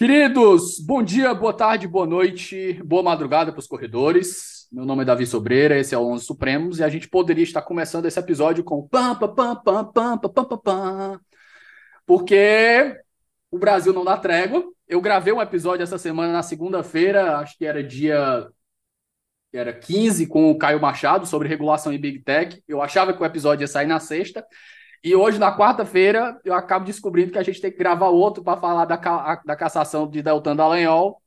Queridos, bom dia, boa tarde, boa noite, boa madrugada para os corredores. Meu nome é Davi Sobreira, esse é o Onze Supremos e a gente poderia estar começando esse episódio com pam pam pam pam pam pam pam pam, porque o Brasil não dá trégua. Eu gravei um episódio essa semana na segunda-feira, acho que era dia era 15 com o Caio Machado sobre regulação em Big Tech. Eu achava que o episódio ia sair na sexta. E hoje, na quarta-feira, eu acabo descobrindo que a gente tem que gravar outro para falar da, da cassação de Deltan Dallagnol.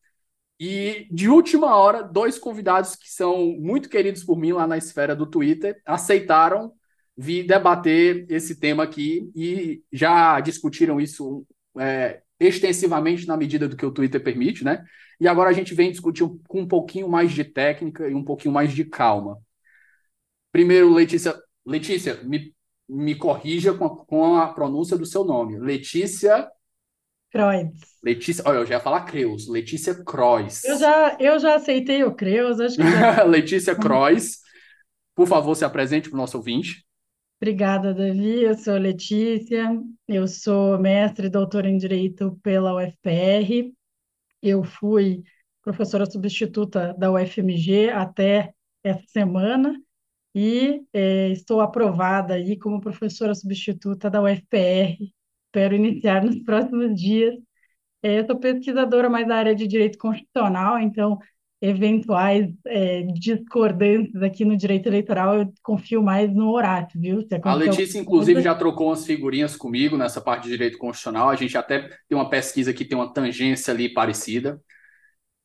E, de última hora, dois convidados que são muito queridos por mim lá na esfera do Twitter aceitaram vir debater esse tema aqui e já discutiram isso é, extensivamente na medida do que o Twitter permite, né? E agora a gente vem discutir com um pouquinho mais de técnica e um pouquinho mais de calma. Primeiro, Letícia, Letícia, me me corrija com a, com a pronúncia do seu nome. Letícia. Letícia, olha, eu já ia falar Creus. Letícia Croix. Eu já, eu já aceitei o Creus, acho que já... Letícia Croix. Por favor, se apresente para o nosso ouvinte. Obrigada, Davi. Eu sou Letícia, eu sou mestre e doutora em Direito pela UFPR. Eu fui professora substituta da UFMG até essa semana e é, estou aprovada aí como professora substituta da UFPR. Espero iniciar nos próximos dias. É, eu sou pesquisadora mais da área de direito constitucional, então eventuais é, discordâncias aqui no direito eleitoral, eu confio mais no Horácio, viu? a Letícia, inclusive, já trocou umas figurinhas comigo nessa parte de direito constitucional. A gente até tem uma pesquisa que tem uma tangência ali parecida.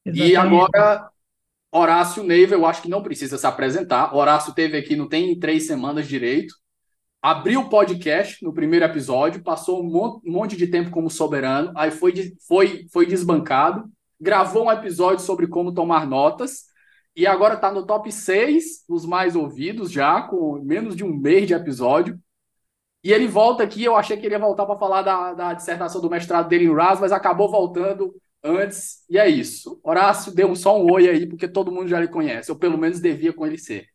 Exatamente. E agora Horácio Neiva, eu acho que não precisa se apresentar. Horácio teve aqui, não tem três semanas direito. Abriu o podcast no primeiro episódio, passou um monte de tempo como soberano, aí foi, foi, foi desbancado, gravou um episódio sobre como tomar notas, e agora está no top 6 dos mais ouvidos já, com menos de um mês de episódio. E ele volta aqui, eu achei que ele ia voltar para falar da, da dissertação do mestrado dele em RAS, mas acabou voltando antes, e é isso. Horácio deu só um oi aí, porque todo mundo já lhe conhece, ou pelo menos devia conhecer.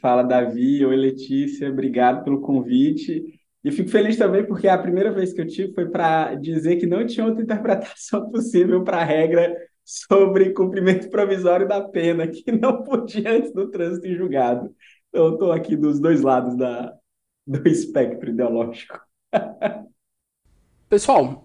Fala, Davi. Oi, Letícia. Obrigado pelo convite. E fico feliz também porque a primeira vez que eu tive foi para dizer que não tinha outra interpretação possível para a regra sobre cumprimento provisório da pena, que não podia antes do trânsito em julgado. Então, eu estou aqui dos dois lados da, do espectro ideológico. Pessoal,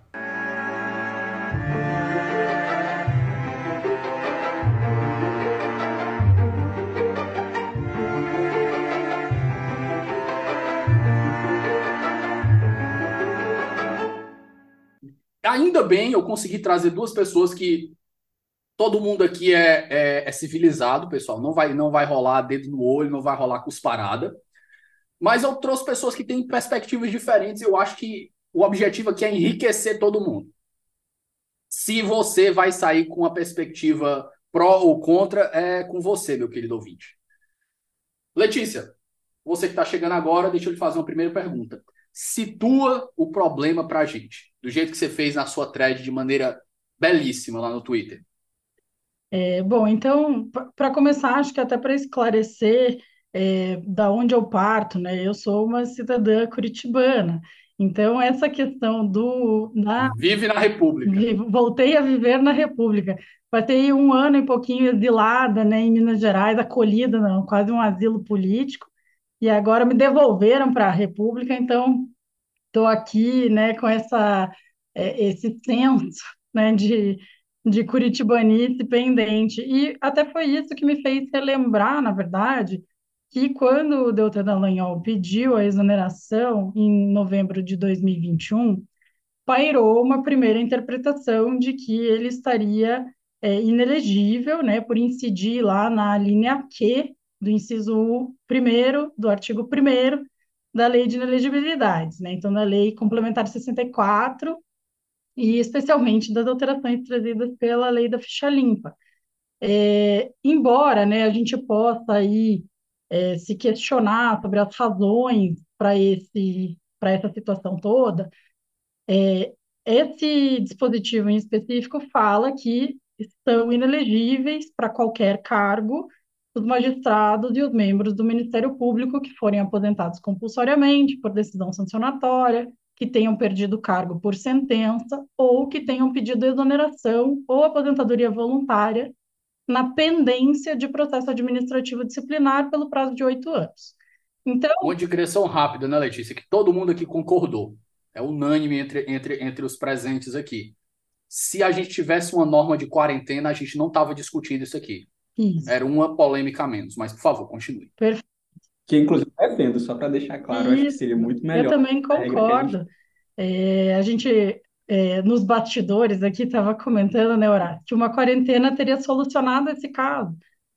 Ainda bem eu consegui trazer duas pessoas que todo mundo aqui é, é, é, civilizado, pessoal. Não vai, não vai rolar dedo no olho, não vai rolar cusparada. Mas eu trouxe pessoas que têm perspectivas diferentes. Eu acho que o objetivo aqui é enriquecer todo mundo. Se você vai sair com uma perspectiva pró ou contra, é com você, meu querido ouvinte. Letícia, você que está chegando agora, deixa eu lhe fazer uma primeira pergunta. Situa o problema para a gente, do jeito que você fez na sua thread de maneira belíssima lá no Twitter. É, bom, então, para começar, acho que até para esclarecer é, da onde eu parto, né? Eu sou uma cidadã curitibana. Então, essa questão do. Na, Vive na República. voltei a viver na República. Passei um ano e pouquinho exilada, né, em Minas Gerais, acolhida, não, quase um asilo político, e agora me devolveram para a República, então estou aqui, né, com essa, é, esse senso, né, de, de curitibanice pendente. E até foi isso que me fez relembrar, na verdade, que quando o Deltan Dallagnol pediu a exoneração em novembro de 2021, pairou uma primeira interpretação de que ele estaria é, inelegível, né, por incidir lá na linha Q do inciso 1 do artigo 1 da Lei de Inelegibilidades, né, então da Lei Complementar 64 e especialmente das alterações trazidas pela Lei da Ficha Limpa. É, embora, né, a gente possa aí é, se questionar sobre as razões para esse para essa situação toda, é, esse dispositivo em específico fala que estão inelegíveis para qualquer cargo os magistrados e os membros do Ministério Público que forem aposentados compulsoriamente por decisão sancionatória, que tenham perdido cargo por sentença ou que tenham pedido exoneração ou aposentadoria voluntária na pendência de processo administrativo disciplinar pelo prazo de oito anos. Então, uma digressão rápida, né, Letícia, que todo mundo aqui concordou. É unânime entre, entre, entre os presentes aqui. Se a gente tivesse uma norma de quarentena, a gente não estava discutindo isso aqui. Isso. Era uma polêmica a menos, mas por favor, continue. Perfeito. Que inclusive defendo, só para deixar claro, isso. acho que seria muito melhor. Eu também concordo. A gente... É, a gente é, nos bastidores aqui estava comentando, né, Horácio, que uma quarentena teria solucionado esse caso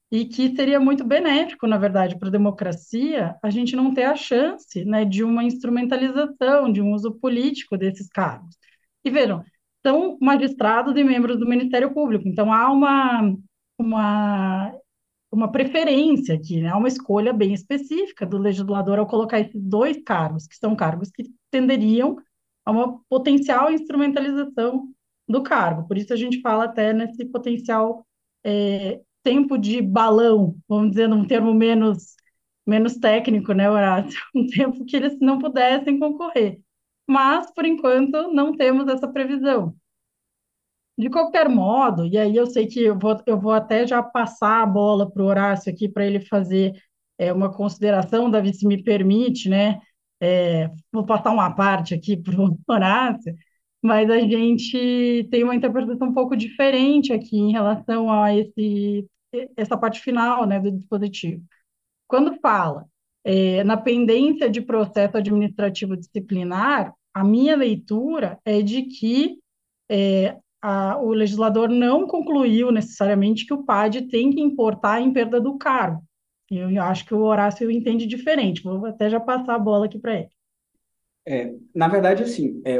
e que seria muito benéfico, na verdade, para a democracia a gente não ter a chance né, de uma instrumentalização, de um uso político desses cargos. E vejam, são magistrados e membros do Ministério Público, então há uma, uma, uma preferência aqui, né, uma escolha bem específica do legislador ao colocar esses dois cargos, que são cargos que tenderiam a uma potencial instrumentalização do cargo. Por isso a gente fala até nesse potencial é, tempo de balão, vamos dizer num termo menos, menos técnico, né, Horácio? Um tempo que eles não pudessem concorrer. Mas, por enquanto, não temos essa previsão. De qualquer modo, e aí eu sei que eu vou, eu vou até já passar a bola para o Horácio aqui para ele fazer é, uma consideração, Davi, se me permite, né? É, vou passar uma parte aqui para o Horácio, mas a gente tem uma interpretação um pouco diferente aqui em relação a esse, essa parte final né, do dispositivo. Quando fala é, na pendência de processo administrativo disciplinar, a minha leitura é de que é, a, o legislador não concluiu necessariamente que o PAD tem que importar em perda do cargo. Eu acho que o Horácio entende diferente. Vou até já passar a bola aqui para ele. É, na verdade, assim, é,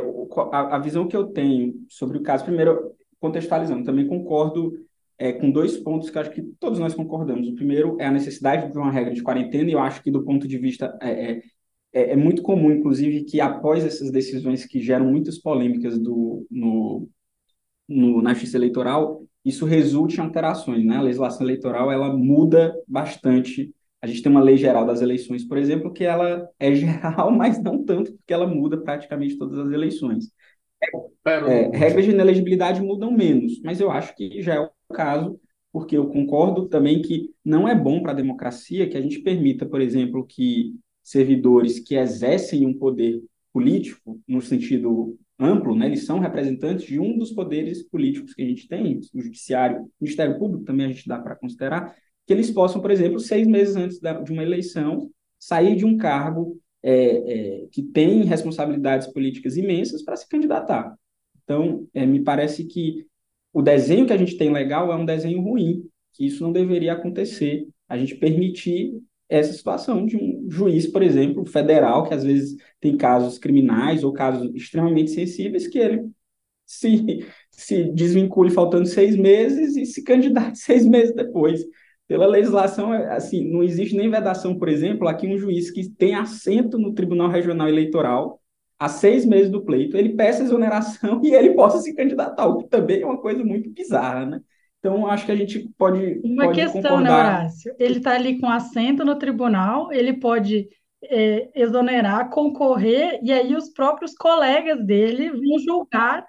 a, a, visão que eu tenho sobre o caso, primeiro, contextualizando, também concordo é, com dois pontos que acho que todos nós concordamos. O primeiro é a necessidade de uma regra de quarentena, e eu acho que, do ponto de vista. É, é, é, é muito comum, inclusive, que após essas decisões que geram muitas polêmicas do, no, no, na justiça eleitoral, isso resulte em alterações, né? A legislação eleitoral, ela muda bastante. A gente tem uma lei geral das eleições, por exemplo, que ela é geral, mas não tanto, porque ela muda praticamente todas as eleições. É, regras de inelegibilidade mudam menos, mas eu acho que já é o caso, porque eu concordo também que não é bom para a democracia que a gente permita, por exemplo, que servidores que exercem um poder político, no sentido amplo, né? Eles são representantes de um dos poderes políticos que a gente tem, o judiciário, o Ministério Público também a gente dá para considerar, que eles possam, por exemplo, seis meses antes da, de uma eleição, sair de um cargo é, é, que tem responsabilidades políticas imensas para se candidatar. Então, é, me parece que o desenho que a gente tem legal é um desenho ruim, que isso não deveria acontecer. A gente permitir essa situação de um juiz, por exemplo, federal, que às vezes tem casos criminais ou casos extremamente sensíveis, que ele se, se desvincule faltando seis meses e se candidate seis meses depois. Pela legislação, assim, não existe nem vedação, por exemplo, aqui um juiz que tem assento no Tribunal Regional Eleitoral, a seis meses do pleito, ele peça exoneração e ele possa se candidatar, o que também é uma coisa muito bizarra, né? Então, acho que a gente pode. Uma pode questão, né, concordar. Horácio? Ele está ali com assento no tribunal, ele pode é, exonerar, concorrer, e aí os próprios colegas dele vão julgar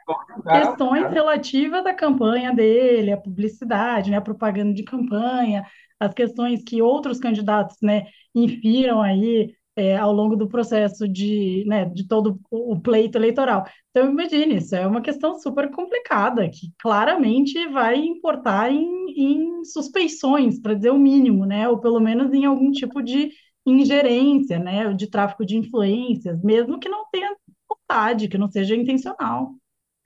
questões relativas à campanha dele, à publicidade, né, à propaganda de campanha, as questões que outros candidatos, né, infiram aí é, ao longo do processo de, né, de todo o pleito eleitoral. Então, imagine, isso é uma questão super complicada, que claramente vai importar em, em suspeições, para dizer o mínimo, né, ou pelo menos em algum tipo de ingerência, né, de tráfico de influências, mesmo que não tenha vontade, que não seja intencional.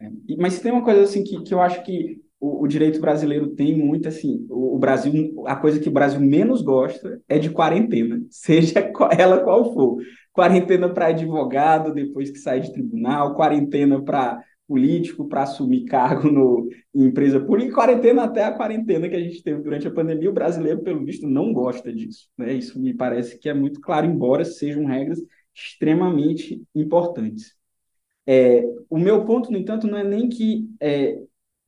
É, mas tem uma coisa assim que, que eu acho que o, o direito brasileiro tem muito assim, o, o, Brasil, a coisa que o Brasil menos gosta é de quarentena, seja ela qual for. Quarentena para advogado depois que sai de tribunal, quarentena para político para assumir cargo no, em empresa pública, e quarentena até a quarentena que a gente teve durante a pandemia, o brasileiro, pelo visto, não gosta disso. Né? Isso me parece que é muito claro, embora sejam regras extremamente importantes. É, o meu ponto, no entanto, não é nem que é,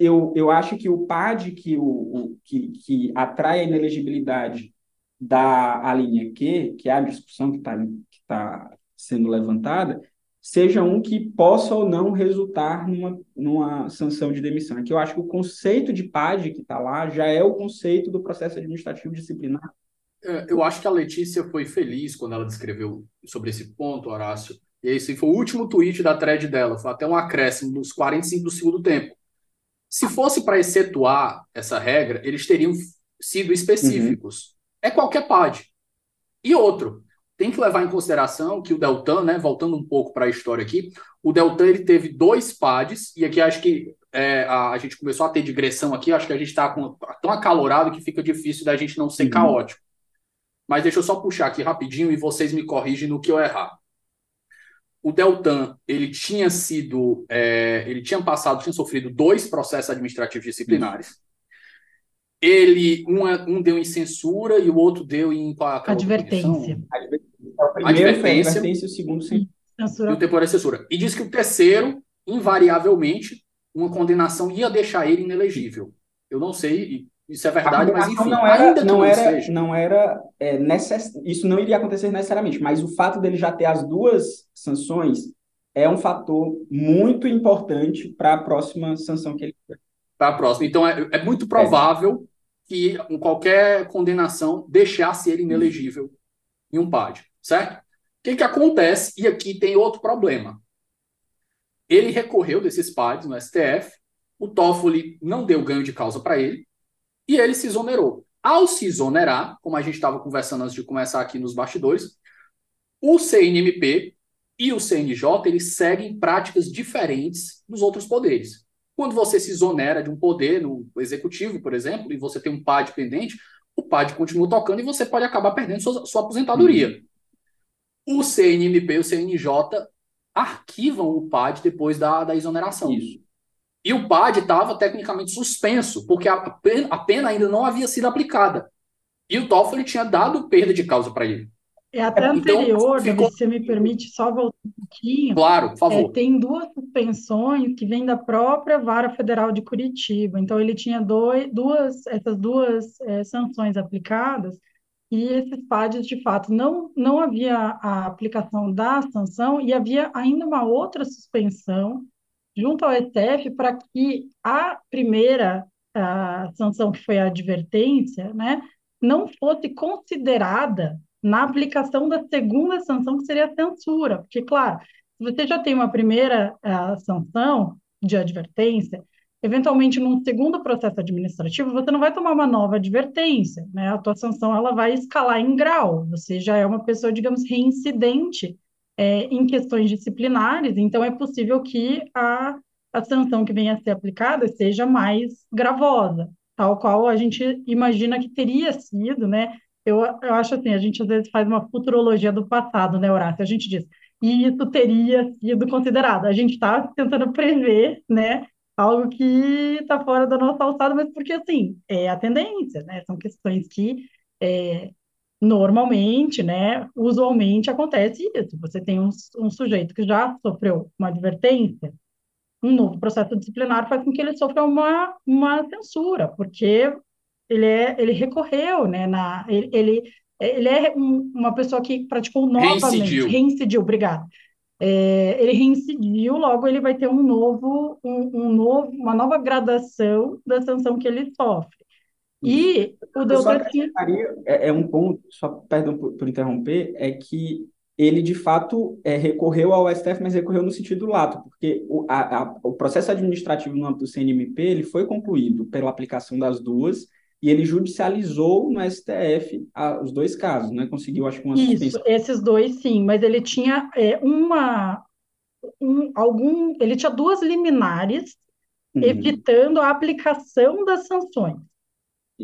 eu, eu acho que o PAD que, o, o, que, que atrai a inelegibilidade da linha Q, que é a discussão que está que tá sendo levantada, seja um que possa ou não resultar numa, sanção de demissão. É que eu acho que o conceito de PAD que está lá já é o conceito do processo administrativo disciplinar. É, eu acho que a Letícia foi feliz quando ela descreveu sobre esse ponto, Horácio. E esse foi o último tweet da thread dela, foi até um acréscimo dos 45 do segundo tempo. Se fosse para excetuar essa regra, eles teriam sido específicos. Uhum. É qualquer PAD. E outro, tem que levar em consideração que o Deltan, né, voltando um pouco para a história aqui, o Deltan ele teve dois pads, e aqui acho que é, a, a, gente começou a ter digressão aqui, acho que a gente está tão acalorado que fica difícil da gente não ser uhum. caótico. Mas deixa eu só puxar aqui rapidinho e vocês me corrigem no que eu errar. O Deltan, ele tinha sido, é, ele tinha passado, tinha sofrido dois processos administrativos disciplinares. Uhum. Ele, um, um deu em censura e o outro deu em qual, advertência. Advertência é o primeiro advertência, advertência e o segundo sim. E o temporário é censura. E diz que o terceiro, invariavelmente, uma condenação ia deixar ele inelegível. Eu não sei, isso é verdade, mas enfim, não era, ainda não, era, seja. não era é, necess... isso não iria acontecer necessariamente, mas o fato dele já ter as duas sanções é um fator muito importante para a próxima sanção que ele para a próxima. Então é, é muito provável é. que qualquer condenação deixasse ele inelegível em um PAD certo? O que, que acontece? E aqui tem outro problema. Ele recorreu desses PADs no STF, o Toffoli não deu ganho de causa para ele, e ele se exonerou. Ao se exonerar, como a gente estava conversando antes de começar aqui nos bastidores, o CNMP e o CNJ eles seguem práticas diferentes dos outros poderes. Quando você se exonera de um poder, no executivo, por exemplo, e você tem um PAD pendente, o PAD continua tocando e você pode acabar perdendo sua, sua aposentadoria. Uhum o CNMP e o CNJ arquivam o PAD depois da, da exoneração. Isso. E o PAD estava tecnicamente suspenso, porque a pena, a pena, ainda não havia sido aplicada. E o Toffoli tinha dado perda de causa para ele. É até então, anterior, ficou... se você me permite só voltar um pouquinho. Claro, por favor. É, tem duas suspensões que vêm da própria Vara Federal de Curitiba. Então, ele tinha dois, duas, essas duas é, sanções aplicadas e esses PADs, de fato, não, não havia a aplicação da sanção e havia ainda uma outra suspensão junto ao STF para que a primeira a sanção, que foi a advertência, né, não fosse considerada na aplicação da segunda sanção, que seria a censura. Porque, claro, se você já tem uma primeira a, sanção de advertência, eventualmente num segundo processo administrativo, você não vai tomar uma nova advertência, né? A tua sanção ela vai escalar em grau. Você já é uma pessoa, digamos, reincidente é, em questões disciplinares, então é possível que a, a sanção que venha a ser aplicada seja mais gravosa, tal qual a gente imagina que teria sido, né? Eu, eu acho assim, a gente às vezes faz uma futurologia do passado, né, Horácio? A gente diz, e isso teria sido considerado. A gente está tentando prever, né, algo que está fora da nossa alçada, mas porque, assim, é a tendência, né? São questões que é, normalmente, né, usualmente acontece isso. Você tem um, um sujeito que já sofreu uma advertência, um novo processo disciplinar faz com que ele sofra uma, uma censura, porque ele, é, ele recorreu, né, na, ele, ele, ele é um, uma pessoa que praticou novamente, Reincidiu. reincidiu, obrigado. É, ele reincidiu, logo ele vai ter um novo, um, um novo, uma nova gradação da sanção que ele sofre. E o Eu só doutor acrescentaria, é, é um ponto, só perdão por, por interromper, é que ele de fato é, recorreu ao STF, mas recorreu no sentido lato, porque o, a, a, o processo administrativo no âmbito do CNMP ele foi concluído pela aplicação das duas e ele judicializou no STF a, os dois casos, né? Conseguiu, acho que uma Isso, suspensão. esses dois sim, mas ele tinha é, uma, um, algum, ele tinha duas liminares Uhum. evitando a aplicação das sanções.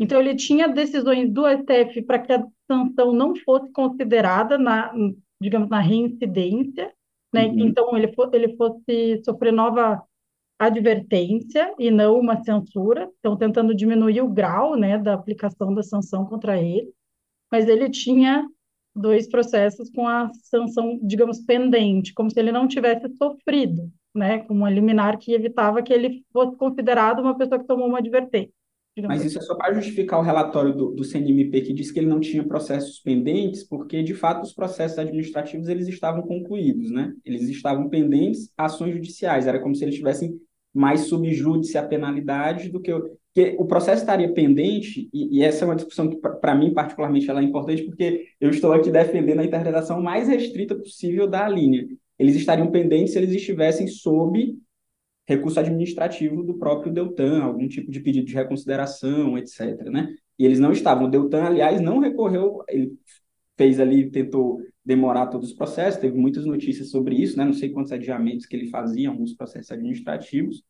Então ele tinha decisões do STF para que a sanção não fosse considerada na, digamos, na reincidência, né? Uhum. Então ele, fo ele fosse sofrer nova advertência e não uma censura, então tentando diminuir o grau, né, da aplicação da sanção contra ele, mas ele tinha dois processos com a sanção, digamos, pendente, como se ele não tivesse sofrido, né, com uma liminar que evitava que ele fosse considerado uma pessoa que tomou uma advertência. Mas isso é só para justificar o relatório do, do CNMP que diz que ele não tinha processos pendentes, porque de fato os processos administrativos eles estavam concluídos, né? Eles estavam pendentes ações judiciais. Era como se eles tivessem mais subjúdice à penalidade do que o, que o processo estaria pendente e, e essa é uma discussão que para mim particularmente ela é importante porque eu estou aqui defendendo a interpretação mais restrita possível da linha. Eles estariam pendentes se eles estivessem sob recurso administrativo do próprio Deltan, algum tipo de pedido de reconsideração, etc. Né? E eles não estavam. O Deltan, aliás, não recorreu, ele fez ali, tentou demorar todos os processos, teve muitas notícias sobre isso, né? não sei quantos adiamentos que ele fazia, alguns processos administrativos,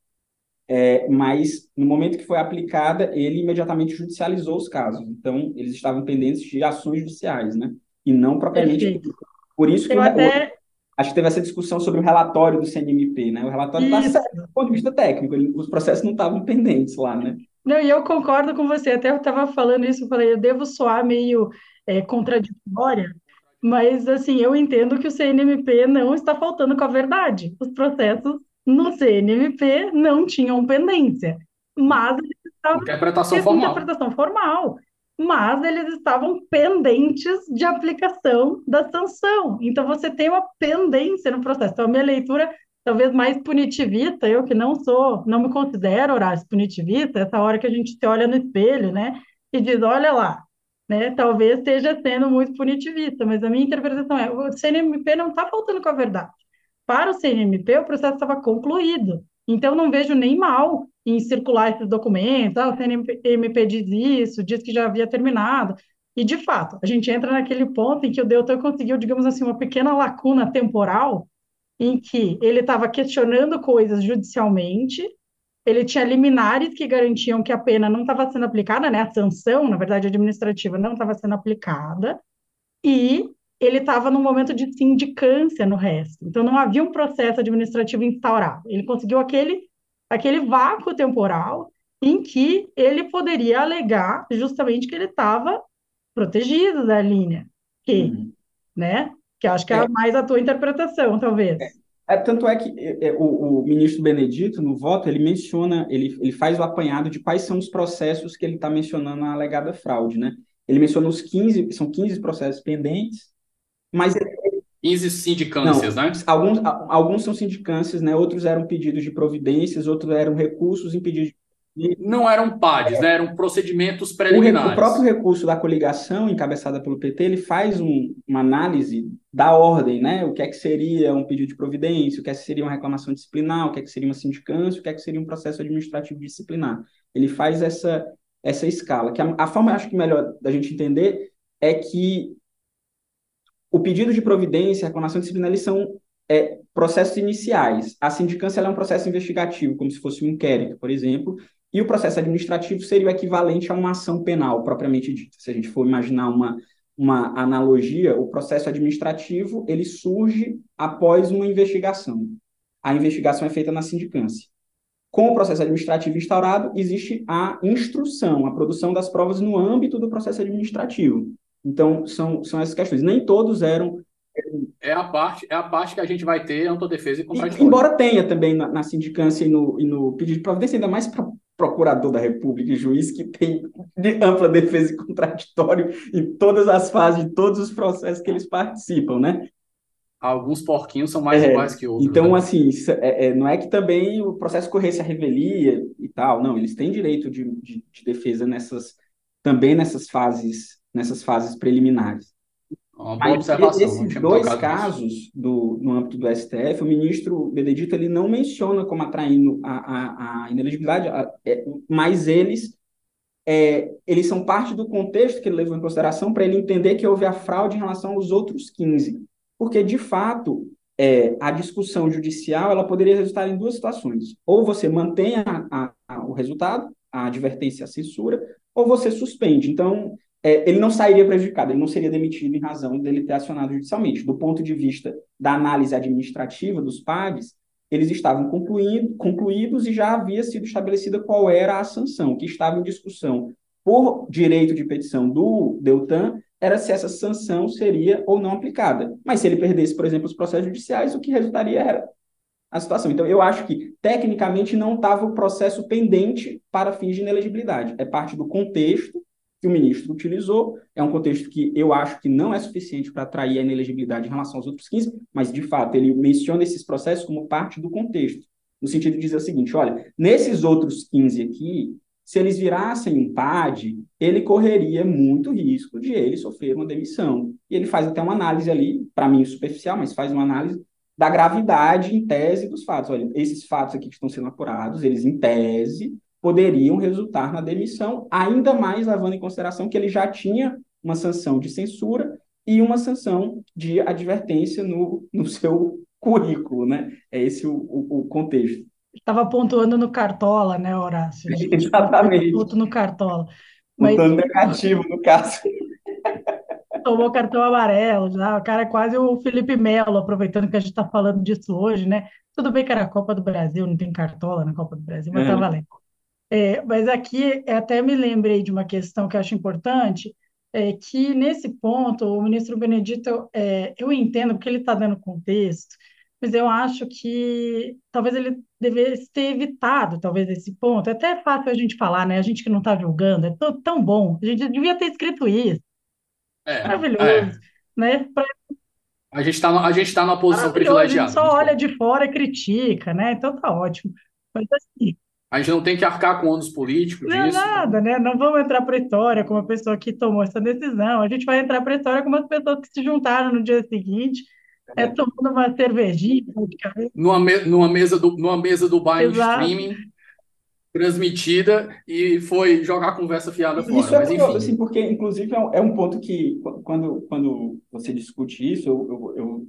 é, mas no momento que foi aplicada, ele imediatamente judicializou os casos. Então, eles estavam pendentes de ações judiciais, né? E não propriamente. Perfeito. Por isso que Eu o- até acho que teve essa discussão sobre o relatório do CNMP, né? O relatório está certo do ponto de vista técnico, ele- os processos não estavam pendentes lá, né? Não, e eu concordo com você. Até eu estava falando isso, eu falei, eu devo soar meio é, contraditória, mas assim, eu entendo que o CNMP não está faltando com a verdade. Os processos no CNMP não tinham pendência, mas eles estavam Interpretação formal. interpretação formal, mas eles estavam pendentes de aplicação da sanção. Então você tem uma pendência no processo. Então a minha leitura talvez mais punitivista, eu que não sou, não me considero Horácio punitivista, essa hora que a gente se olha no espelho, né, e diz, olha lá, né, talvez esteja sendo muito punitivista, mas a minha interpretação é, o CNMP não está faltando com a verdade. Para o CNMP, o processo estava concluído, então não vejo nem mal em circular esses documentos, ah, o CNMP diz isso, diz que já havia terminado, e de fato, a gente entra naquele ponto em que o Deltan conseguiu, digamos assim, uma pequena lacuna temporal, em que ele estava questionando coisas judicialmente, ele tinha liminares que garantiam que a pena não estava sendo aplicada, né? A sanção, na verdade, administrativa não estava sendo aplicada, e ele estava num momento de sindicância no resto. Então, não havia um processo administrativo instaurado. Ele conseguiu aquele, aquele vácuo temporal em que ele poderia alegar justamente que ele estava protegido da linha, que, Uhum. né? Que acho que é mais a tua interpretação, talvez. É, tanto é que é, é, o, o ministro Benedito, no voto, ele menciona, ele, ele faz o apanhado de quais são os processos que ele está mencionando na alegada fraude, né? Ele menciona os 15, são 15 processos pendentes, mas 15 sindicâncias, né? alguns, alguns são sindicâncias, né? Outros eram pedidos de providências, outros eram recursos em pedidos de Não eram PADs, né? Eram procedimentos O, re- preliminares. o próprio recurso da coligação, encabeçada pelo PT, ele faz um- uma análise da ordem, né? O que é que seria um pedido de providência, o que é que seria uma reclamação disciplinar, o que é que seria uma sindicância, o que é que seria um processo administrativo disciplinar. Ele faz essa, essa escala, que a, a forma, acho que melhor da gente entender é que o pedido de providência e a reclamação disciplinar, eles são é, processos iniciais. A sindicância é um processo investigativo, como se fosse um inquérito, por exemplo, e o processo administrativo seria o equivalente a uma ação penal, propriamente dita. Se a gente for imaginar uma, uma analogia, o processo administrativo ele surge após uma investigação. A investigação é feita na sindicância. Com o processo administrativo instaurado, existe a instrução, a produção das provas no âmbito do processo administrativo. Então, são, são essas questões. Nem todos eram é a parte, é a parte que a gente vai ter autodefesa e contraditório. Embora tenha também na, na sindicância e no, e no pedido de providência, ainda mais para procurador da República e juiz que tem de ampla defesa e contraditório em todas as fases de todos os processos que eles participam, né? Alguns porquinhos são mais é, iguais que outros. Então, né? assim, é, é, não é que também o processo corresse a revelia e tal, não, eles têm direito de, de, de defesa nessas também nessas fases, nessas fases preliminares. Uma boa observação. Esses dois casos do, no âmbito do STF, o ministro Benedito ele não menciona como atraindo a, a, a inelegibilidade, a, é, mas eles é, eles são parte do contexto que ele levou em consideração para ele entender que houve a fraude em relação aos outros 15. Porque, de fato, é, a discussão judicial ela poderia resultar em duas situações. Ou você mantém a, a, o resultado, a advertência, a censura, ou você suspende. Então, é, ele não sairia prejudicado, ele não seria demitido em razão dele ter acionado judicialmente. Do ponto de vista da análise administrativa dos PAGs, eles estavam concluídos e já havia sido estabelecida qual era a sanção, que estava em discussão por direito de petição do Deltan, era se essa sanção seria ou não aplicada. Mas se ele perdesse, por exemplo, os processos judiciais, o que resultaria era a situação. Então, eu acho que, tecnicamente, não estava o processo pendente para fins de inelegibilidade. É parte do contexto que o ministro utilizou. É um contexto que eu acho que não é suficiente para atrair a inelegibilidade em relação aos outros 15, mas, de fato, ele menciona esses processos como parte do contexto, no sentido de dizer o seguinte: olha, nesses outros 15 aqui, se eles virassem um PAD, ele correria muito risco de ele sofrer uma demissão. E ele faz até uma análise ali, para mim superficial, mas faz uma análise da gravidade em tese dos fatos. Olha, esses fatos aqui que estão sendo apurados, eles em tese poderiam resultar na demissão, ainda mais levando em consideração que ele já tinha uma sanção de censura e uma sanção de advertência no, no seu currículo, né? É esse o, o, o contexto. Estava pontuando no Cartola, né, Horácio? Exatamente. Ponto no Cartola. Mas... Pontuando negativo, no caso. Tomou cartão amarelo, já. o cara é quase o Felipe Melo, aproveitando que a gente está falando disso hoje, né? Tudo bem que era a Copa do Brasil, não tem cartola na Copa do Brasil, mas é. tá valendo. É, mas aqui até me lembrei de uma questão que eu acho importante, é que nesse ponto o ministro Benedito, é, eu entendo porque ele está dando contexto, mas eu acho que talvez ele devesse ter evitado talvez esse ponto. É até fácil a gente falar, né? A gente que não está julgando, é tão, tão bom. A gente devia ter escrito isso. É, Maravilhoso, é. né? Pra... A gente está a gente tá numa posição privilegiada. A gente só olha de fora e critica, né? Então tá ótimo. Mas assim, a gente não tem que arcar com ônus políticos não é disso. nada, né? Não vamos entrar para a história como a pessoa que tomou essa decisão. A gente vai entrar para a história como as pessoas que se juntaram no dia seguinte, é, tomando uma cervejinha, numa, me numa mesa do numa mesa do bar em streaming transmitida e foi jogar a conversa fiada fora. Isso é mas, curioso, assim, porque inclusive é um, é um, ponto que quando, quando você discute isso, eu, eu, eu,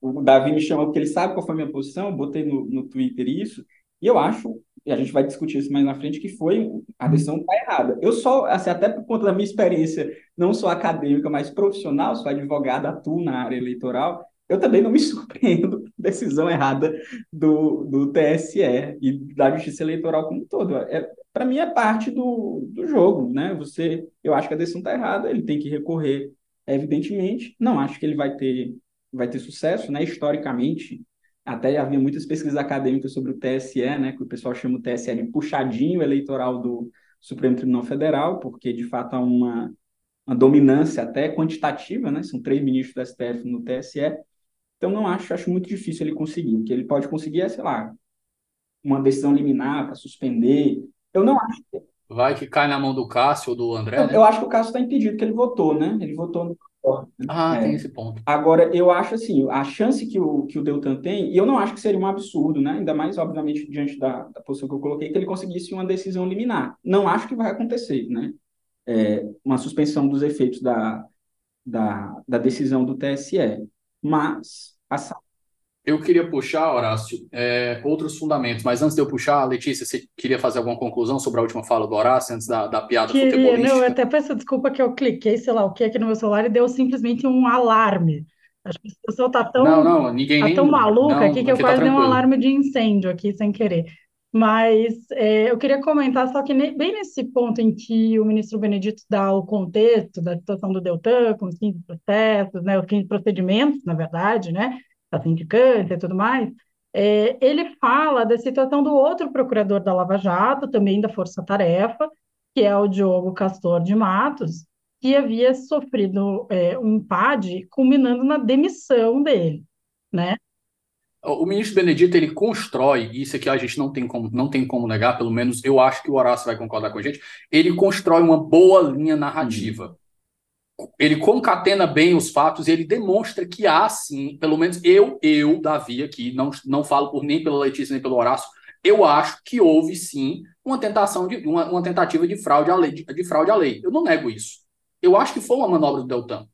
o Davi me chamou porque ele sabe qual foi a minha posição, eu botei no, no Twitter isso, e eu acho e a gente vai discutir isso mais na frente, que foi a decisão está errada. Eu só, assim, até por conta da minha experiência, não sou acadêmica, mas profissional, sou advogado, atuo na área eleitoral, eu também não me surpreendo decisão errada do, do TSE e da Justiça Eleitoral como um todo. É, Para mim é parte do, do jogo, né? Você, eu acho que a decisão está errada, ele tem que recorrer, evidentemente. Não acho que ele vai ter, vai ter sucesso, né? Historicamente, até havia muitas pesquisas acadêmicas sobre o TSE, né, que o pessoal chama o TSE de puxadinho eleitoral do Supremo Tribunal Federal, porque de fato há uma, uma dominância até quantitativa, né, são três ministros do STF no TSE, então não acho, acho muito difícil ele conseguir, o que ele pode conseguir é, sei lá, uma decisão liminar para suspender, eu não acho Vai que cai na mão do Cássio ou do André, eu, né? eu acho que o Cássio está impedido, que ele votou, né, ele votou no ah, é. tem esse ponto. Agora, eu acho assim, a chance que o, que o Deltan tem, e eu não acho que seria um absurdo, né? Ainda mais, obviamente, diante da, da posição que eu coloquei, que ele conseguisse uma decisão liminar. Não acho que vai acontecer, né? É, uma suspensão dos efeitos da, da, da decisão do TSE. Mas a eu queria puxar, Horácio, é, outros fundamentos, mas antes de eu puxar, Letícia, você queria fazer alguma conclusão sobre a última fala do Horácio, antes da, da piada queria, futebolística? Não, eu até peço desculpa que eu cliquei, sei lá o que aqui no meu celular e deu simplesmente um alarme. Acho que a pessoa tá tão, não, não, ninguém tá nem... tão maluca não, aqui que eu quase dei um alarme de incêndio aqui sem querer. Mas é, eu queria comentar só que bem nesse ponto em que o ministro Benedito dá o contexto da situação do Deltan, com os 15 processos, né, os 15 procedimentos, na verdade, né, a sindicância e tudo mais, é, ele fala da situação do outro procurador da Lava Jato, também da Força Tarefa, que é o Diogo Castor de Matos, que havia sofrido é, um PAD culminando na demissão dele, né? O ministro Benedito ele constrói, isso aqui a gente não tem como, não tem como negar, pelo menos eu acho que o Horácio vai concordar com a gente, ele constrói uma boa linha narrativa. Ele concatena bem os fatos e ele demonstra que há sim, pelo menos eu, eu, Davi, aqui, não, não falo por nem pela Letícia nem pelo Horácio, eu acho que houve sim uma tentação de uma, uma tentativa de fraude à lei, de, de fraude à lei. Eu não nego isso. Eu acho que foi uma manobra do Deltan.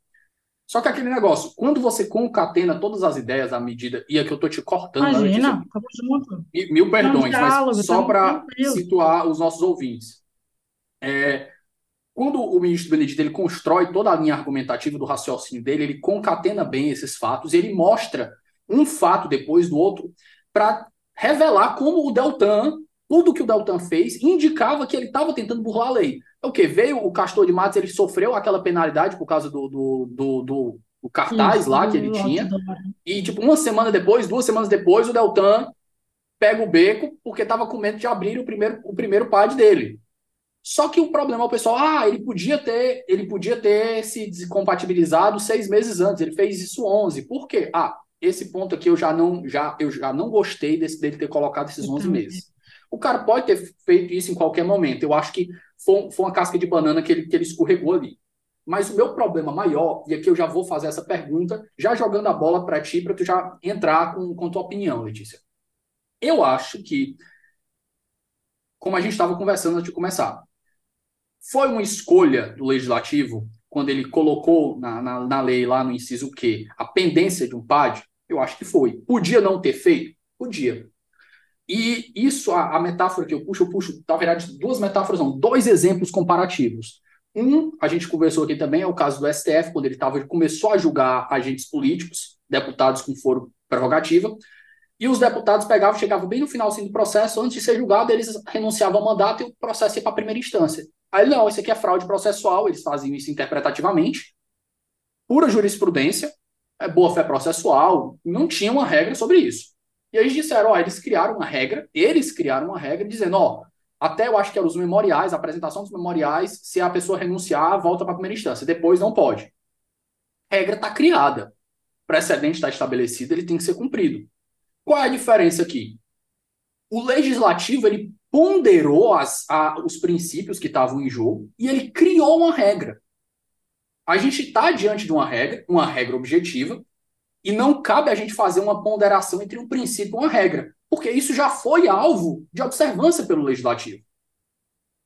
Só que aquele negócio, quando você concatena todas as ideias à medida, e aqui eu tô te cortando, né, Imagina, tamo junto. Mil perdões, diálogo, mas só para situar os nossos ouvintes. É, quando o ministro Benedito ele constrói toda a linha argumentativa do raciocínio dele, ele concatena bem esses fatos, ele mostra um fato depois do outro para revelar como o Deltan, tudo que o Deltan fez, indicava que ele estava tentando burlar a lei. É o que? Veio o Castor de Matos, ele sofreu aquela penalidade por causa do, do, do, do, cartaz Isso, lá que ele tinha. E, tipo, uma semana depois, duas semanas depois, o Deltan pega o beco porque estava com medo de abrir o primeiro, o primeiro pad dele. Só que o problema é o pessoal, ah, ele podia ter, ele podia ter se descompatibilizado seis meses antes, ele fez isso 11. Por quê? Ah, esse ponto aqui eu já não, já, eu já não gostei desse, dele ter colocado esses 11 meses. O cara pode ter feito isso em qualquer momento. Eu acho que foi, foi uma casca de banana que ele, que ele escorregou ali. Mas o meu problema maior, e aqui eu já vou fazer essa pergunta, já jogando a bola para ti, para tu já entrar com, com tua opinião, Letícia. Eu acho que, como a gente estava conversando antes de começar, foi uma escolha do legislativo quando ele colocou na, na, na lei lá no inciso Q a pendência de um PAD? Eu acho que foi. Podia não ter feito? Podia. E isso, a, a, metáfora que eu puxo, eu puxo, na verdade, duas metáforas, não, dois exemplos comparativos. Um, a gente conversou aqui também, é o caso do STF, quando ele, tava, começou a julgar agentes políticos, deputados com foro prerrogativa, e os deputados pegavam, chegavam bem no finalzinho do processo, antes de ser julgado, eles renunciavam ao mandato e o processo ia para a primeira instância. Aí, não, isso aqui é fraude processual, eles faziam isso interpretativamente, pura jurisprudência, é boa fé processual, não tinha uma regra sobre isso. E aí eles disseram, ó, eles criaram uma regra, eles criaram uma regra dizendo, ó, até eu acho que eram os memoriais, a apresentação dos memoriais, se a pessoa renunciar, volta para a primeira instância, depois não pode. Regra está criada, precedente está estabelecido, ele tem que ser cumprido. Qual é a diferença aqui? O legislativo ele ponderou as, a, os princípios que estavam em jogo e ele criou uma regra. A gente está diante de uma regra, uma regra objetiva, e não cabe a gente fazer uma ponderação entre um princípio e uma regra, porque isso já foi alvo de observância pelo legislativo.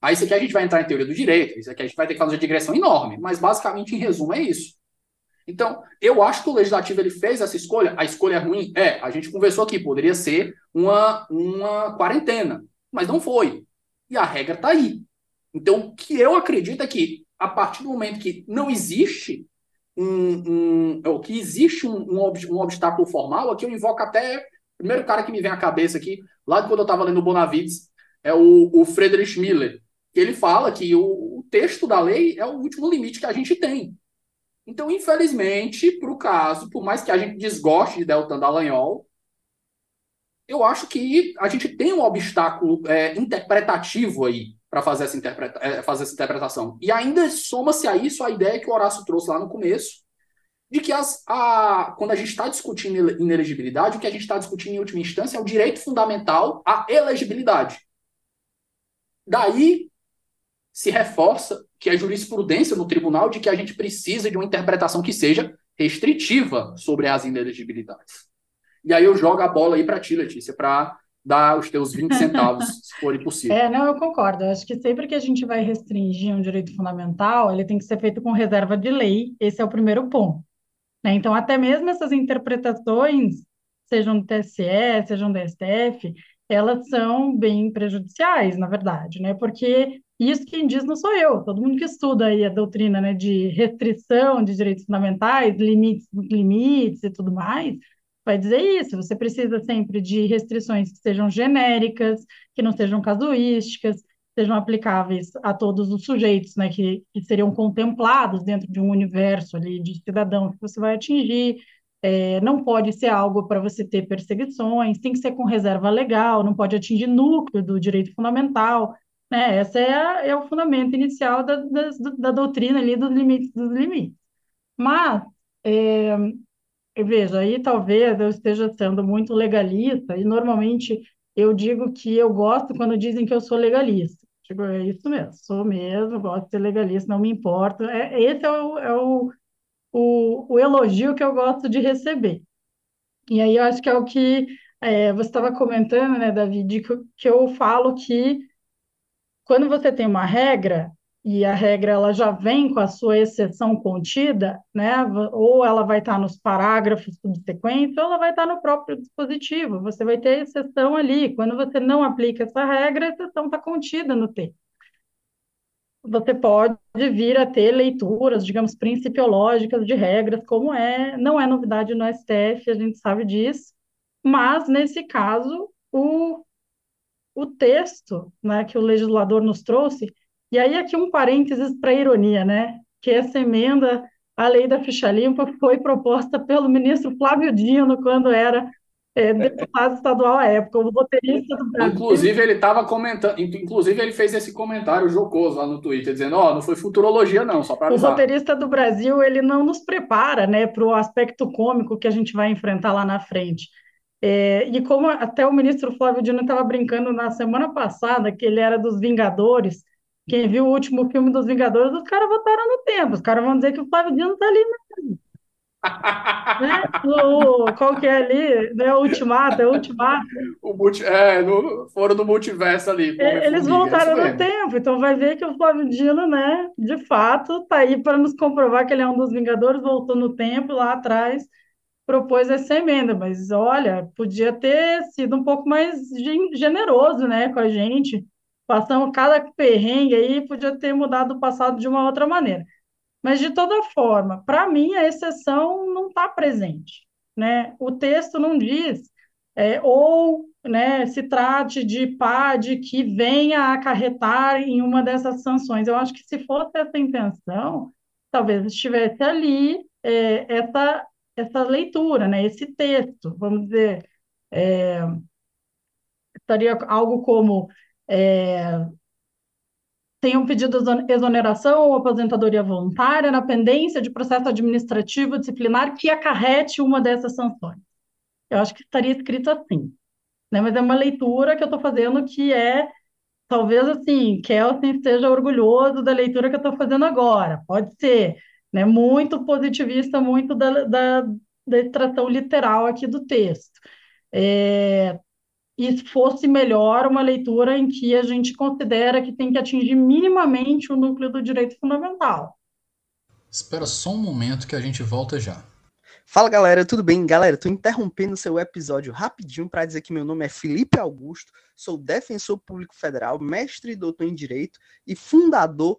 Aí isso aqui a gente vai entrar em teoria do direito, isso aqui a gente vai ter que fazer uma digressão enorme, mas basicamente, em resumo, é isso. Então, eu acho que o legislativo ele fez essa escolha. A escolha é ruim? É, a gente conversou aqui, poderia ser uma, uma quarentena, mas não foi. E a regra está aí. Então, o que eu acredito é que, a partir do momento que não existe um, um que existe um, um, um, obstáculo formal, aqui eu invoco até o primeiro cara que me vem à cabeça aqui, lá de quando eu estava lendo o Bonavides, é o, o Friedrich Miller, que ele fala que o, o texto da lei é o último limite que a gente tem. Então, infelizmente, para o caso, por mais que a gente desgoste de Deltan Dallagnol, eu acho que a gente tem um obstáculo é, interpretativo aí para fazer, essa interpreta é, fazer essa interpretação. E ainda soma-se a isso a ideia que o Horácio trouxe lá no começo, de que as, a, quando a gente está discutindo inelegibilidade, o que a gente está discutindo em última instância é o direito fundamental à elegibilidade. Daí se reforça que a jurisprudência no tribunal de que a gente precisa de uma interpretação que seja restritiva sobre as inelegibilidades. E aí eu jogo a bola aí para ti, Letícia, para dar os teus 20 centavos, se for possível. É, não, eu concordo. Eu acho que sempre que a gente vai restringir um direito fundamental, ele tem que ser feito com reserva de lei. Esse é o primeiro ponto. Né? Então, até mesmo essas interpretações, sejam do TSE, sejam do STF, elas são bem prejudiciais, na verdade, né? Porque isso quem diz não sou eu, todo mundo que estuda aí a doutrina, né, de restrição de direitos fundamentais, limites, limites e tudo mais, vai dizer isso. Você precisa sempre de restrições que sejam genéricas, que não sejam casuísticas, sejam aplicáveis a todos os sujeitos, né, que, que seriam contemplados dentro de um universo ali de cidadãos que você vai atingir. É, não pode ser algo para você ter perseguições, tem que ser com reserva legal, não pode atingir núcleo do direito fundamental. Né? Esse é, é o fundamento inicial da, da, da, doutrina ali dos limites dos limites. Mas, é, veja, aí talvez eu esteja sendo muito legalista, e normalmente eu digo que eu gosto quando dizem que eu sou legalista. Digo, é isso mesmo, sou mesmo, gosto de ser legalista, não me importa. É, esse é o, é o o, o elogio que eu gosto de receber. E aí eu acho que é o que é, você estava comentando, né, David, que, que eu falo que quando você tem uma regra, e a regra ela já vem com a sua exceção contida, né? Ou ela vai estar nos parágrafos subsequentes, ou ela vai estar no próprio dispositivo. Você vai ter exceção ali. Quando você não aplica essa regra, a exceção está contida no texto você pode vir a ter leituras, digamos, principiológicas de regras, como é, não é novidade no STF, a gente sabe disso, mas nesse caso, o, o texto né, que o legislador nos trouxe, e aí aqui um parênteses para ironia, né, que essa emenda à lei da ficha limpa foi proposta pelo ministro Flávio Dino quando era é, deputado estadual à época, o roteirista do Brasil. Inclusive, ele estava comentando, inclusive, ele fez esse comentário jocoso lá no Twitter, dizendo: Ó, oh, não foi futurologia, não, só para O roteirista do Brasil, ele não nos prepara, né, para o aspecto cômico que a gente vai enfrentar lá na frente. É, e como até o ministro Flávio Dino estava brincando na semana passada, que ele era dos Vingadores, quem viu o último filme dos Vingadores, os caras votaram no tempo, os caras vão dizer que o Flávio Dino está ali mesmo né? No, qual que é ali? Não é o Ultimato, é o Ultimato. O multi, é, no, foram do multiverso ali. Eles voltaram é no tempo, então vai ver que o Flávio Dino, né, de fato, tá aí para nos comprovar que ele é um dos Vingadores, voltou no tempo lá atrás, propôs essa emenda, mas olha, podia ter sido um pouco mais generoso, né, com a gente. Passamos cada perrengue aí, podia ter mudado o passado de uma outra maneira. Mas, de toda forma, para mim, a exceção não está presente. Né? O texto não diz é, ou né, se trate de PAD que venha acarretar em uma dessas sanções. Eu acho que se fosse essa intenção, talvez estivesse ali é, essa, essa leitura, né, esse texto, vamos dizer, é, estaria algo como é, tem um pedido de exoneração ou aposentadoria voluntária na pendência de processo administrativo disciplinar que acarrete uma dessas sanções. Eu acho que estaria escrito assim, né? Mas é uma leitura que eu estou fazendo que é, talvez assim, Kelsen esteja orgulhoso da leitura que eu estou fazendo agora, pode ser, né? Muito positivista, muito da, da, da extração literal aqui do texto. É, e fosse melhor uma leitura em que a gente considera que tem que atingir minimamente o núcleo do direito fundamental. Espera só um momento que a gente volta já. Fala galera, tudo bem? Galera, tô interrompendo seu episódio rapidinho para dizer que meu nome é Felipe Augusto, sou defensor público federal, mestre e doutor em direito e fundador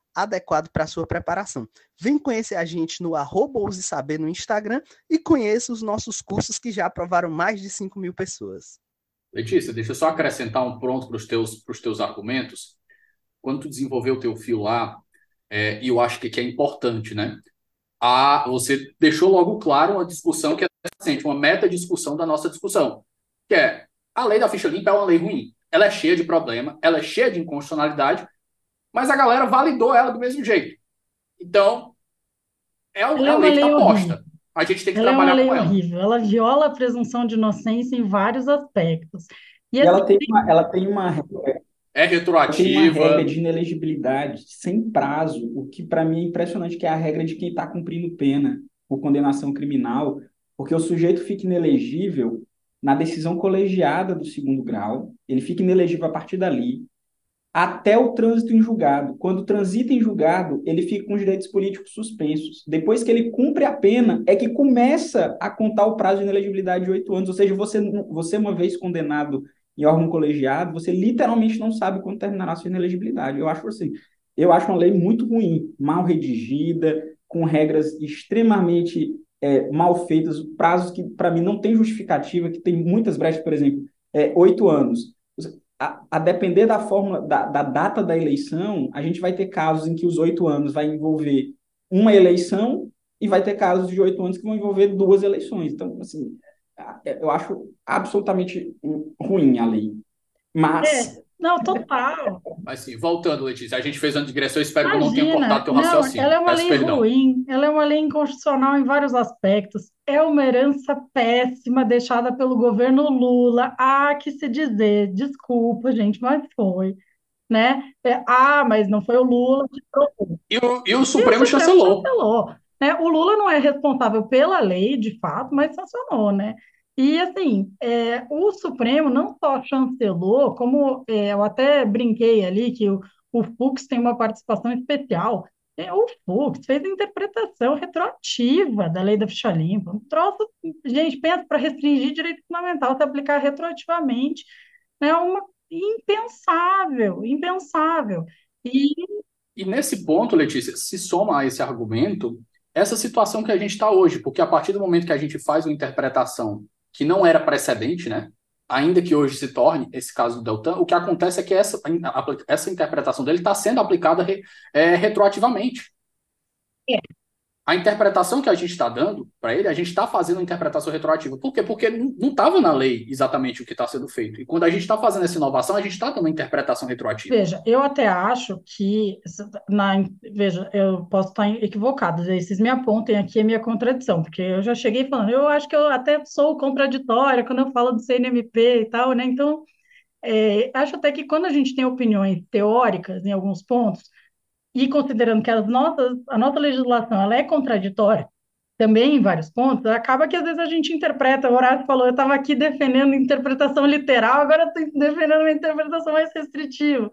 adequado para sua preparação. Vem conhecer a gente no arroba Saber no Instagram e conheça os nossos cursos que já aprovaram mais de 5 mil pessoas. Letícia, deixa eu só acrescentar um pronto para os teus, teus argumentos. Quando tu desenvolveu o teu fio lá, é, e eu acho que, que é importante, né? A, você deixou logo claro uma discussão que é recente, uma meta-discussão da nossa discussão, que é a lei da ficha limpa é uma lei ruim. Ela é cheia de problema, ela é cheia de inconstitucionalidade, mas a galera validou ela do mesmo jeito. Então, é, uma, é uma lei que está posta. A gente tem que ela trabalhar é uma lei com ela. horrível. Ela viola a presunção de inocência em vários aspectos. E, e ela, assim, tem uma, ela tem uma é retroativa. Tem uma regra de inelegibilidade sem prazo, o que para mim é impressionante, que é a regra de quem está cumprindo pena por condenação criminal, porque o sujeito fica inelegível na decisão colegiada do segundo grau, ele fica inelegível a partir dali, até o trânsito em julgado. Quando transita em julgado, ele fica com os direitos políticos suspensos. Depois que ele cumpre a pena, é que começa a contar o prazo de inelegibilidade de oito anos. Ou seja, você, você uma vez condenado em órgão colegiado, você literalmente não sabe quando terminará a sua inelegibilidade. Eu acho assim, eu acho uma lei muito ruim, mal redigida, com regras extremamente é, mal feitas, prazos que, para mim, não tem justificativa, que tem muitas brechas, por exemplo, é, oito anos a, a depender da fórmula, da, da data da eleição, a gente vai ter casos em que os oito anos vai envolver uma eleição e vai ter casos de oito anos que vão envolver duas eleições. Então, assim, eu acho absolutamente ruim a lei. Mas é. Não, total. Mas sim, voltando, Letícia, a gente fez uma digressão, espero Imagina, que eu não tenha cortado teu raciocínio. Ela é uma Peço lei perdão. ruim, ela é uma lei inconstitucional em vários aspectos. É uma herança péssima deixada pelo governo Lula. Há que se dizer, desculpa, gente, mas foi. Né? É, ah, mas não foi o Lula que trocou. E o, e o Supremo, e o Supremo chancelou. chancelou. Né? O Lula não é responsável pela lei, de fato, mas sancionou, né? E, assim, é, o Supremo não só chancelou, como é, eu até brinquei ali que o, o Fux tem uma participação especial. É, o Fux fez a interpretação retroativa da lei da ficha limpa. Um troço, gente, pensa para restringir direito fundamental, se aplicar retroativamente, é né, uma impensável, impensável. E, e nesse ponto, Letícia, se soma a esse argumento essa situação que a gente está hoje, porque a partir do momento que a gente faz uma interpretação que não era precedente, né? Ainda que hoje se torne esse caso do Deltan, o que acontece é que essa, essa interpretação dele está sendo aplicada re, é, retroativamente. É a interpretação que a gente está dando para ele, a gente está fazendo uma interpretação retroativa. Por quê? Porque não estava na lei exatamente o que está sendo feito. E quando a gente está fazendo essa inovação, a gente está dando uma interpretação retroativa. Veja, eu até acho que. Na, veja, eu posso estar equivocado, vocês me apontem aqui a minha contradição, porque eu já cheguei falando, eu acho que eu até sou contraditória quando eu falo do CNMP e tal, né? Então, é, acho até que quando a gente tem opiniões teóricas em alguns pontos e considerando que as nossas, a nossa legislação ela é contraditória também em vários pontos, acaba que às vezes a gente interpreta, o Horácio falou, eu estava aqui defendendo interpretação literal, agora estou defendendo uma interpretação mais restritiva,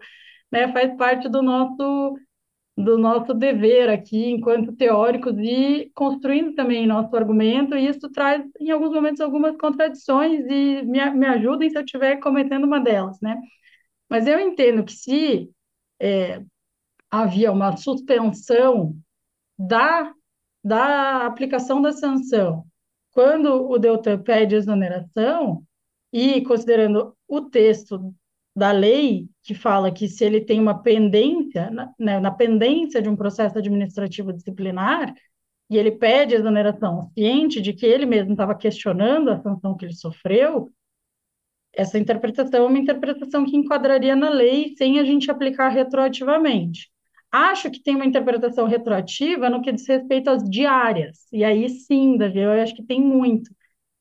né? Faz parte do nosso do nosso dever aqui, enquanto teóricos, e construindo também nosso argumento, e isso traz, em alguns momentos, algumas contradições, e me, me ajudem se eu estiver cometendo uma delas, né? Mas eu entendo que se é, havia uma suspensão da, da aplicação da sanção. Quando o Deltan pede exoneração, e considerando o texto da lei, que fala que se ele tem uma pendência, na, né, na pendência de um processo administrativo disciplinar, e ele pede exoneração, ciente de que ele mesmo estava questionando a sanção que ele sofreu, essa interpretação é uma interpretação que enquadraria na lei sem a gente aplicar retroativamente. Acho que tem uma interpretação retroativa no que diz respeito às diárias. E aí sim, Davi, eu acho que tem muito.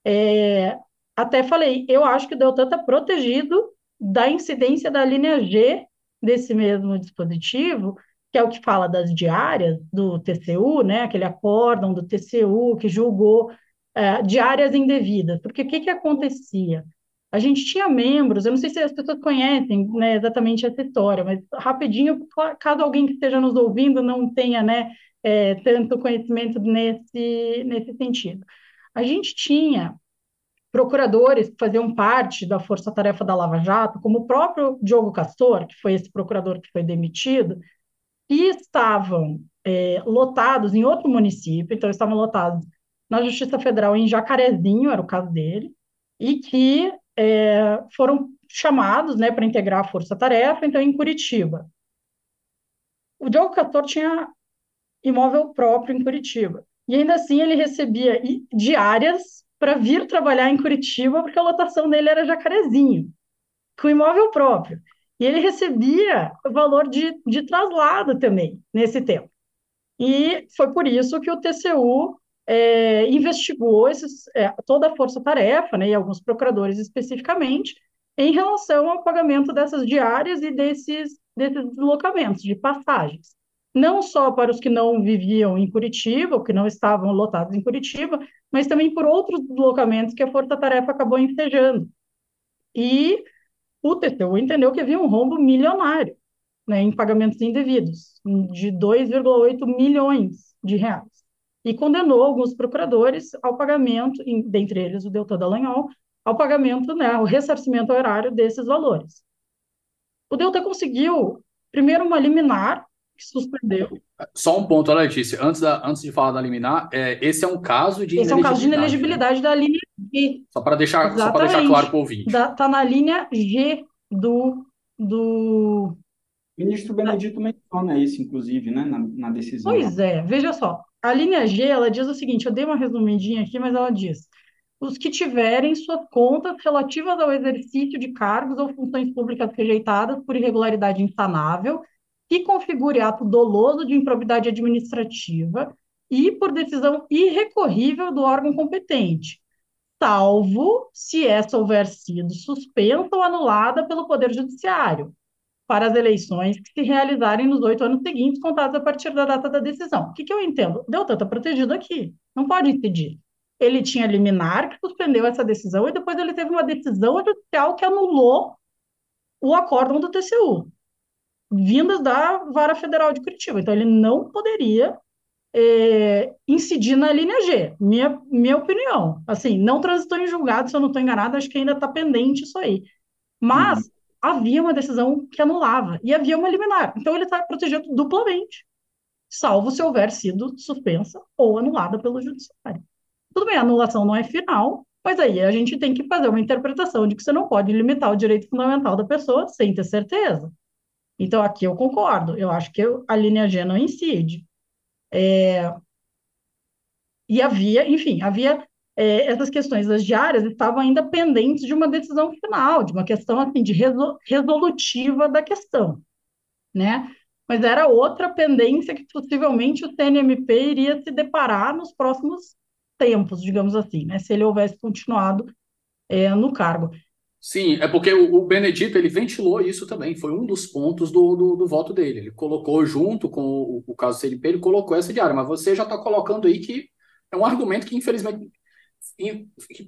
É, até falei, eu acho que o Deltan está protegido da incidência da linha G desse mesmo dispositivo, que é o que fala das diárias do TCU, né, aquele acórdão do TCU que julgou é, diárias indevidas. Porque o que, que acontecia? A gente tinha membros, eu não sei se as pessoas conhecem né, exatamente essa história, mas rapidinho, caso alguém que esteja nos ouvindo não tenha né, é, tanto conhecimento nesse, nesse sentido. A gente tinha procuradores que faziam parte da força-tarefa da Lava Jato, como o próprio Diogo Castor, que foi esse procurador que foi demitido, e estavam é, lotados em outro município, então estavam lotados na Justiça Federal em Jacarezinho, era o caso dele, e que é, foram chamados né, para integrar a força-tarefa, então, em Curitiba. O Diogo Castor tinha imóvel próprio em Curitiba. E ainda assim ele recebia diárias para vir trabalhar em Curitiba, porque a lotação dele era Jacarezinho, com imóvel próprio. E ele recebia valor de, de traslado também, nesse tempo. E foi por isso que o TCU é, investigou esses, é, toda a força-tarefa, né, e alguns procuradores especificamente, em relação ao pagamento dessas diárias e desses, desses deslocamentos, de passagens. não só para os que não viviam em Curitiba, ou que não estavam lotados em Curitiba, mas também por outros deslocamentos que a Força Tarefa acabou ensejando. E o TCU entendeu que havia um rombo milionário né, em pagamentos indevidos, de 2,8 milhões de reais. E condenou alguns procuradores ao pagamento, dentre eles o Deltan Dallagnol, ao pagamento, né, ao ressarcimento horário desses valores. O Deltan conseguiu, primeiro, uma liminar, que suspendeu. Só um ponto, Letícia, antes, da, antes de falar da liminar, é, esse é um caso de Esse é um caso de inelegibilidade da linha G. Só para deixar, só deixar claro para o ouvinte. Está na linha G do, do o ministro Benedito menciona isso, inclusive, né, na, na decisão. Pois é, veja só. A linha G, ela diz o seguinte, eu dei uma resumidinha aqui, mas ela diz, os que tiverem suas contas relativas ao exercício de cargos ou funções públicas rejeitadas por irregularidade insanável, que configure ato doloso de improbidade administrativa e por decisão irrecorrível do órgão competente, salvo se essa houver sido suspensa ou anulada pelo Poder Judiciário, para as eleições que se realizarem nos oito anos seguintes, contados a partir da data da decisão. O que, que eu entendo? Deltan está protegido aqui, não pode impedir. Ele tinha liminar que suspendeu essa decisão e depois ele teve uma decisão judicial que anulou o acórdão do TCU, vindas da Vara Federal de Curitiba. Então, ele não poderia é, incidir na linha G, minha, minha opinião. Assim, não transitou em julgado, se eu não estou enganado, acho que ainda está pendente isso aí. Mas, havia uma decisão que anulava e havia uma liminar. Então ele está protegido duplamente, salvo se houver sido suspensa ou anulada pelo judiciário. Tudo bem, a anulação não é final, mas aí a gente tem que fazer uma interpretação de que você não pode limitar o direito fundamental da pessoa sem ter certeza. Então aqui eu concordo, eu acho que a linha G não incide. É... E havia, enfim, havia é, essas questões das diárias estavam ainda pendentes de uma decisão final, de uma questão assim de resolutiva da questão, né? Mas era outra pendência que possivelmente o CNMP iria se deparar nos próximos tempos, digamos assim, né? Se ele houvesse continuado é, no cargo. Sim, é porque o, Benedito ele ventilou isso também, foi um dos pontos do, do, do voto dele. Ele colocou junto com o, o caso CNP, ele colocou essa diária, mas você já está colocando aí que é um argumento que, infelizmente,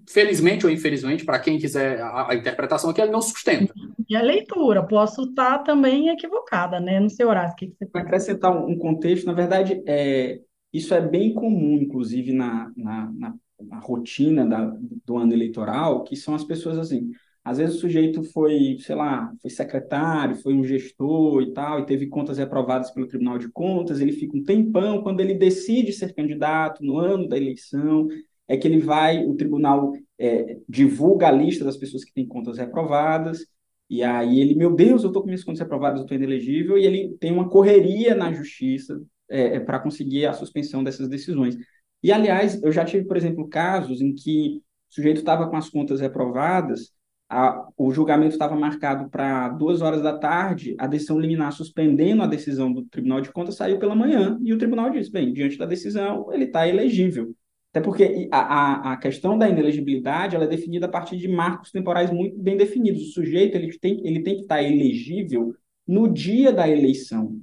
felizmente ou infelizmente, para quem quiser a, a, interpretação aqui, ele não sustenta. E a leitura, posso estar também equivocada, né? Não sei, Horácio, o que você Para acrescentar um, contexto, na verdade, é, isso é bem comum, inclusive, na, na, na, na rotina da, do ano eleitoral, que são as pessoas assim. Às vezes o sujeito foi, sei lá, foi secretário, foi um gestor e tal, e teve contas reprovadas pelo Tribunal de Contas, ele fica um tempão, quando ele decide ser candidato no ano da eleição, é que ele vai, o tribunal é, divulga a lista das pessoas que têm contas reprovadas, e aí ele, meu Deus, eu estou com minhas contas reprovadas, eu estou inelegível, e ele tem uma correria na justiça é, é para conseguir a suspensão dessas decisões. E, aliás, eu já tive, por exemplo, casos em que o sujeito estava com as contas reprovadas, a, o julgamento estava marcado para duas horas da tarde, a decisão liminar suspendendo a decisão do Tribunal de Contas saiu pela manhã, e o tribunal disse, bem, diante da decisão, ele está elegível. Até porque a, a, questão da inelegibilidade ela é definida a partir de marcos temporais muito bem definidos. O sujeito ele tem, ele tem que estar elegível no dia da eleição.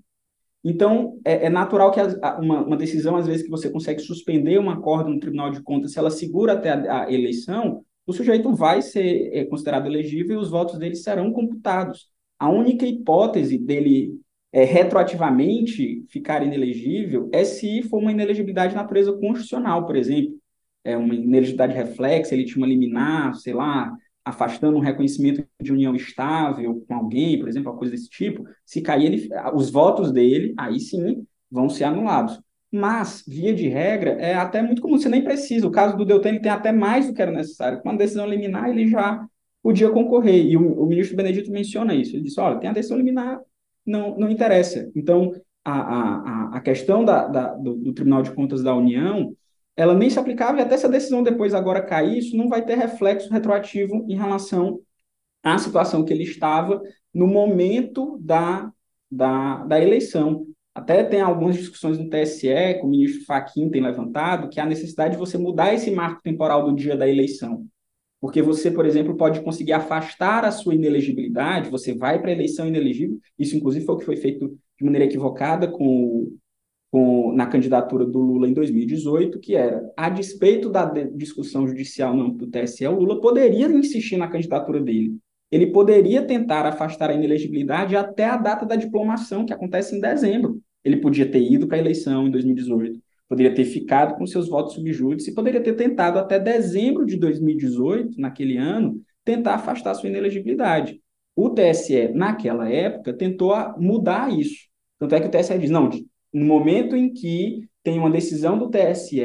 Então, é, é natural que a, uma, uma, decisão, às vezes, que você consegue suspender uma acordo no Tribunal de Contas, se ela segura até a, a eleição, o sujeito vai ser é, considerado elegível e os votos dele serão computados. A única hipótese dele é, retroativamente ficar inelegível é se for uma inelegibilidade de natureza constitucional, por exemplo. É uma inelegibilidade reflexa, ele tinha uma liminar, sei lá, afastando um reconhecimento de união estável com alguém, por exemplo, uma coisa desse tipo. Se cair ele, os votos dele, aí sim vão ser anulados. Mas, via de regra, é até muito comum, você nem precisa. O caso do Deltan ele tem até mais do que era necessário. Com a decisão liminar, ele já podia concorrer. E o, o ministro Benedito menciona isso. Ele disse: olha, tem a decisão liminar, não, não interessa. Então, a, a, a questão da, da do, do, Tribunal de Contas da União, ela nem se aplicava, e até se a decisão depois agora cair, isso não vai ter reflexo retroativo em relação à situação que ele estava no momento da, da, da eleição. Até tem algumas discussões no TSE, que o ministro Fachin tem levantado, que há necessidade de você mudar esse marco temporal do dia da eleição. Porque você, por exemplo, pode conseguir afastar a sua inelegibilidade, você vai para a eleição inelegível, isso inclusive foi o que foi feito de maneira equivocada com, com, na candidatura do Lula em 2018, que era, a despeito da discussão judicial no âmbito do TSE, o Lula poderia insistir na candidatura dele. Ele poderia tentar afastar a inelegibilidade até a data da diplomação, que acontece em dezembro. Ele podia ter ido para a eleição em 2018, poderia ter ficado com seus votos subjúdice e poderia ter tentado até dezembro de 2018, naquele ano, tentar afastar sua inelegibilidade. O TSE, naquela época, tentou mudar isso. Tanto é que o TSE diz, não, no momento em que tem uma decisão do TSE,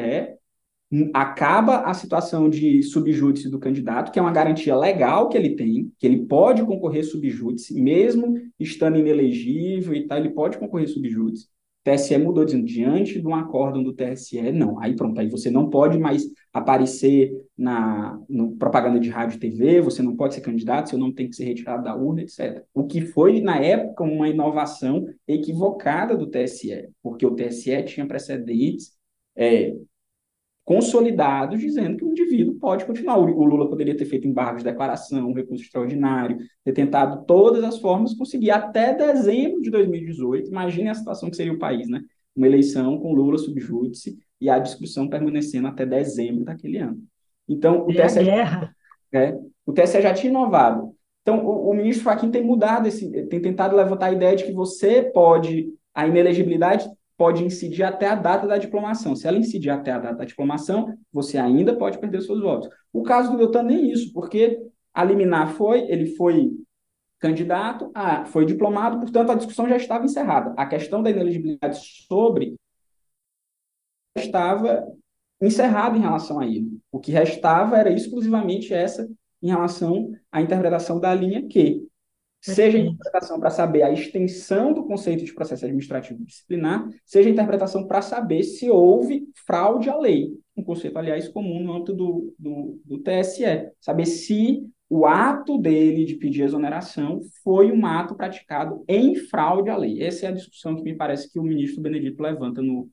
acaba a situação de subjúdice do candidato, que é uma garantia legal que ele tem, que ele pode concorrer subjúdice, mesmo estando inelegível e tal, ele pode concorrer subjúdice. TSE mudou dizendo, diante de um acórdão do TSE, não. Aí pronto, aí você não pode mais aparecer na no propaganda de rádio e TV, você não pode ser candidato, seu nome tem que ser retirado da urna, etc. O que foi, na época, uma inovação equivocada do TSE, porque o TSE tinha precedentes é, consolidados dizendo que indivíduo pode continuar. O Lula poderia ter feito embargo de declaração, um recurso extraordinário, ter tentado todas as formas, conseguir até dezembro de 2018. Imagine a situação que seria o país, né? Uma eleição com Lula subjúdice e a discussão permanecendo até dezembro daquele ano. Então, o TSE, guerra. É, o TSE já tinha inovado. Então, o, o ministro Fachin tem mudado, esse, tem tentado levantar a ideia de que você pode, a inelegibilidade pode incidir até a data da diplomação. Se ela incidir até a data da diplomação, você ainda pode perder seus votos. O caso do Deltan nem isso, porque a liminar foi, ele foi candidato, ah, foi diplomado, portanto a discussão já estava encerrada. A questão da inelegibilidade sobre estava encerrada em relação a ele. O que restava era exclusivamente essa em relação à interpretação da linha Q, seja a interpretação para saber a extensão do conceito de processo administrativo disciplinar, seja a interpretação para saber se houve fraude à lei, um conceito, aliás, comum no âmbito do, do, do TSE, saber se o ato dele de pedir exoneração foi um ato praticado em fraude à lei. Essa é a discussão que me parece que o ministro Benedito levanta no,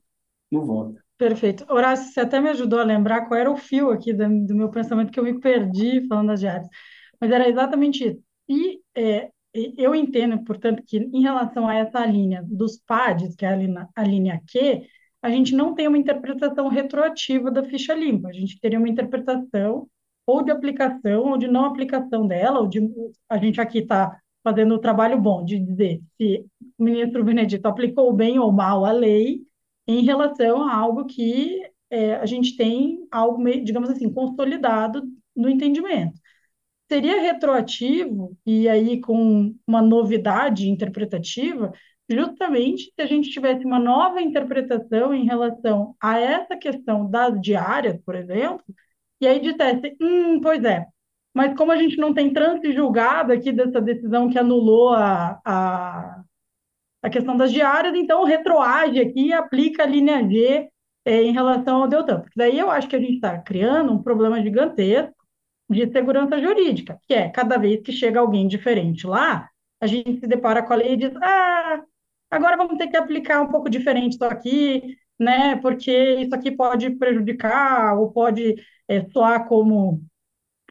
no voto. Perfeito. Horácio, você até me ajudou a lembrar qual era o fio aqui do, do meu pensamento, que eu me perdi falando das diárias. Mas era exatamente isso. E é, eu entendo, portanto, que em relação a essa linha dos PADs, que é a linha, a linha Q, a gente não tem uma interpretação retroativa da ficha limpa, a gente teria uma interpretação ou de aplicação ou de não aplicação dela, ou de a gente aqui está fazendo o trabalho bom de dizer se o ministro Benedito aplicou bem ou mal a lei em relação a algo que é, a gente tem algo, digamos assim, consolidado no entendimento seria retroativo, e aí com uma novidade interpretativa, justamente se a gente tivesse uma nova interpretação em relação a essa questão das diárias, por exemplo, e aí dissesse, hum, pois é, mas como a gente não tem trânsito julgado aqui dessa decisão que anulou a, a, a questão das diárias, então retroage aqui e aplica a linha G é, em relação ao Deltan. Porque daí eu acho que a gente está criando um problema gigantesco de segurança jurídica, que é cada vez que chega alguém diferente lá, a gente se depara com a lei e diz: ah, agora vamos ter que aplicar um pouco diferente isso aqui, né? Porque isso aqui pode prejudicar ou pode é, soar como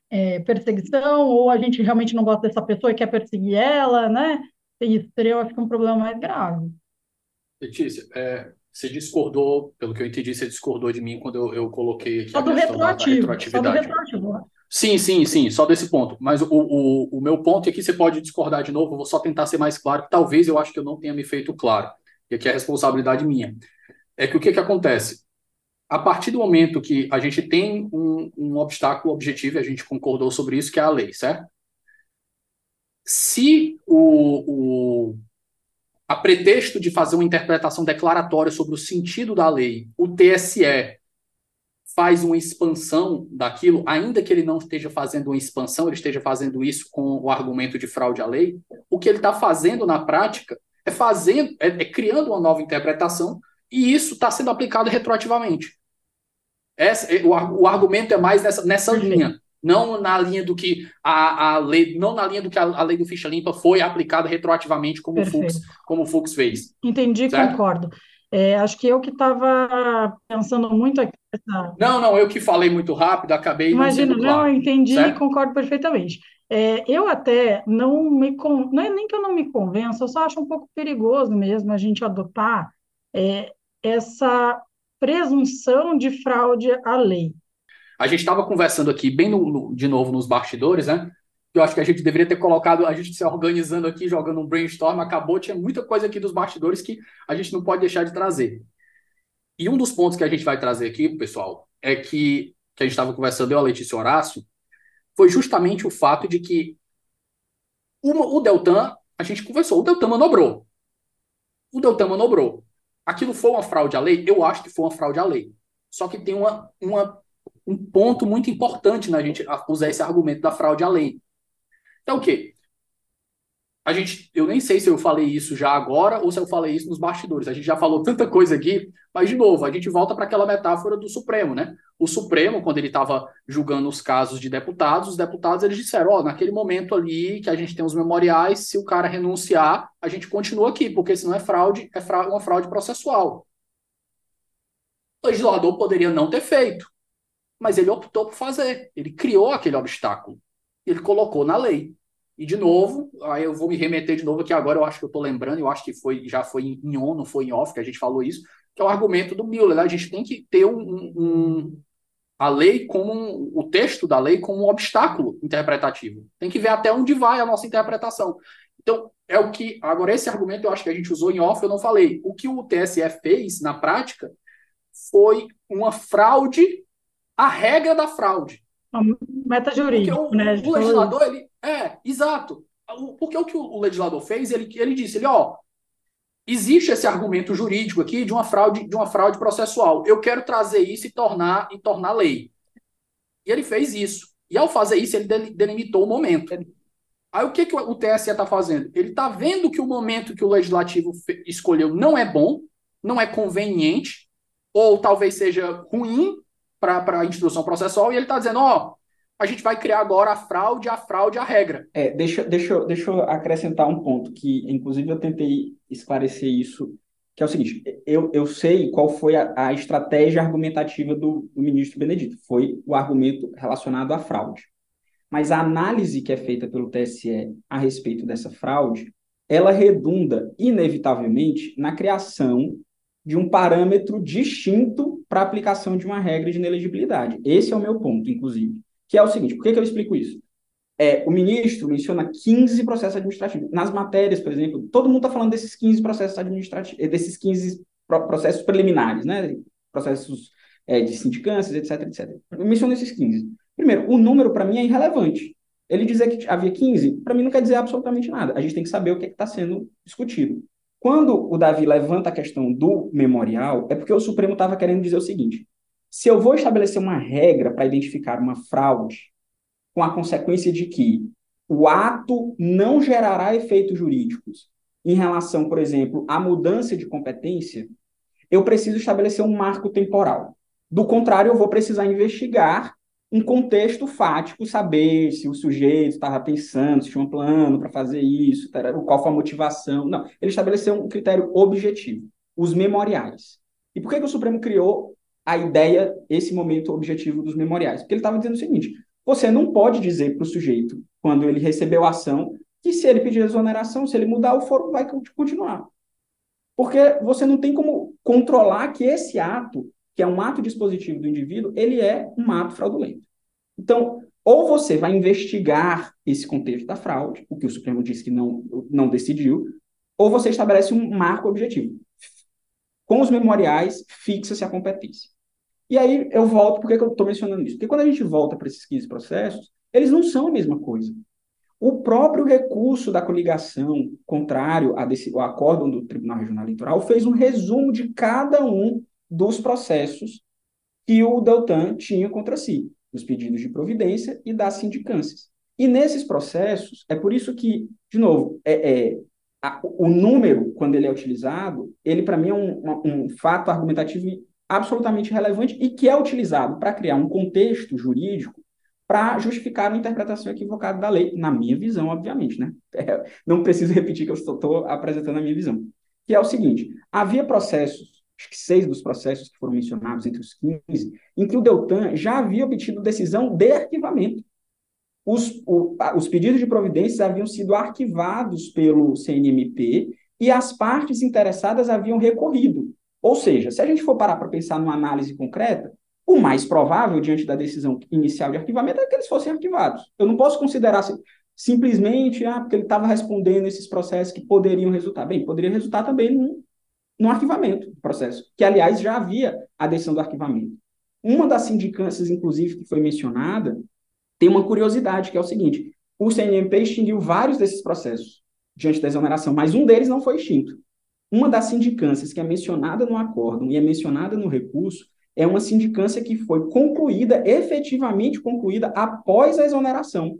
é, perseguição, ou a gente realmente não gosta dessa pessoa e quer perseguir ela, né? Isso seria, eu acho que, um problema mais grave. Letícia, é, você discordou, pelo que eu entendi, você discordou de mim quando eu, eu coloquei aqui só a do questão retroativo, da só do retroativo. Sim, sim, sim, só desse ponto. Mas o, o, o meu ponto, e aqui você pode discordar de novo, eu vou só tentar ser mais claro, que talvez eu acho que eu não tenha me feito claro, e aqui é responsabilidade minha. É que o que, que acontece? A partir do momento que a gente tem um, um obstáculo objetivo, e a gente concordou sobre isso, que é a lei, certo? Se o, o, a pretexto de fazer uma interpretação declaratória sobre o sentido da lei, o TSE faz uma expansão daquilo, ainda que ele não esteja fazendo uma expansão, ele esteja fazendo isso com o argumento de fraude à lei, o que ele está fazendo na prática é fazendo, é, é, criando uma nova interpretação e isso está sendo aplicado retroativamente. Essa, é, o, o argumento é mais nessa, nessa linha, não na linha do que a, a lei, não na linha do que a, a lei do ficha limpa foi aplicada retroativamente como o Fux, como o Fux fez. Entendi, certo? concordo. É, acho que eu que estava pensando muito aqui. Essa... Não, não, eu que falei muito rápido, acabei. Imagina, não, claro, não entendi certo? e concordo perfeitamente. É, eu até não me con... não é nem que eu não me convenço, eu só acho um pouco perigoso mesmo a gente adotar é, essa presunção de fraude à lei. A gente estava conversando aqui, bem no, no, de novo nos bastidores, né? Eu acho que a gente deveria ter colocado, a gente se organizando aqui, jogando um brainstorm, acabou, tinha muita coisa aqui dos bastidores que a gente não pode deixar de trazer. E um dos pontos que a gente vai trazer aqui, pessoal, é que, que a gente estava conversando, eu, a Letícia Horácio, foi justamente o fato de que uma, o Deltan, a gente conversou, o Deltan manobrou. O Deltan manobrou. Aquilo foi uma fraude à lei? Eu acho que foi uma fraude à lei. Só que tem uma, uma, um ponto muito importante na gente usar esse argumento da fraude à lei. Então, o quê? A gente, eu nem sei se eu falei isso já agora ou se eu falei isso nos bastidores. A gente já falou tanta coisa aqui, mas de novo, a gente volta para aquela metáfora do Supremo, né? O Supremo, quando ele estava julgando os casos de deputados, os deputados eles disseram: ó, oh, naquele momento ali que a gente tem os memoriais, se o cara renunciar, a gente continua aqui, porque senão é fraude, é uma fraude processual. O legislador poderia não ter feito, mas ele optou por fazer. Ele criou aquele obstáculo. Ele colocou na lei. E de novo, aí eu vou me remeter de novo aqui agora, eu acho que eu estou lembrando, eu acho que foi já foi em on, não foi em off que a gente falou isso, que é o argumento do Miller. Né? A gente tem que ter um, um a lei como um, o texto da lei como um obstáculo interpretativo. Tem que ver até onde vai a nossa interpretação. Então, é o que. Agora, esse argumento eu acho que a gente usou em off, eu não falei. O que o TSE fez na prática foi uma fraude à regra da fraude. Uma meta jurídica, o, né? O legislador, ele, é, exato. Porque o que o legislador fez, ele, ele disse, ele, ó, existe esse argumento jurídico aqui de uma fraude, de uma fraude processual. Eu quero trazer isso e tornar e tornar lei. E ele fez isso. E ao fazer isso, ele delimitou o momento. Aí o que, que o TSE está fazendo? Ele está vendo que o momento que o legislativo escolheu não é bom, não é conveniente, ou talvez seja ruim para a instrução processual, e ele está dizendo, ó, a gente vai criar agora a fraude, a fraude, a regra. É, deixa, deixa, deixa eu acrescentar um ponto, que inclusive eu tentei esclarecer isso, que é o seguinte, eu, eu sei qual foi a, a estratégia argumentativa do, do ministro Benedito, foi o argumento relacionado à fraude. Mas a análise que é feita pelo TSE a respeito dessa fraude, ela redunda, inevitavelmente, na criação de um parâmetro distinto para aplicação de uma regra de inelegibilidade. Esse é o meu ponto, inclusive que é o seguinte, por que, que eu explico isso? É, o ministro menciona 15 processos administrativos. Nas matérias, por exemplo, todo mundo está falando desses 15 processos administrativos, eh, desses 15 processos preliminares, né? Processos é, de sindicâncias, etc, etc. Eu menciono esses 15. Primeiro, o número para mim é irrelevante. Ele dizer que havia 15, para mim não quer dizer absolutamente nada. A gente tem que saber o que é está sendo discutido. Quando o Davi levanta a questão do memorial, é porque o Supremo estava querendo dizer o seguinte: se eu vou estabelecer uma regra para identificar uma fraude, com a consequência de que o ato não gerará efeitos jurídicos em relação, por exemplo, à mudança de competência, eu preciso estabelecer um marco temporal. Do contrário, eu vou precisar investigar um contexto fático, saber se o sujeito estava pensando, se tinha um plano para fazer isso, qual foi a motivação. Não, ele estabeleceu um critério objetivo, os memoriais. E por que, que o Supremo criou a ideia, esse momento objetivo dos memoriais. Porque ele estava dizendo o seguinte: você não pode dizer para o sujeito, quando ele recebeu a ação, que se ele pedir exoneração, se ele mudar, o foro vai continuar. Porque você não tem como controlar que esse ato, que é um ato dispositivo do indivíduo, ele é um ato fraudulento. Então, ou você vai investigar esse contexto da fraude, o que o Supremo disse que não, não decidiu, ou você estabelece um marco objetivo. Com os memoriais, fixa-se a competência. E aí eu volto, por que, eu estou mencionando isso? Porque quando a gente volta para esses 15 processos, eles não são a mesma coisa. O próprio recurso da coligação, contrário ao acórdão do Tribunal Regional Eleitoral, fez um resumo de cada um dos processos que o Deltan tinha contra si, dos pedidos de providência e das sindicâncias. E nesses processos, é por isso que, de novo, é, é a, o número, quando ele é utilizado, ele para mim é um, um fato argumentativo absolutamente relevante e que é utilizado para criar um contexto jurídico para justificar uma interpretação equivocada da lei, na minha visão, obviamente, né? É, não preciso repetir que eu estou apresentando a minha visão. Que é o seguinte: havia processos, acho que seis dos processos que foram mencionados entre os 15, em que o Deltan já havia obtido decisão de arquivamento. os, o, os pedidos de providências haviam sido arquivados pelo CNMP e as partes interessadas haviam recorrido. Ou seja, se a gente for parar para pensar numa análise concreta, o mais provável, diante da decisão inicial de arquivamento, é que eles fossem arquivados. Eu não posso considerar simplesmente ah, porque ele estava respondendo esses processos que poderiam resultar. Bem, poderia resultar também num, num arquivamento do processo, que, aliás, já havia a decisão do arquivamento. Uma das sindicâncias, inclusive, que foi mencionada, tem uma curiosidade, que é o seguinte: o CNMP extinguiu vários desses processos diante da exoneração, mas um deles não foi extinto. Uma das sindicâncias que é mencionada no acórdão e é mencionada no recurso é uma sindicância que foi concluída, efetivamente concluída, após a exoneração.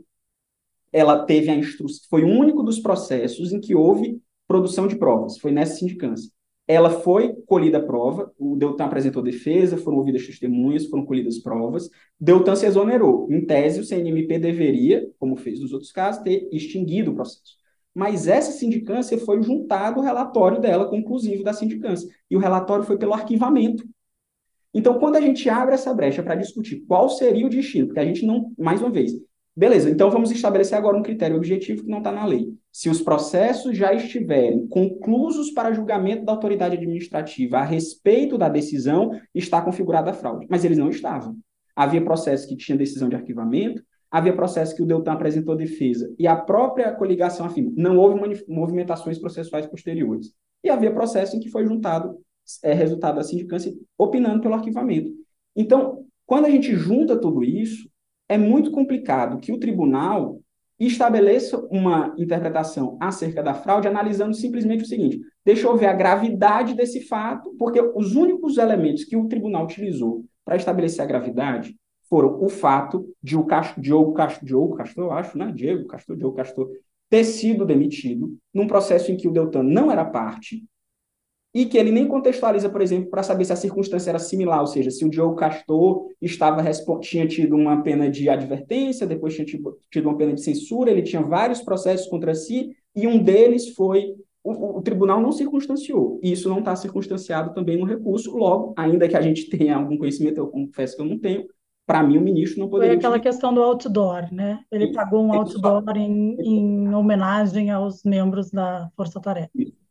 Ela teve a instrução, foi o único dos processos em que houve produção de provas, foi nessa sindicância. Ela foi colhida a prova, o Deltan apresentou defesa, foram ouvidas testemunhas, foram colhidas provas, Deltan se exonerou. Em tese, o CNMP deveria, como fez nos outros casos, ter extinguido o processo. Mas essa sindicância foi juntado o relatório dela, conclusivo da sindicância. E o relatório foi pelo arquivamento. Então, quando a gente abre essa brecha para discutir qual seria o destino, porque a gente não, mais uma vez, beleza, então vamos estabelecer agora um critério objetivo que não está na lei. Se os processos já estiverem conclusos para julgamento da autoridade administrativa a respeito da decisão, está configurada a fraude. Mas eles não estavam. Havia processos que tinham decisão de arquivamento, havia processo que o Deltan apresentou defesa e a própria coligação afirma, não houve movimentações processuais posteriores. E havia processo em que foi juntado é, resultado da sindicância opinando pelo arquivamento. Então, quando a gente junta tudo isso, é muito complicado que o tribunal estabeleça uma interpretação acerca da fraude analisando simplesmente o seguinte: deixa eu ver a gravidade desse fato, porque os únicos elementos que o tribunal utilizou para estabelecer a gravidade foram o fato de o Castro, Diogo, Castro, Diogo Castor, eu acho, né? Diego Castor, Diogo Castor, ter sido demitido num processo em que o Deltan não era parte e que ele nem contextualiza, por exemplo, para saber se a circunstância era similar, ou seja, se o Diogo Castor estava tinha tido uma pena de advertência, depois tinha tido uma pena de censura, ele tinha vários processos contra si e um deles foi o, o, tribunal não circunstanciou. E isso não está circunstanciado também no recurso. Logo, ainda que a gente tenha algum conhecimento, eu confesso que eu não tenho, para mim, o ministro não poderia. Foi aquela questão do outdoor, né? Ele Isso. pagou um outdoor em, em, homenagem aos membros da Força Tarefa.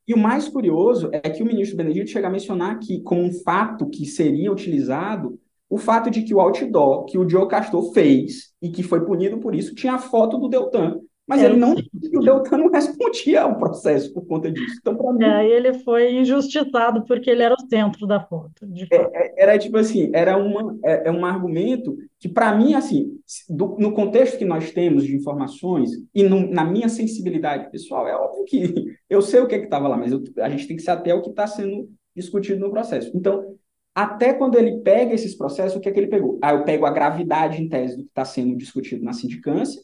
E o mais curioso é que o ministro Benedito chega a mencionar aqui, como um fato que seria utilizado, o fato de que o outdoor que o Joe Castor fez e que foi punido por isso tinha a foto do Deltan mas é, ele não, o Deltan não respondia ao processo por conta disso. Então, para mim. É, ele foi injustiçado porque ele era o centro da foto. É, é, era tipo assim, era uma, é, é um argumento que, para mim, assim, do, no contexto que nós temos de informações e no, na minha sensibilidade pessoal, é óbvio que eu sei o que é estava lá, mas eu, a gente tem que ser até o que está sendo discutido no processo. Então, até quando ele pega esses processos, o que é que ele pegou? Ah, eu pego a gravidade em tese do que está sendo discutido na sindicância,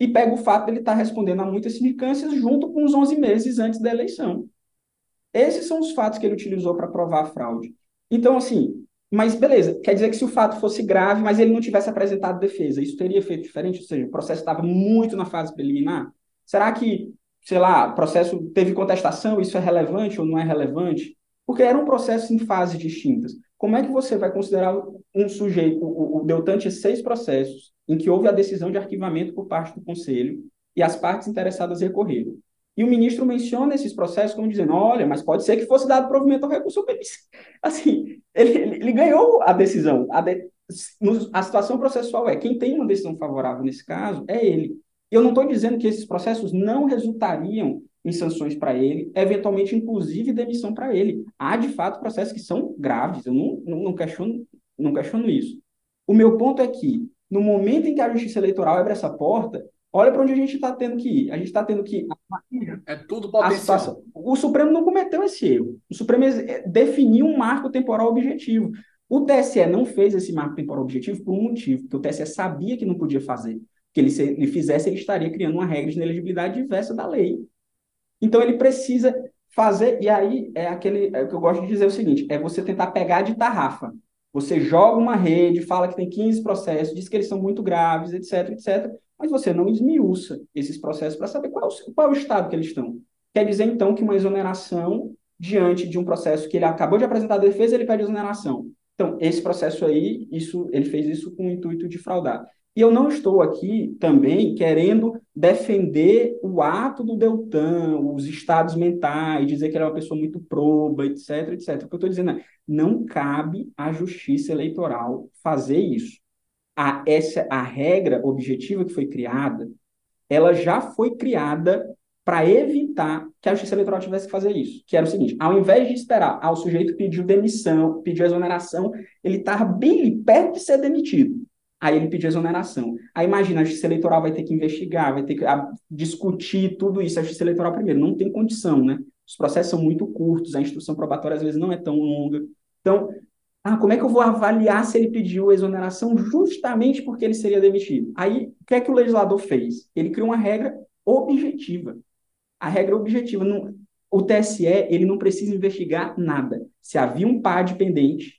e pega o fato de ele estar tá respondendo a muitas sindicâncias junto com os 11 meses antes da eleição. Esses são os fatos que ele utilizou para provar a fraude. Então, assim, mas beleza, quer dizer que se o fato fosse grave, mas ele não tivesse apresentado defesa, isso teria feito diferente? Ou seja, o processo estava muito na fase preliminar? Será que, sei lá, o processo teve contestação, isso é relevante ou não é relevante? Porque era um processo em fases distintas. Como é que você vai considerar um sujeito, o, o Deltan seis processos, em que houve a decisão de arquivamento por parte do Conselho e as partes interessadas recorreram. E o ministro menciona esses processos como dizendo, olha, mas pode ser que fosse dado provimento ao recurso. Assim, ele, ele ganhou a decisão. A, de, a situação processual é, quem tem uma decisão favorável nesse caso é ele. Eu não estou dizendo que esses processos não resultariam em sanções para ele, eventualmente, inclusive, demissão para ele. Há, de fato, processos que são graves, eu não, não, não, questiono, não questiono isso. O meu ponto é que no momento em que a justiça eleitoral abre essa porta, olha para onde a gente está tendo que ir. A gente está tendo que. É tudo potencial. O Supremo não cometeu esse erro. O Supremo definiu um marco temporal objetivo. O TSE não fez esse marco temporal objetivo por um motivo, porque o TSE sabia que não podia fazer. Que ele, se ele fizesse, ele estaria criando uma regra de inelegibilidade diversa da lei. Então ele precisa fazer, e aí é aquele é o que eu gosto de dizer o seguinte: é você tentar pegar de tarrafa. Você joga uma rede, fala que tem 15 processos, diz que eles são muito graves, etc, etc, mas você não esmiuça esses processos para saber qual, qual é o estado que eles estão. Quer dizer, então, que uma exoneração diante de um processo que ele acabou de apresentar a defesa, ele pede exoneração. Então, esse processo aí, isso, ele fez isso com o intuito de fraudar. E eu não estou aqui também querendo defender o ato do Deltan, os estados mentais, dizer que ele é uma pessoa muito proba, etc, etc. O que eu estou dizendo é, não cabe à justiça eleitoral fazer isso. A, essa, a regra objetiva que foi criada, ela já foi criada para evitar que a Justiça Eleitoral tivesse que fazer isso. Que era o seguinte: ao invés de esperar, ah, o sujeito pediu demissão, pediu exoneração, ele estava bem perto de ser demitido. Aí ele pediu exoneração. Aí imagina, a Justiça Eleitoral vai ter que investigar, vai ter que ah, discutir tudo isso. A Justiça Eleitoral, primeiro, não tem condição, né? Os processos são muito curtos, a instrução probatória às vezes não é tão longa. Então, ah, como é que eu vou avaliar se ele pediu exoneração justamente porque ele seria demitido? Aí, o que é que o legislador fez? Ele criou uma regra objetiva a regra objetiva. Não, o TSE ele não precisa investigar nada. Se havia um PAD pendente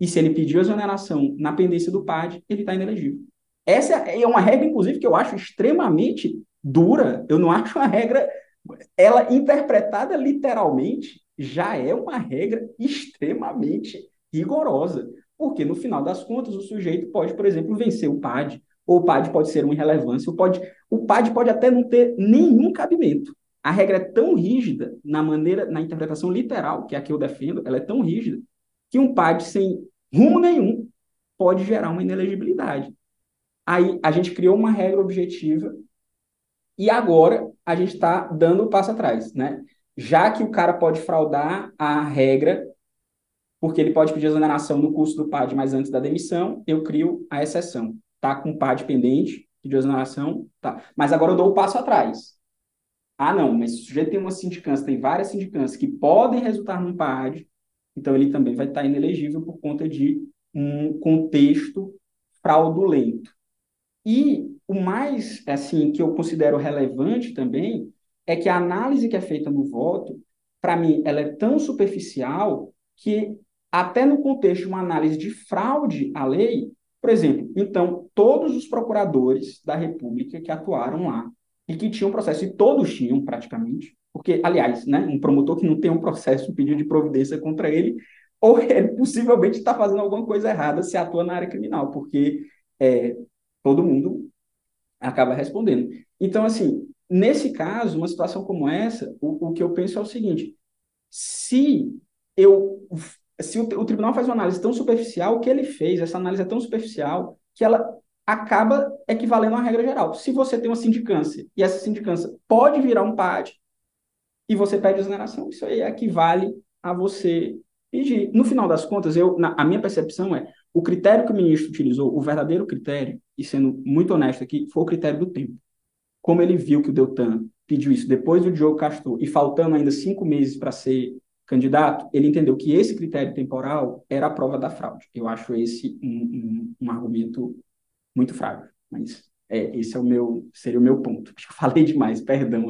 e se ele pediu exoneração na pendência do PAD, ele está inelegível. Essa é uma regra, inclusive, que eu acho extremamente dura. Eu não acho uma regra. Ela interpretada literalmente já é uma regra extremamente rigorosa. Porque, no final das contas, o sujeito pode, por exemplo, vencer o PAD, ou o PAD pode ser uma irrelevância, o, pode, o PAD pode até não ter nenhum cabimento. A regra é tão rígida na maneira, na interpretação literal, que é a que eu defendo, ela é tão rígida, que um PAD sem rumo nenhum pode gerar uma inelegibilidade. Aí a gente criou uma regra objetiva e agora a gente está dando o passo atrás, né? Já que o cara pode fraudar a regra, porque ele pode pedir exoneração no custo do PAD, mas antes da demissão, eu crio a exceção. Tá com o PAD pendente, de exoneração, tá. Mas agora eu dou o passo atrás. Ah, não, mas se o sujeito tem uma sindicância, tem várias sindicâncias que podem resultar num PAD, então ele também vai estar inelegível por conta de um contexto fraudulento. E o mais, assim, que eu considero relevante também é que a análise que é feita no voto, para mim, ela é tão superficial que até no contexto de uma análise de fraude à lei, por exemplo, então, todos os procuradores da República que atuaram lá e que tinham processo, e todos tinham praticamente, porque, aliás, né, um promotor que não tem um processo, um pedido de providência contra ele, ou ele possivelmente está fazendo alguma coisa errada se atua na área criminal, porque é, todo mundo acaba respondendo. Então, assim, nesse caso, uma situação como essa, o, o que eu penso é o seguinte: se eu se o, o, tribunal faz uma análise tão superficial, o que ele fez, essa análise é tão superficial que ela acaba equivalendo à regra geral. Se você tem uma sindicância e essa sindicância pode virar um PAD e você pede exoneração, isso aí equivale a você pedir. No final das contas, eu, na, a minha percepção é o critério que o ministro utilizou, o verdadeiro critério, e sendo muito honesto aqui, foi o critério do tempo. Como ele viu que o Deltan pediu isso depois do Diogo Castor e faltando ainda cinco meses para ser candidato, ele entendeu que esse critério temporal era a prova da fraude. Eu acho esse um, um, um argumento muito frágil. Mas é, esse é o meu, seria o meu ponto. Acho que falei demais, perdão.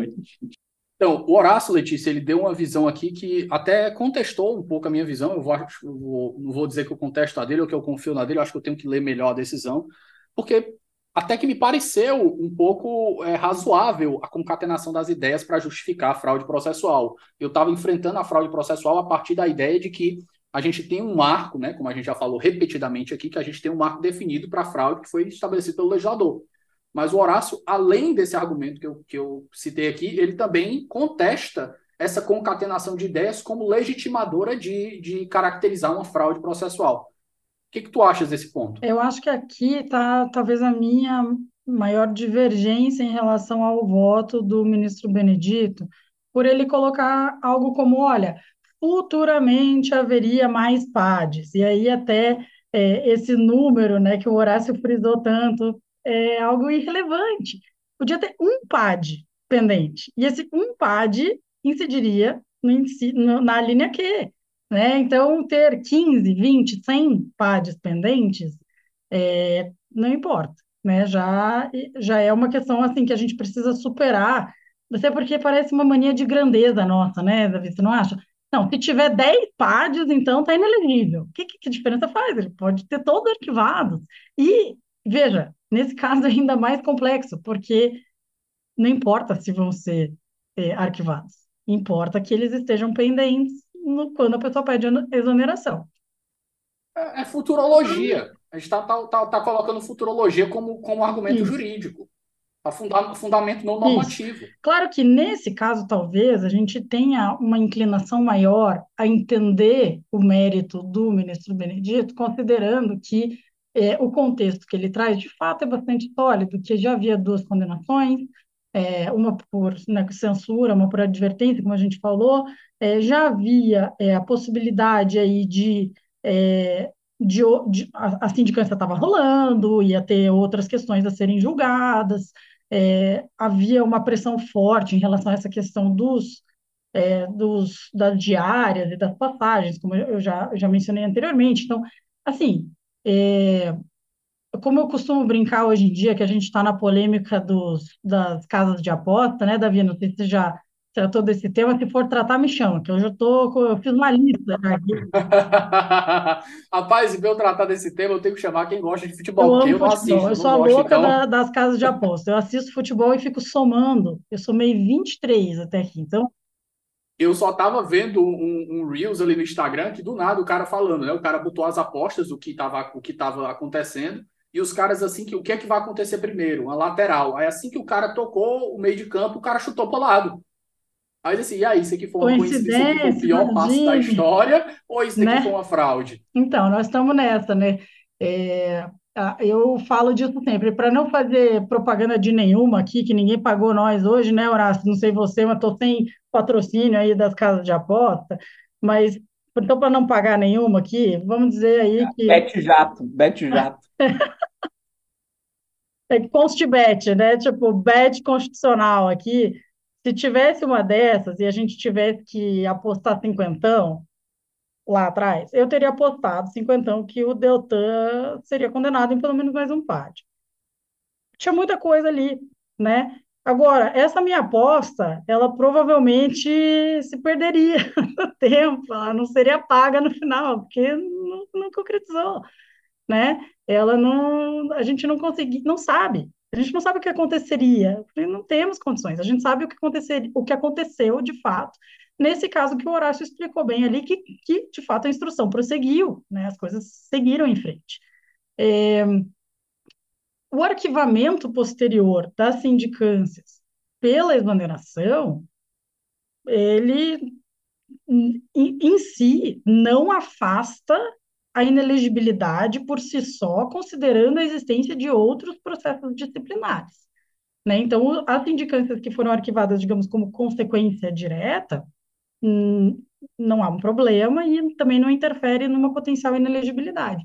Então, o Horácio, Letícia, ele deu uma visão aqui que até contestou um pouco a minha visão. Eu, vou, eu vou, não vou dizer que eu contesto a dele ou que eu confio na dele, eu acho que eu tenho que ler melhor a decisão, porque até que me pareceu um pouco é, razoável a concatenação das ideias para justificar a fraude processual. Eu estava enfrentando a fraude processual a partir da ideia de que a gente tem um marco, né, como a gente já falou repetidamente aqui, que a gente tem um marco definido para fraude que foi estabelecido pelo legislador. Mas o Horácio, além desse argumento que eu, que eu citei aqui, ele também contesta essa concatenação de ideias como legitimadora de, de caracterizar uma fraude processual. O que, que tu achas desse ponto? Eu acho que aqui está talvez a minha maior divergência em relação ao voto do ministro Benedito, por ele colocar algo como, olha, futuramente haveria mais PADs. E aí até é, esse número né, que o Horácio frisou tanto é algo irrelevante. Podia ter um PAD pendente, e esse um PAD incidiria no, na linha Q. Né? Então, ter 15, 20, 100 PADs pendentes é, não importa. Né? Já, já é uma questão assim que a gente precisa superar, até porque parece uma mania de grandeza nossa, né, Davi? Você não acha? Não, se tiver 10 pádios, então está inelegível. O que, que, diferença faz? Ele pode ter todos arquivados. E, veja, nesse caso é ainda mais complexo, porque não importa se vão ser é, arquivados, importa que eles estejam pendentes no, quando a pessoa pede exoneração. É, é futurologia. A gente está tá, tá, tá, colocando futurologia como, como argumento Isso. jurídico. A funda fundamento não normativo. Isso. Claro que nesse caso, talvez, a gente tenha uma inclinação maior a entender o mérito do ministro Benedito, considerando que é, o contexto que ele traz, de fato, é bastante sólido, que já havia duas condenações, é, uma por né, censura, uma por advertência, como a gente falou, é, já havia é, a possibilidade aí de, é, de, de a, a sindicância estava rolando, ia ter outras questões a serem julgadas, é, havia uma pressão forte em relação a essa questão dos, é, dos das diárias e das passagens, como eu já, já mencionei anteriormente. Então, assim, é, como eu costumo brincar hoje em dia, que a gente está na polêmica dos, das casas de aposta, né, Davi? Não sei se você já tratou desse tema. Se for tratar, me chama, que eu já tô, eu fiz uma lista aqui. Rapaz, se eu tratar desse tema, eu tenho que chamar quem gosta de futebol. Eu eu futebol. Assisto, eu sou a louca então... da, das casas de aposta. Eu assisto futebol e fico somando. Eu somei 23 até aqui, então. Eu só tava vendo um, um Reels ali no Instagram que do nada o cara falando, né? O cara botou as apostas do que tava, o que tava acontecendo e os caras assim que o que é que vai acontecer primeiro? Uma lateral. Aí assim que o cara tocou o meio de campo, o cara chutou para o lado. Aí assim, e aí, isso aqui foi uma coincidência, coincidência foi o pior passo da história, ou isso aqui né? foi uma fraude? Então, nós estamos nessa, né? É, eu falo disso sempre, para não fazer propaganda de nenhuma aqui, que ninguém pagou nós hoje, né, Horácio? Não sei você, mas estou sem patrocínio aí das casas de aposta, mas então, para não pagar nenhuma aqui, vamos dizer aí que. Bet jato, bet jato. é constibet, né? Tipo, bet constitucional aqui. Se tivesse uma dessas e a gente tivesse que apostar cinquentão lá atrás, eu teria apostado cinquentão que o Deltan seria condenado em pelo menos mais um pátio. Tinha muita coisa ali, né? Agora, essa minha aposta, ela provavelmente se perderia no tempo, ela não seria paga no final, porque não, não concretizou, né? Ela não, a gente não conseguiu, não sabe, a gente não sabe o que aconteceria, não temos condições, a gente sabe o que, acontecer, o que aconteceu de fato, nesse caso que o Horácio explicou bem ali, que, que de fato a instrução prosseguiu, né? As coisas seguiram em frente. É, o arquivamento posterior das sindicâncias pela exoneração, ele em, em si não afasta a inelegibilidade por si só, considerando a existência de outros processos disciplinares. Né? Então, as sindicâncias que foram arquivadas, digamos, como consequência direta, hum, não há um problema e também não interfere numa potencial inelegibilidade.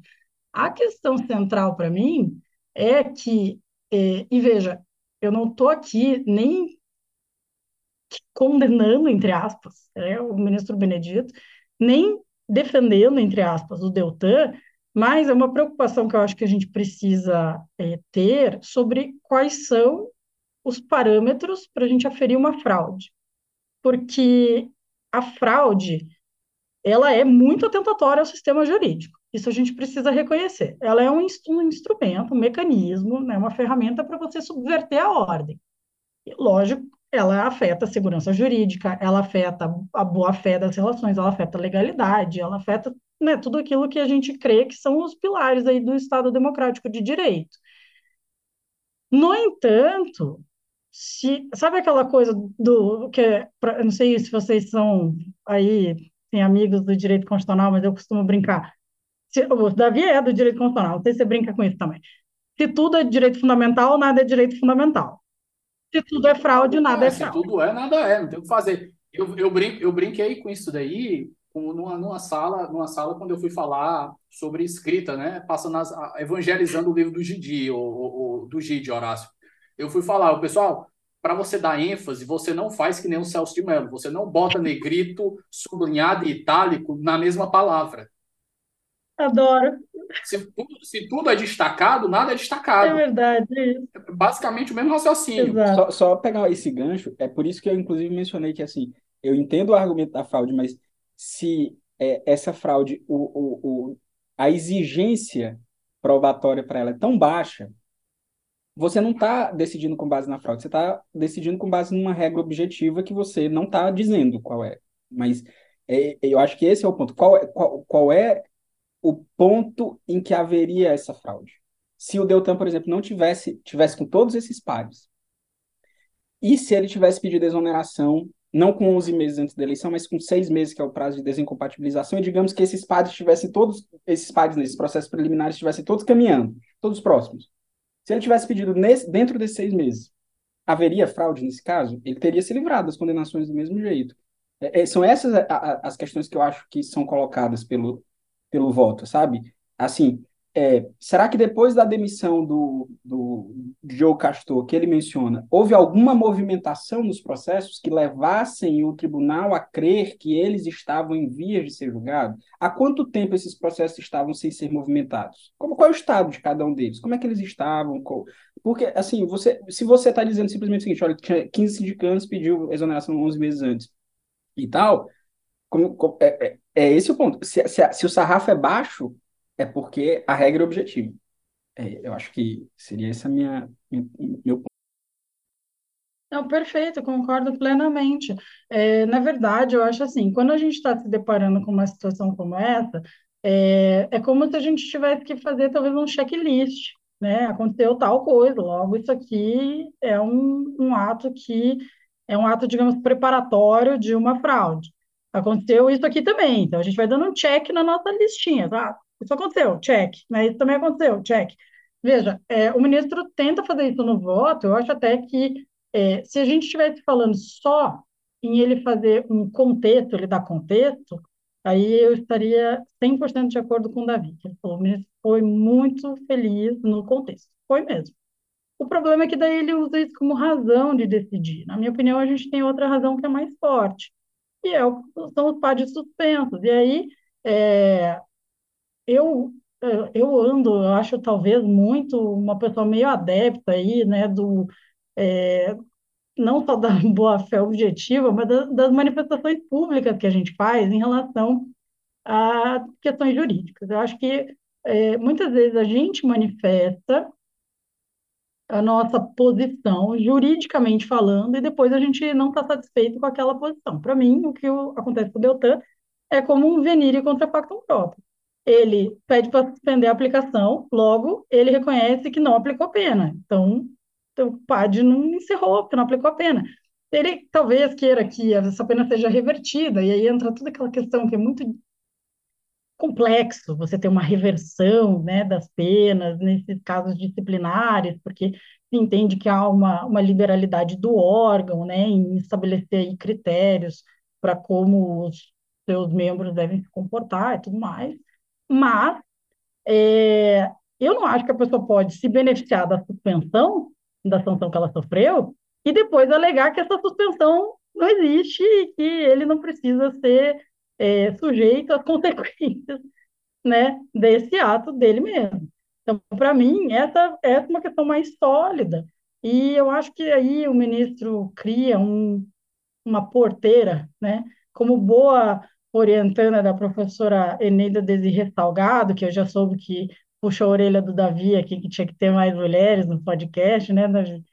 A questão central para mim é que, é, e veja, eu não estou aqui nem condenando, entre aspas, é, o ministro Benedito, nem defendendo, entre aspas, o Deltan, mas é uma preocupação que eu acho que a gente precisa é, ter sobre quais são os parâmetros para a gente aferir uma fraude. Porque a fraude, ela é muito atentatória ao sistema jurídico. Isso a gente precisa reconhecer. Ela é um, um instrumento, um mecanismo, né, uma ferramenta para você subverter a ordem. E, lógico, ela afeta a segurança jurídica, ela afeta a boa-fé das relações, ela afeta a legalidade, ela afeta né, tudo aquilo que a gente crê que são os pilares aí do Estado democrático de direito. No entanto, se, sabe aquela coisa do que é, eu não sei se vocês são aí tem amigos do direito constitucional, mas eu costumo brincar. Se, o Davi é do direito constitucional, não sei se você brinca com isso também. Se tudo é direito fundamental, nada é direito fundamental. Se tudo é fraude, nada é, é fraude. Se tudo é, nada é, não tem o que fazer. Eu, eu, brin eu brinquei com isso daí numa, numa, sala, numa sala quando eu fui falar sobre escrita, né? Passando as, evangelizando o livro do Gidi, o, o, do Gidi, Horácio. Eu fui falar, o pessoal, para você dar ênfase, você não faz que nem o Celso de Mello, você não bota negrito, sublinhado e itálico na mesma palavra. Adoro. Se tudo, se tudo é destacado, nada é destacado. É verdade. É basicamente o mesmo raciocínio. Só, só, pegar esse gancho, é por isso que eu, inclusive, mencionei que, assim, eu entendo o argumento da fraude, mas se é, essa fraude, o, o, o, a exigência probatória para ela é tão baixa, você não está decidindo com base na fraude, você está decidindo com base numa regra objetiva que você não está dizendo qual é. Mas é, eu acho que esse é o ponto. Qual é, qual, qual é o ponto em que haveria essa fraude. Se o Deltan, por exemplo, não tivesse, tivesse com todos esses pares, e se ele tivesse pedido exoneração, não com 11 meses antes da eleição, mas com seis meses, que é o prazo de desincompatibilização, e digamos que esses pares estivessem todos, esses pares nesses processos preliminares estivessem todos caminhando, todos próximos. Se ele tivesse pedido nesse, dentro desses seis meses, haveria fraude nesse caso? Ele teria se livrado das condenações do mesmo jeito. É, é são essas as questões que eu acho que são colocadas pelo, pelo voto, sabe? Assim, é, será que depois da demissão do, do Joe Castor, que ele menciona, houve alguma movimentação nos processos que levassem o tribunal a crer que eles estavam em vias de ser julgados? Há quanto tempo esses processos estavam sem ser movimentados? Como, qual é o estado de cada um deles? Como é que eles estavam? Porque, assim, você, se você está dizendo simplesmente o seguinte, olha, 15 sindicatos pediu exoneração 11 meses antes e tal, como, como, é, é, é, esse o ponto. Se, se, se o sarrafo é baixo, é porque a regra é objetiva. É, eu acho que seria esse a minha, meu ponto. Não, perfeito, concordo plenamente. É, na verdade, eu acho assim, quando a gente está se deparando com uma situação como essa, é, é como se a gente tivesse que fazer talvez um checklist, né? Aconteceu tal coisa, logo isso aqui é um, um ato que é um ato, digamos, preparatório de uma fraude. Aconteceu isso aqui também, então a gente vai dando um check na nossa listinha, tá? Isso aconteceu, check. Né? Isso também aconteceu, check. Veja, é, o ministro tenta fazer isso no voto, eu acho até que é, se a gente estivesse falando só em ele fazer um contexto, ele dá contexto, aí eu estaria 100% de acordo com o Davi, que ele falou, o ministro foi muito feliz no contexto. Foi mesmo. O problema é que daí ele usa isso como razão de decidir. Na minha opinião, a gente tem outra razão que é mais forte, que é o, são os pádios suspensos. E aí, é, eu, eu ando, eu acho talvez muito uma pessoa meio adepta aí, né, do, é, não só da boa-fé objetiva, mas das, das manifestações públicas que a gente faz em relação a questões jurídicas. Eu acho que é, muitas vezes a gente manifesta a nossa posição, juridicamente falando, e depois a gente não está satisfeito com aquela posição. Para mim, o que acontece com o Deltan é como um venire contra factum próprio ele pede para suspender a aplicação, logo ele reconhece que não aplicou a pena. Então, o PAD não encerrou, porque não aplicou a pena. Ele talvez queira que essa pena seja revertida, e aí entra toda aquela questão que é muito complexo você ter uma reversão né, das penas nesses casos disciplinares, porque se entende que há uma, uma liberalidade do órgão né, em estabelecer critérios para como os seus membros devem se comportar e tudo mais. Mas é, eu não acho que a pessoa pode se beneficiar da suspensão, da sanção que ela sofreu, e depois alegar que essa suspensão não existe e que ele não precisa ser é, sujeito às consequências né, desse ato dele mesmo. Então, para mim, essa, é uma questão mais sólida. E eu acho que aí o ministro cria um, uma porteira, né? Como boa orientanda da professora Eneida Desirre Salgado, que eu já soube que puxou a orelha do Davi aqui, que tinha que ter mais mulheres no podcast, né, Davi?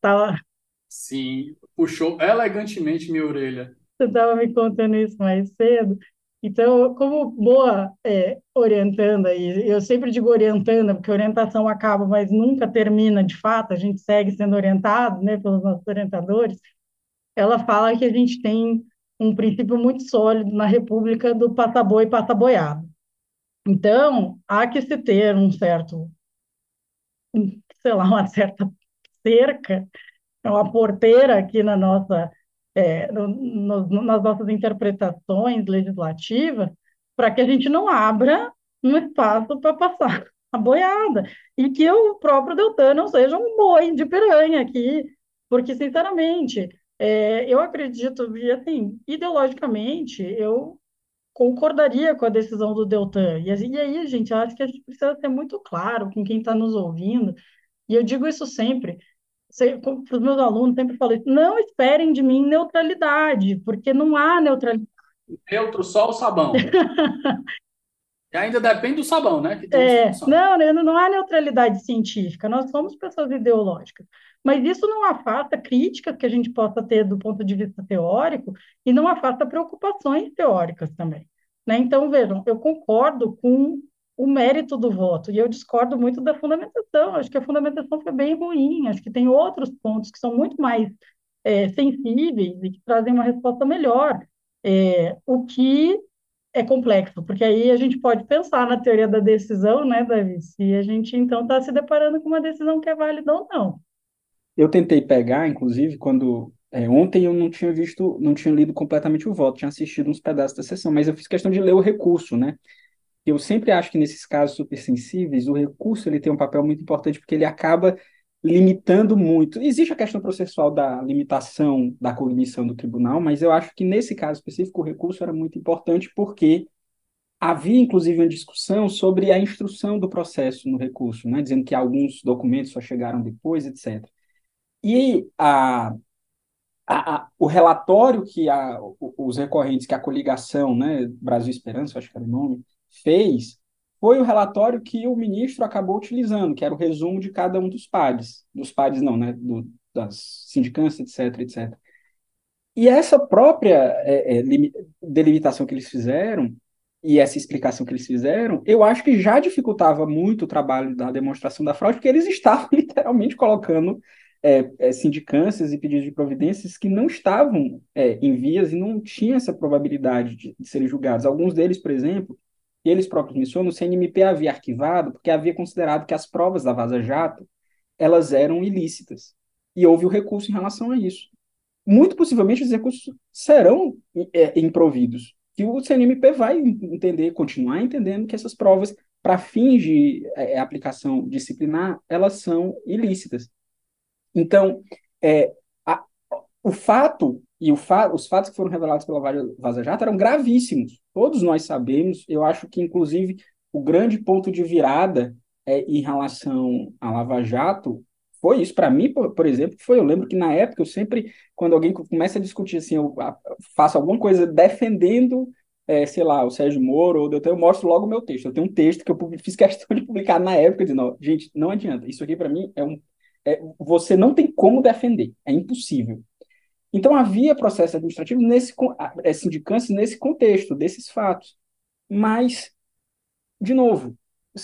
Tava... Sim, puxou elegantemente minha orelha. Você estava me contando isso mais cedo. Então, como boa é, orientanda, e eu sempre digo orientanda, porque orientação acaba, mas nunca termina de fato, a gente segue sendo orientado né, pelos nossos orientadores, ela fala que a gente tem um princípio muito sólido na República do pata-boi pata-boiado. Então, há que se ter um certo, sei lá, uma certa cerca, uma porteira aqui na nossa, é, no, no, nas nossas interpretações legislativas, para que a gente não abra um espaço para passar a boiada e que o próprio Deltan não seja um boi de piranha aqui, porque, sinceramente, é, eu acredito, e assim, ideologicamente, eu concordaria com a decisão do Deltan. E, assim, e aí, gente, acho que a gente precisa ser muito claro com quem está nos ouvindo, e eu digo isso sempre, para os meus alunos, sempre falei, não esperem de mim neutralidade, porque não há neutralidade. Neutro só o sabão. E ainda depende do sabão, né? é, não, não há neutralidade científica, nós somos pessoas ideológicas. Mas isso não afasta críticas que a gente possa ter do ponto de vista teórico e não afasta preocupações teóricas também. Né? Então, vejam, eu concordo com o mérito do voto, e eu discordo muito da fundamentação. Acho que a fundamentação foi bem ruim, acho que tem outros pontos que são muito mais é, sensíveis e que trazem uma resposta melhor. É, o que é complexo, porque aí a gente pode pensar na teoria da decisão, né, Davi? Se a gente então está se deparando com uma decisão que é válida ou não. Eu tentei pegar, inclusive, quando é, ontem eu não tinha visto, não tinha lido completamente o voto, tinha assistido uns pedaços da sessão, mas eu fiz questão de ler o recurso, né? Eu sempre acho que nesses casos supersensíveis, o recurso ele tem um papel muito importante porque ele acaba limitando muito. Existe a questão processual da limitação da cognição do tribunal, mas eu acho que nesse caso específico o recurso era muito importante porque havia inclusive uma discussão sobre a instrução do processo no recurso, né, dizendo que alguns documentos só chegaram depois, etc. E a, a, a, o relatório que os recorrentes, que a coligação, né, Brasil Esperança, acho que era o nome, fez, foi o relatório que o ministro acabou utilizando, que era o resumo de cada um dos pares, dos pares não, né, do, das sindicâncias, etc, etc. E essa própria é, é, delimitação que eles fizeram, e essa explicação que eles fizeram, eu acho que já dificultava muito o trabalho da demonstração da fraude, porque eles estavam literalmente colocando é, é, sindicâncias e pedidos de providências que não estavam é, em vias e não tinham essa probabilidade de, de serem julgados. Alguns deles, por exemplo, e eles próprios mencionam, o CNMP havia arquivado porque havia considerado que as provas da Vaza Jato elas eram ilícitas. E houve o recurso em relação a isso. Muito possivelmente os recursos serão é, improvidos. E o CNMP vai entender, continuar entendendo que essas provas, para fins de é, aplicação disciplinar, elas são ilícitas. Então, é, o fato e o fa os fatos que foram revelados pela Vaza Jato eram gravíssimos. Todos nós sabemos, eu acho que, inclusive, o grande ponto de virada é, em relação à Lava Jato foi isso. Para mim, por, por, exemplo, foi, eu lembro que na época eu sempre, quando alguém começa a discutir assim, eu faço alguma coisa defendendo, é, sei lá, o Sérgio Moro, ou eu mostro logo o meu texto. Eu tenho um texto que eu fiz questão de publicar na época, dizendo, gente, não adianta, isso aqui para mim é um. É, você não tem como defender, é impossível. Então, havia processos administrativos nesse, é, sindicâncias nesse contexto, desses fatos. Mas, de novo,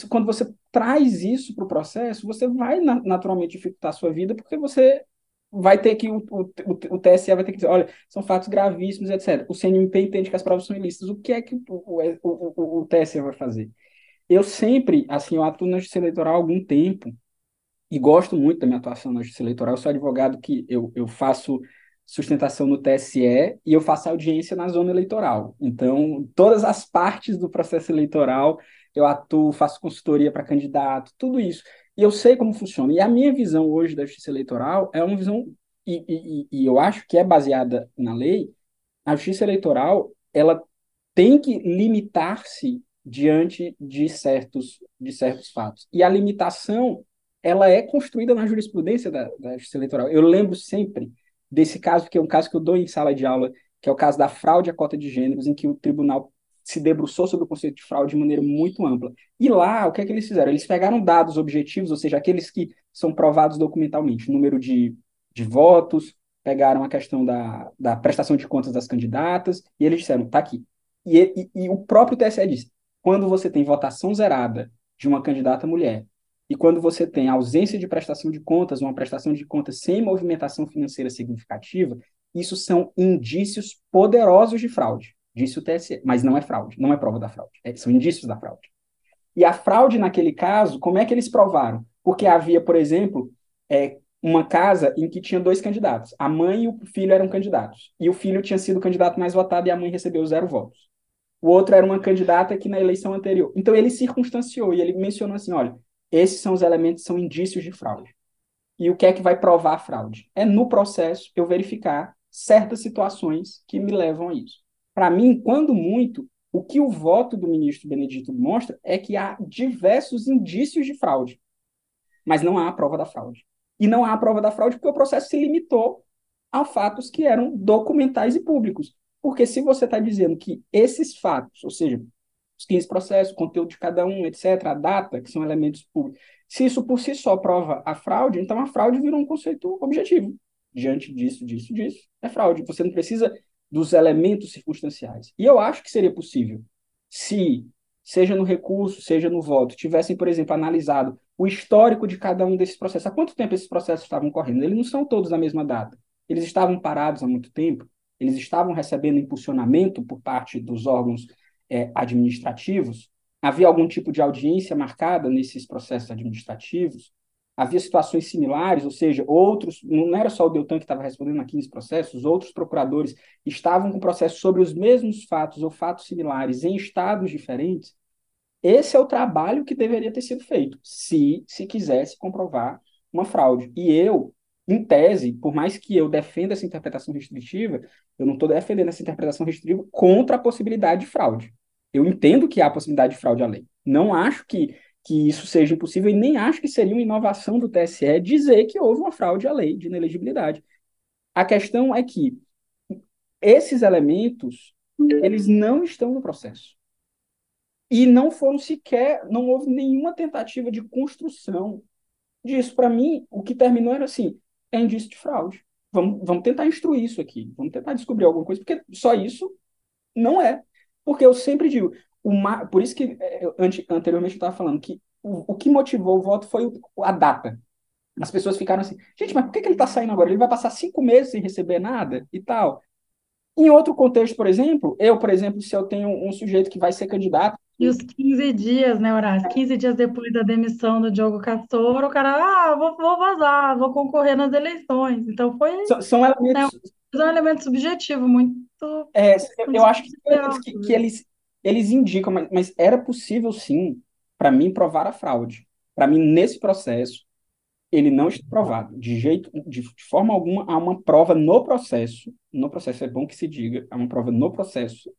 quando você traz isso para o processo, você vai naturalmente dificultar a sua vida, porque você vai ter que, o, o, o, TSE vai ter que dizer, olha, são fatos gravíssimos, etc. O CNMP entende que as provas são ilícitas. O que é que o, o, o TSE vai fazer? Eu sempre, assim, eu atuo na justiça eleitoral há algum tempo, e gosto muito da minha atuação na justiça eleitoral. Eu sou advogado que eu, eu faço sustentação no TSE e eu faço audiência na zona eleitoral. Então, todas as partes do processo eleitoral eu atuo, faço consultoria para candidato, tudo isso. E eu sei como funciona. E a minha visão hoje da justiça eleitoral é uma visão, e, e, e eu acho que é baseada na lei, a justiça eleitoral ela tem que limitar-se diante de certos, de certos fatos. E a limitação ela é construída na jurisprudência da, da justiça eleitoral. Eu lembro sempre desse caso, que é um caso que eu dou em sala de aula, que é o caso da fraude à cota de gêneros, em que o tribunal se debruçou sobre o conceito de fraude de maneira muito ampla. E lá, o que é que eles fizeram? Eles pegaram dados objetivos, ou seja, aqueles que são provados documentalmente, número de, de votos, pegaram a questão da, da prestação de contas das candidatas, e eles disseram, tá aqui. E, e, e o próprio TSE disse, quando você tem votação zerada de uma candidata mulher, e quando você tem ausência de prestação de contas, uma prestação de contas sem movimentação financeira significativa, isso são indícios poderosos de fraude. Disse o TSE, mas não é fraude, não é prova da fraude, é, são indícios da fraude. E a fraude, naquele caso, como é que eles provaram? Porque havia, por exemplo, é, uma casa em que tinha dois candidatos. A mãe e o filho eram candidatos. E o filho tinha sido o candidato mais votado e a mãe recebeu zero votos. O outro era uma candidata que na eleição anterior. Então ele circunstanciou e ele mencionou assim: olha, esses são os elementos, são indícios de fraude. E o que é que vai provar a fraude? É no processo eu verificar certas situações que me levam a isso. Para mim, quando muito, o que o voto do ministro Benedito mostra é que há diversos indícios de fraude, mas não há a prova da fraude. E não há a prova da fraude porque o processo se limitou a fatos que eram documentais e públicos. Porque se você está dizendo que esses fatos, ou seja, os 15 processos, o conteúdo de cada um, etc., a data, que são elementos públicos. Se isso por si só prova a fraude, então a fraude virou um conceito objetivo. Diante disso, disso, disso, é fraude. Você não precisa dos elementos circunstanciais. E eu acho que seria possível se, seja no recurso, seja no voto, tivessem, por exemplo, analisado o histórico de cada um desses processos, há quanto tempo esses processos estavam correndo? Eles não são todos na mesma data. Eles estavam parados há muito tempo, eles estavam recebendo impulsionamento por parte dos órgãos é, administrativos, havia algum tipo de audiência marcada nesses processos administrativos, havia situações similares, ou seja, outros, não era só o Deltan que estava respondendo a 15 processos, outros procuradores estavam com processos sobre os mesmos fatos ou fatos similares em estados diferentes. Esse é o trabalho que deveria ter sido feito, se se quisesse comprovar uma fraude. E eu, em tese, por mais que eu defenda essa interpretação restritiva, eu não estou defendendo essa interpretação restritiva contra a possibilidade de fraude. Eu entendo que há possibilidade de fraude à lei. Não acho que, que isso seja impossível e nem acho que seria uma inovação do TSE dizer que houve uma fraude à lei de inelegibilidade. A questão é que esses elementos, eles não estão no processo. E não foram sequer, não houve nenhuma tentativa de construção disso. Para mim, o que terminou era assim: é indício de fraude. Vamos, vamos tentar instruir isso aqui, vamos tentar descobrir alguma coisa, porque só isso não é. Porque eu sempre digo, uma, por isso que é, eu, anteriormente eu estava falando que o, o que motivou o voto foi a data. As pessoas ficaram assim, gente, mas por que, que ele está saindo agora? Ele vai passar cinco meses sem receber nada e tal. Em outro contexto, por exemplo, eu, por exemplo, se eu tenho um sujeito que vai ser candidato. E os 15 dias, né, Horácio? 15 dias depois da demissão do Diogo Castor, o cara, ah, vou, vou vazar, vou concorrer nas eleições. Então foi. São, são elementos. Né, um elemento subjetivo, muito. É, eu, eu acho que, que, que, eles, eles indicam, mas, mas era possível sim, para mim, provar a fraude. Para mim, nesse processo, ele não está provado. De jeito, de, de, forma alguma, há uma prova no processo. No processo é bom que se diga, há uma prova no processo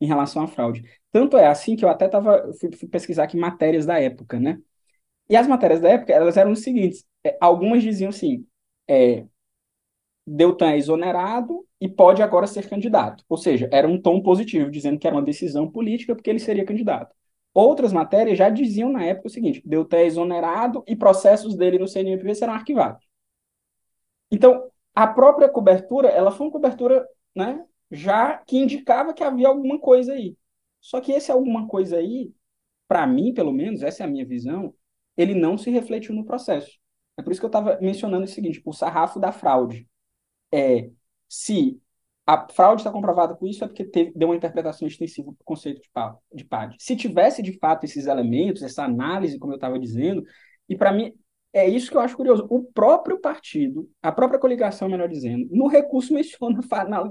em relação à fraude. Tanto é assim que eu até tava, fui, fui pesquisar aqui matérias da época, né? E as matérias da época, elas eram as seguintes. É, algumas diziam assim, é, Deltan é exonerado e pode agora ser candidato. Ou seja, era um tom positivo, dizendo que era uma decisão política porque ele seria candidato. Outras matérias já diziam na época o seguinte: Deltan é exonerado e processos dele no CNMP serão arquivados. Então, a própria cobertura, ela foi uma cobertura, né, já que indicava que havia alguma coisa aí. Só que esse alguma coisa aí, para mim, pelo menos, essa é a minha visão, ele não se refletiu no processo. É por isso que eu estava mencionando o seguinte: o sarrafo da fraude é se a fraude está comprovada com isso é porque teve, deu uma interpretação extensiva do conceito de, de PAD. Se tivesse, de fato, esses elementos, essa análise, como eu estava dizendo, e para mim é isso que eu acho curioso, o próprio partido, a própria coligação, melhor dizendo, no recurso menciona na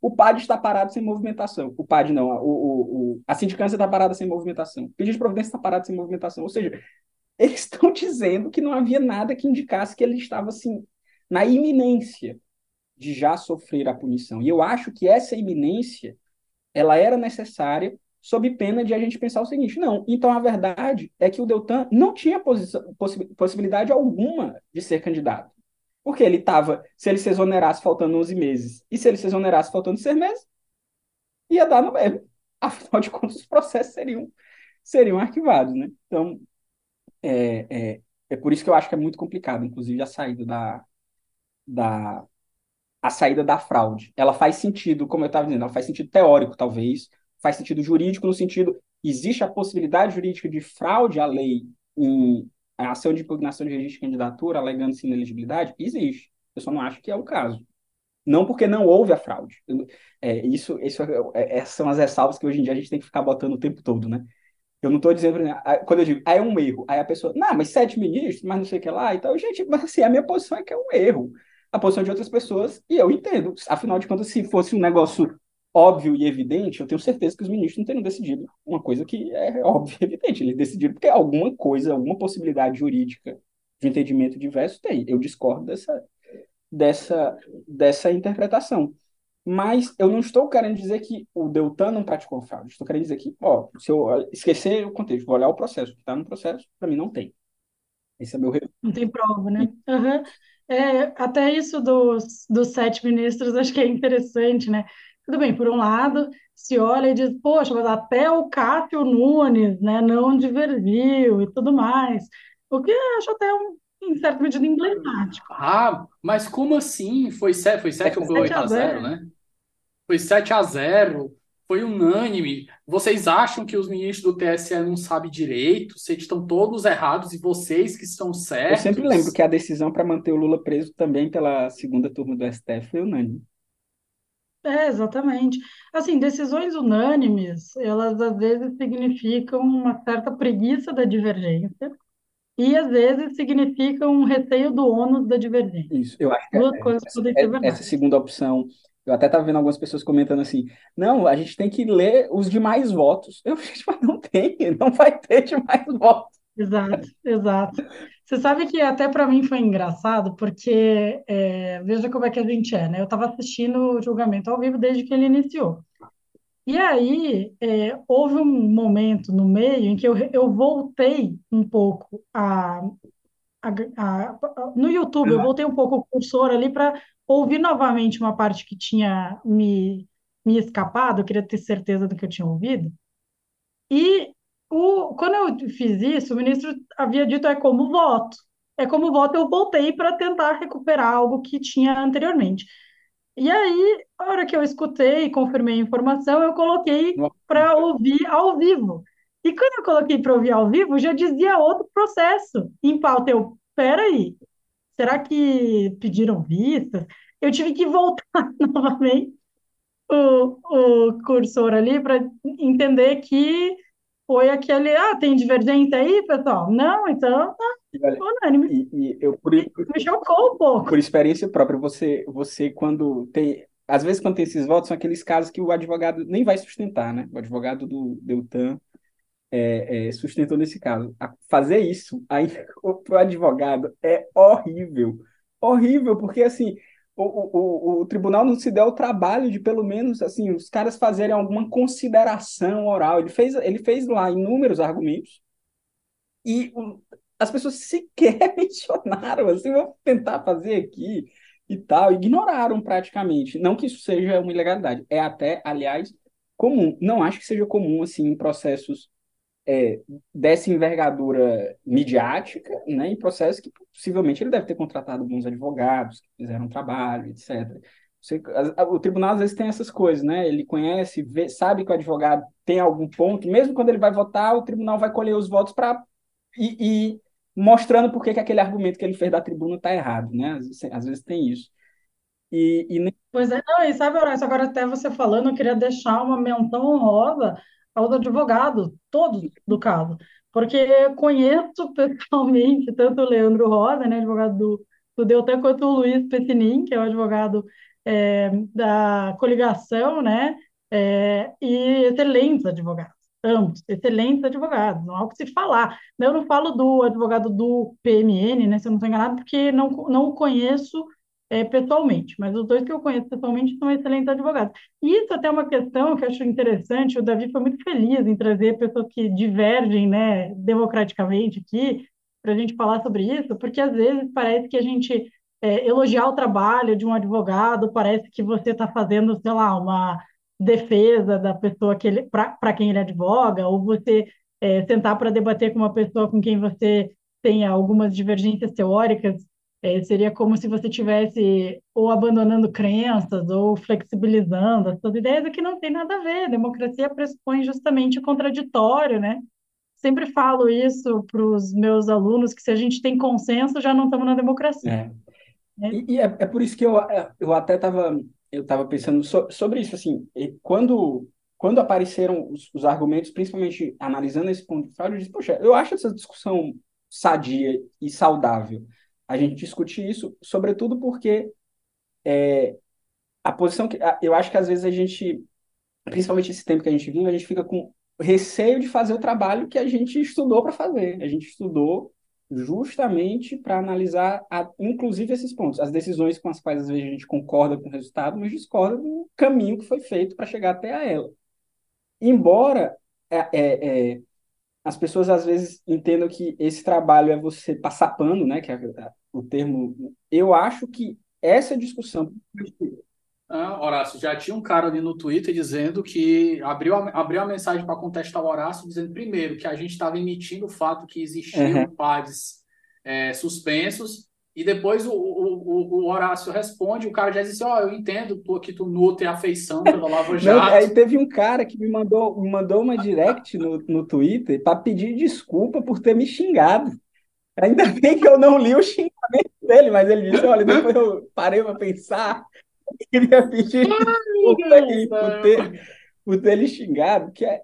o PAD está parado sem movimentação. O PAD não, o, o, o a sindicância está parada sem movimentação. O pedido de providência está parado sem movimentação. Ou seja, eles estão dizendo que não havia nada que indicasse que ele estava assim na iminência de já sofrer a punição. E eu acho que essa iminência ela era necessária sob pena de a gente pensar o seguinte: não, então a verdade é que o Deltan não tinha possibilidade alguma de ser candidato. Porque ele estava, se ele se exonerasse faltando 11 meses, e se ele se exonerasse faltando 6 meses, ia dar no mesmo. Afinal de contas, os processos seriam, seriam arquivados, né? Então, é, é, é por isso que eu acho que é muito complicado, inclusive, a saída da, da, a saída da fraude. Ela faz sentido, como eu estava dizendo, ela faz sentido teórico, talvez, faz sentido jurídico no sentido existe a possibilidade jurídica de fraude à lei em ação de impugnação de registro de candidatura alegando-se inelegibilidade? Existe. Eu só não acho que é o caso. Não porque não houve a fraude. É, isso, isso é, é, são as ressalvas que hoje em dia a gente tem que ficar botando o tempo todo, né? Eu não estou dizendo, quando eu digo, ah, é um erro, aí a pessoa, não, mas sete ministros, mas não sei o que lá, então, gente, mas assim, a minha posição é que é um erro a posição de outras pessoas, e eu entendo. Afinal de contas, se fosse um negócio óbvio e evidente, eu tenho certeza que os ministros não teriam decidido uma coisa que é óbvia e evidente. Eles decidiram porque alguma coisa, alguma possibilidade jurídica de entendimento diverso tem. Eu discordo dessa, dessa, dessa interpretação. Mas eu não estou querendo dizer que o Deltan não praticou fraude. Estou querendo dizer que, ó, se eu esquecer o contexto, vou olhar o processo, que está no processo, para mim não tem. Esse é meu. Não tem prova, né? Uhum. É, até isso dos, dos sete ministros, acho que é interessante, né? Tudo bem, por um lado, se olha e diz, poxa, mas até o Cássio Nunes, né, não divergiu e tudo mais. O que eu acho até, um, em certa medida, emblemático. Ah, mas como assim? Foi 7, foi 7 ou foi 8 a 0, né? Foi 7 a 0. Foi unânime. Vocês acham que os ministros do TSE não sabem direito? Vocês estão todos errados e vocês que estão certos? Eu sempre lembro que a decisão para manter o Lula preso também pela segunda turma do STF foi unânime. É, exatamente. Assim, decisões unânimes, elas às vezes significam uma certa preguiça da divergência e às vezes significam um receio do ônus da divergência. Isso, eu acho que Duas é- coisas essa, podem ser é- verdade. essa segunda opção, eu até estava vendo algumas pessoas comentando assim, não, a gente tem que ler os demais votos. Eu, gente, mas não tem, não vai ter demais votos. Exato, exato. Você sabe que até para mim foi engraçado, porque é, veja como é que a gente é, né? Eu estava assistindo o julgamento ao vivo desde que ele iniciou. E aí é, houve um momento no meio em que eu, eu voltei um pouco a, a- a- no YouTube, eu voltei um pouco o cursor ali para ouvir novamente uma parte que tinha me, me escapado, eu queria ter certeza do que eu tinha ouvido. E o, quando eu fiz isso, o ministro havia dito é como voto. É como voto, eu voltei para tentar recuperar algo que tinha anteriormente. E aí, a hora que eu escutei, confirmei a informação, eu coloquei para ouvir ao vivo. E quando eu coloquei para ouvir ao vivo, já dizia outro processo em pauta. Eu, peraí, será que pediram vistas? Eu tive que voltar novamente o, o cursor ali para entender que foi aquele, ah, tem divergência aí, pessoal? Não, então tá olha, unânime. e, e eu, por, Me chocou um pouco. por experiência própria, você, você quando tem, às vezes quando tem esses votos, são aqueles casos que o advogado nem vai sustentar, né? O advogado do Deltan é, é, sustentou nesse caso. A- fazer isso aí para o advogado é horrível, horrível, porque assim o, o, o, tribunal não se deu o trabalho de pelo menos assim os caras fazerem alguma consideração oral. Ele fez, ele fez lá inúmeros argumentos e o- as pessoas sequer mencionaram, assim, vou tentar fazer aqui e tal, ignoraram praticamente. Não que isso seja uma ilegalidade, é até, aliás, comum. Não acho que seja comum, assim, em processos é, dessa envergadura midiática, né, em processos que possivelmente ele deve ter contratado alguns advogados que fizeram trabalho, etc. Você- o tribunal às vezes tem essas coisas, né? Ele conhece, vê- sabe que o advogado tem algum ponto, mesmo quando ele vai votar, o tribunal vai colher os votos para e, e mostrando por que que aquele argumento que ele fez da tribuna está errado, né? Às vezes, às vezes tem isso. E, e Pois é, não, e sabe, Horácio, agora até você falando, eu queria deixar uma menção honrosa aos advogados, todos do caso, porque conheço pessoalmente tanto o Leandro Rosa, né, advogado do, do Deltan, quanto o Luiz Petinin, que é o advogado é, da coligação, né, é, e excelentes advogados, ambos, excelentes advogados, não há o que se falar. Eu não falo do advogado do PMN, né, se eu não estou enganado, porque não, não o conheço é, pessoalmente, mas os dois que eu conheço pessoalmente são excelentes advogados. E isso até é uma questão que eu acho interessante, o Davi foi muito feliz em trazer pessoas que divergem, né, democraticamente aqui, para a gente falar sobre isso, porque às vezes parece que a gente é, elogiar o trabalho de um advogado, parece que você está fazendo, sei lá, uma defesa da pessoa que para quem ele advoga, ou você é, sentar para debater com uma pessoa com quem você tenha algumas divergências teóricas é, seria como se você tivesse ou abandonando crenças ou flexibilizando as suas ideias, o que não tem nada a ver. Democracia pressupõe justamente o contraditório, né? Sempre falo isso para os meus alunos, que se a gente tem consenso, já não estamos na democracia. é. né? E, e é, é por isso que eu, é, eu até estava eu tava pensando so- sobre isso, assim, quando, quando apareceram os, os argumentos, principalmente analisando esse ponto de fraude, eu disse, poxa, eu acho essa discussão sadia e saudável. A gente discutir isso, sobretudo porque é, a posição que eu acho que às vezes a gente, principalmente esse tempo que a gente vive, a gente fica com receio de fazer o trabalho que a gente estudou para fazer. A gente estudou justamente para analisar, a- inclusive, esses pontos, as decisões com as quais às vezes a gente concorda com o resultado, mas discorda do caminho que foi feito para chegar até a ela. Embora é, é, é, as pessoas às vezes entendam que esse trabalho é você passar pano, né, que é o termo, eu acho que essa discussão Ah, Horácio, já tinha um cara ali no Twitter dizendo que abriu a, abriu a mensagem para contestar o Horácio, dizendo primeiro que a gente estava emitindo o fato que existiam Uhum. pares é, suspensos e depois o, o, o Horácio responde, o cara já diz assim, ó, oh, eu entendo, tu aqui tu nutre afeição pela Lava Jato. Aí teve um cara que me mandou, me mandou uma direct no, no Twitter para pedir desculpa por ter me xingado. Ainda bem que eu não li o xingamento dele, mas ele disse, olha, depois eu parei para pensar, eu queria pedir desculpa por ter, por ter lhe xingado, que é,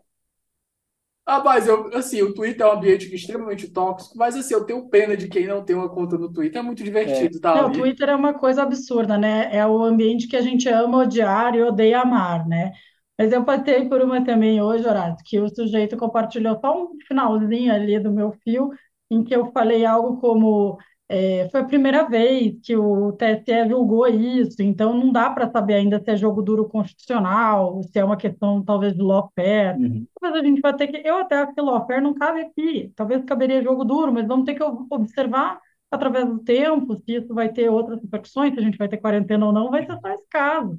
ah, mas eu, assim, o Twitter é um ambiente extremamente tóxico, mas assim, eu tenho pena de quem não tem uma conta no Twitter, é muito divertido, é. tá? Não, o Twitter é uma coisa absurda, né? É o ambiente que a gente ama odiar e odeia amar, né? Mas eu passei por uma também hoje, Horácio, que o sujeito compartilhou só um finalzinho ali do meu fio, em que eu falei algo como é, foi a primeira vez que o TSE julgou isso, então não dá para saber ainda se é jogo duro constitucional, se é uma questão talvez de lawfare. Uhum. Talvez a gente vai ter que. Eu até acho que lawfare não cabe aqui, talvez caberia jogo duro, mas vamos ter que observar através do tempo se isso vai ter outras repercussões, se a gente vai ter quarentena ou não, vai ser só esse caso.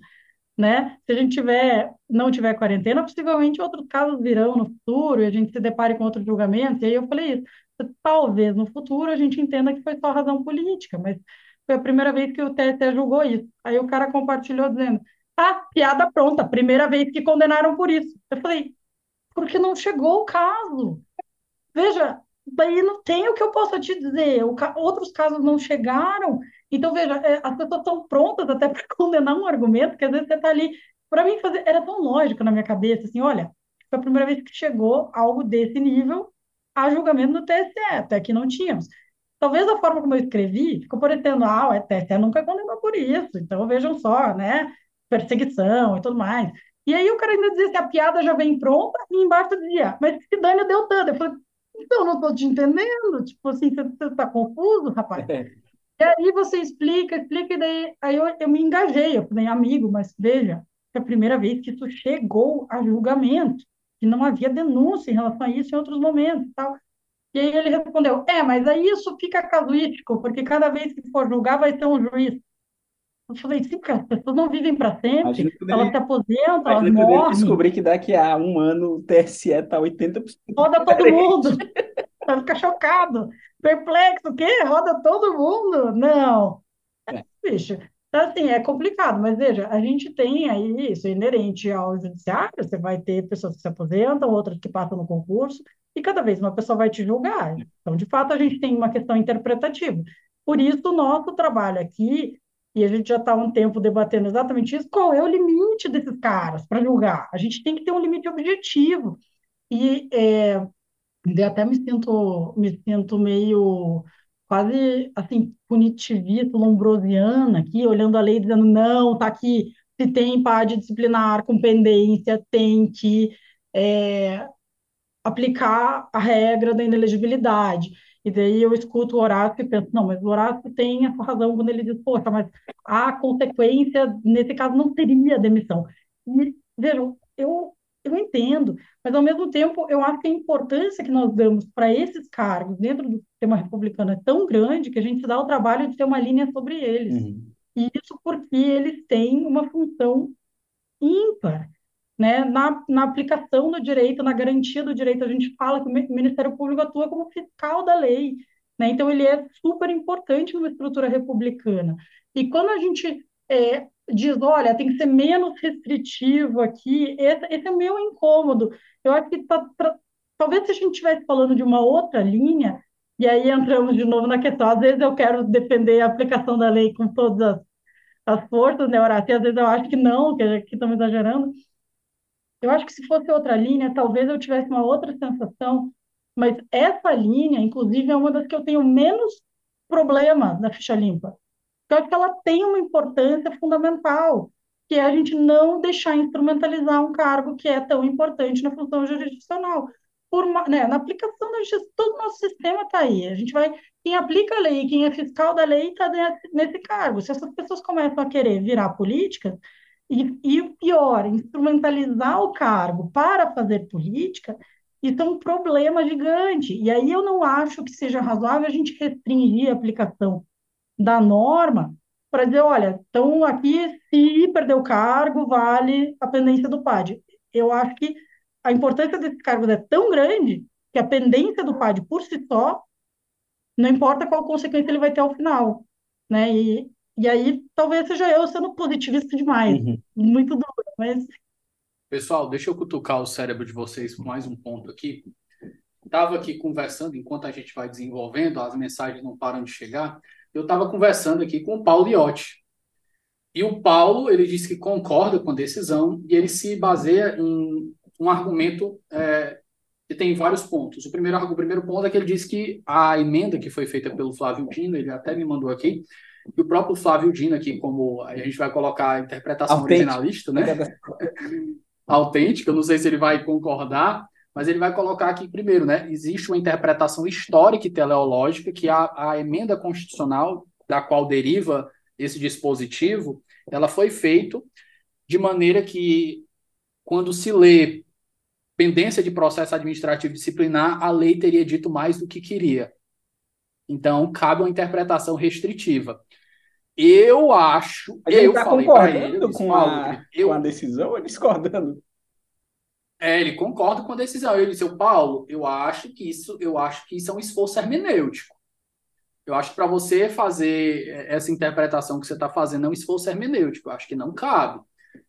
Né? Se a gente tiver, não tiver quarentena, possivelmente outros casos virão no futuro e a gente se depare com outros julgamentos. E aí eu falei isso talvez no futuro a gente entenda que foi só razão política, mas foi a primeira vez que o TSE julgou isso. Aí o cara compartilhou dizendo: ah, piada pronta, primeira vez que condenaram por isso. Eu falei: porque não chegou o caso. Veja, daí não tem o que eu possa te dizer. Ca... Outros casos não chegaram. Então, veja, é, as pessoas estão prontas até para condenar um argumento que às vezes você está ali. Para mim, fazer... era tão lógico na minha cabeça, assim, olha, foi a primeira vez que chegou algo desse nível a julgamento do TSE, até que não tínhamos. Talvez a forma como eu escrevi ficou parecendo, ah, o TSE nunca condenou por isso, então vejam só, né? Perseguição e tudo mais. E aí o cara ainda dizia que a piada já vem pronta e embaixo dizia, mas que dano deu tanto. Eu falei, então, não estou te entendendo. Tipo assim, você está confuso, rapaz? É. E aí você explica, explica, e daí aí eu, eu me engajei. Eu falei, amigo, mas veja, é a primeira vez que isso chegou a julgamento que não havia denúncia em relação a isso em outros momentos tal. E aí ele respondeu, é, mas aí isso fica casuístico, porque cada vez que for julgar vai ter um juiz. Eu falei, sim, porque as pessoas não vivem para sempre, elas se aposentam, elas morrem. descobrir que daqui a um ano o TSE está 80%. Roda todo mundo. Vai ficar chocado. Perplexo, o quê? Roda todo mundo? Não. É. Bicho, então, assim, é complicado, mas veja, a gente tem aí isso inerente ao judiciário, você vai ter pessoas que se aposentam, outras que passam no concurso, e cada vez uma pessoa vai te julgar. Então, de fato, a gente tem uma questão interpretativa. Por isso, o nosso trabalho aqui, e a gente já está há um tempo debatendo exatamente isso, qual é o limite desses caras para julgar? A gente tem que ter um limite objetivo. E é, até me sinto, me sinto meio quase assim punitivista, lombrosiana aqui, olhando a lei dizendo não, tá aqui, se tem PAD disciplinar com pendência, tem que é, aplicar a regra da inelegibilidade. E daí eu escuto o Horácio e penso, não, mas o Horácio tem a sua razão quando ele diz, poxa, mas a consequência, nesse caso, não seria demissão. E, vejam, eu eu entendo, mas ao mesmo tempo eu acho que a importância que nós damos para esses cargos dentro do sistema republicano é tão grande que a gente dá o trabalho de ter uma linha sobre eles. Uhum. E isso porque eles têm uma função ímpar. Né? Na, na aplicação do direito, na garantia do direito, a gente fala que o Ministério Público atua como fiscal da lei. Né? Então, ele é super importante numa estrutura republicana. E quando a gente é, diz, olha, tem que ser menos restritivo aqui, esse, esse é meu incômodo. Eu acho que tá, pra, talvez se a gente estivesse falando de uma outra linha, e aí entramos de novo na questão, às vezes eu quero defender a aplicação da lei com todas as, as forças, né, Horácio? às vezes eu acho que não, que, que estamos exagerando. Eu acho que se fosse outra linha, talvez eu tivesse uma outra sensação, mas essa linha, inclusive, é uma das que eu tenho menos problema na ficha limpa acho que ela tem uma importância fundamental, que é a gente não deixar instrumentalizar um cargo que é tão importante na função jurisdicional. Por uma, né, na aplicação da justiça, todo o nosso sistema está aí. A gente vai. Quem aplica a lei, quem é fiscal da lei, está nesse cargo. Se essas pessoas começam a querer virar política, e, e pior, instrumentalizar o cargo para fazer política, isso é um problema gigante. E aí eu não acho que seja razoável a gente restringir a aplicação da norma para dizer, olha, então aqui, se perder o cargo, vale a pendência do PAD. Eu acho que a importância desses cargos é tão grande que a pendência do PAD por si só, não importa qual consequência ele vai ter ao final. né? E, e aí talvez seja eu sendo positivista demais, Uhum. muito duro, mas Pessoal, deixa eu cutucar o cérebro de vocês com mais um ponto aqui. Estava aqui conversando, enquanto a gente vai desenvolvendo, as mensagens não param de chegar. Eu estava conversando aqui com o Paulo Iotti. E o Paulo, ele disse que concorda com a decisão e ele se baseia em um argumento é, que tem vários pontos. O primeiro, o primeiro ponto é que ele diz que a emenda que foi feita pelo Flávio Dino, ele até me mandou aqui, e o próprio Flávio Dino aqui, como a gente vai colocar a interpretação originalista, né? autêntica, eu não sei se ele vai concordar, mas ele vai colocar aqui primeiro, né? Existe uma interpretação histórica e teleológica que a, a emenda constitucional da qual deriva esse dispositivo, ela foi feita de maneira que quando se lê pendência de processo administrativo disciplinar, a lei teria dito mais do que queria. Então, cabe uma interpretação restritiva. Eu acho, ele eu está ele, eu concordando disse, com a, eu, com a decisão ou discordando? É, ele concorda com a decisão. Ele disse, Paulo, eu acho que isso, eu acho que isso é um esforço hermenêutico. Eu acho que para você fazer essa interpretação que você está fazendo é um esforço hermenêutico. Eu acho que não cabe.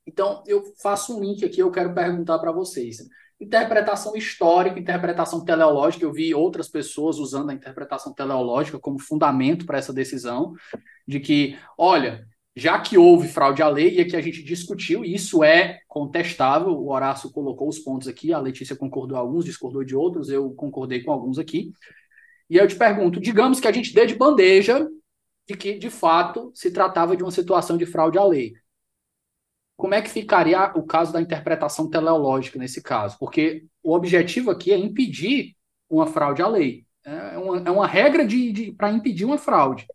Então, eu faço um link aqui, eu quero perguntar para vocês. Interpretação histórica, interpretação teleológica, eu vi outras pessoas usando a interpretação teleológica como fundamento para essa decisão, de que, olha, já que houve fraude à lei, e aqui a gente discutiu, e isso é contestável, o Horácio colocou os pontos aqui, a Letícia concordou alguns, discordou de outros, eu concordei com alguns aqui. E eu te pergunto, digamos que a gente dê de bandeja de que, de fato, se tratava de uma situação de fraude à lei. Como é que ficaria o caso da interpretação teleológica nesse caso? Porque o objetivo aqui é impedir uma fraude à lei. É uma, é uma regra de, de para impedir uma fraude.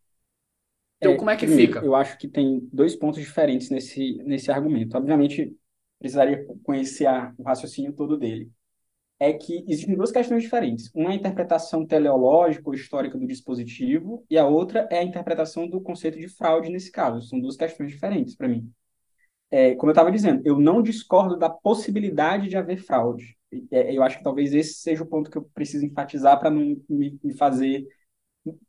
Então, É, como é que primeiro, fica? Eu acho que tem dois pontos diferentes nesse, nesse argumento. Obviamente, precisaria conhecer a- o raciocínio todo dele. É que existem duas questões diferentes. Uma é a interpretação teleológica ou histórica do dispositivo, e a outra é a interpretação do conceito de fraude nesse caso. São duas questões diferentes para mim. É, como eu estava dizendo, eu não discordo da possibilidade de haver fraude. É, eu acho que talvez esse seja o ponto que eu preciso enfatizar para não me, me fazer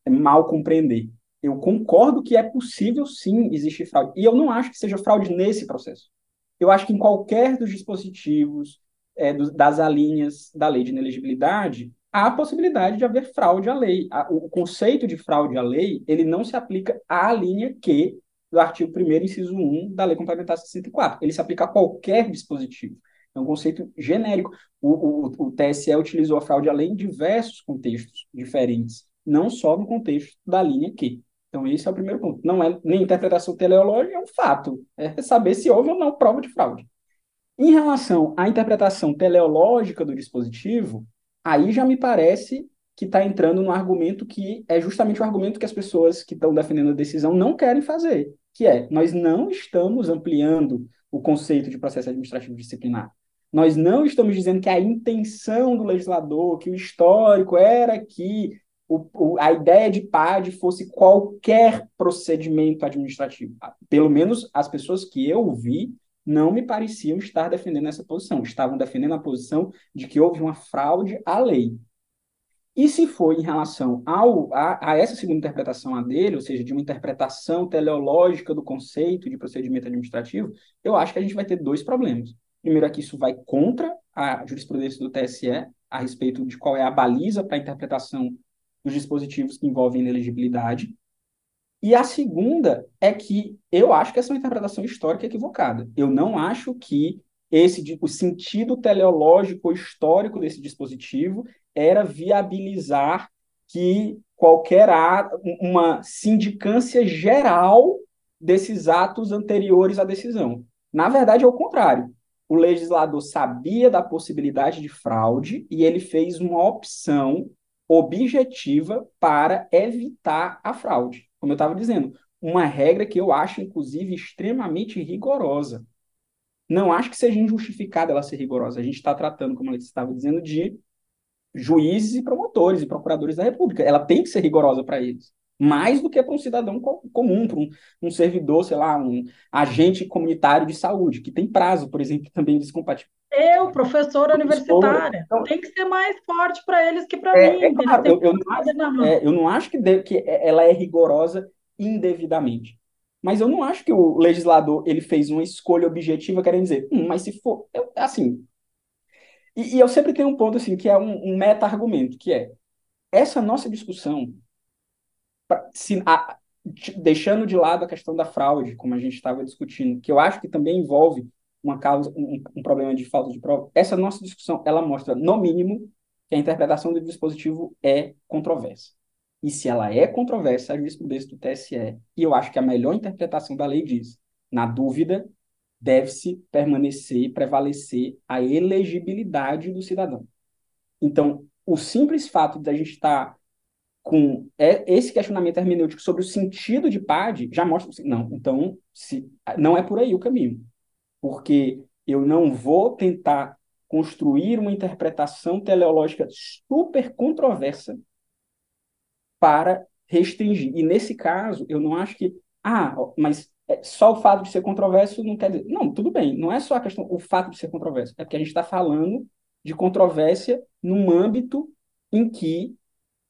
mal compreender. Eu concordo que é possível sim existir fraude. E eu não acho que seja fraude nesse processo. Eu acho que em qualquer dos dispositivos, é, dos- das alíneas da lei de inelegibilidade, há a possibilidade de haver fraude à lei. O conceito de fraude à lei, ele não se aplica à linha Q do artigo 1º, inciso 1 da Lei Complementar 64. Ele se aplica a qualquer dispositivo. É um conceito genérico. O, o, o TSE utilizou a fraude à lei em diversos contextos diferentes, não só no contexto da linha Q. Então, esse é o primeiro ponto. Não é nem interpretação teleológica, é um fato. É saber se houve ou não prova de fraude. Em relação à interpretação teleológica do dispositivo, aí já me parece que está entrando no argumento que é justamente o argumento que as pessoas que estão defendendo a decisão não querem fazer, que é nós não estamos ampliando o conceito de processo administrativo disciplinar. Nós não estamos dizendo que a intenção do legislador, que o histórico era que o, o, a ideia de PAD fosse qualquer procedimento administrativo. Pelo menos as pessoas que eu vi não me pareciam estar defendendo essa posição. Estavam defendendo a posição de que houve uma fraude à lei. E se for em relação ao, a, a, essa segunda interpretação a dele, ou seja, de uma interpretação teleológica do conceito de procedimento administrativo, eu acho que a gente vai ter dois problemas. Primeiro é que isso vai contra a jurisprudência do TSE a respeito de qual é a baliza para a interpretação dos dispositivos que envolvem inelegibilidade. E a segunda é que eu acho que essa é uma interpretação histórica equivocada. Eu não acho que esse o sentido teleológico histórico desse dispositivo era viabilizar que qualquer uma sindicância geral desses atos anteriores à decisão. Na verdade, é o contrário. O legislador sabia da possibilidade de fraude e ele fez uma opção objetiva para evitar a fraude. Como eu estava dizendo, uma regra que eu acho, inclusive, extremamente rigorosa. Não acho que seja injustificada ela ser rigorosa. A gente está tratando, como eu estava dizendo, de juízes e promotores e procuradores da República. Ela tem que ser rigorosa para eles. Mais do que para um cidadão comum, para um, um, servidor, sei lá, um agente comunitário de saúde, que tem prazo, por exemplo, também descompatível. Eu, professora universitária, então, tem que ser mais forte para eles que para é, mim. É claro, eu, eu, não acho, é, eu, não acho, que, de, que ela é rigorosa indevidamente. Mas eu não acho que o legislador ele fez uma escolha objetiva querendo dizer, hum, mas se for, eu, assim. E, e, eu sempre tenho um ponto assim que é um, um meta-argumento, que é essa nossa discussão, se, a, deixando de lado a questão da fraude, como a gente estava discutindo, que eu acho que também envolve uma causa, um, um problema de falta de prova, essa nossa discussão ela mostra, no mínimo, que a interpretação do dispositivo é controversa. E se ela é controversa, a jurisprudência do TSE, e eu acho que a melhor interpretação da lei diz, na dúvida, deve-se permanecer prevalecer a elegibilidade do cidadão. Então, o simples fato de a gente estar com esse questionamento hermenêutico sobre o sentido de PAD já mostra não, então se, não é por aí o caminho. Porque eu não vou tentar construir uma interpretação teleológica super controversa para restringir. E nesse caso, eu não acho que, ah, mas é, só o fato de ser controverso não quer dizer. Não, tudo bem, não é só a questão, o fato de ser controverso, é porque a gente está falando de controvérsia num âmbito em que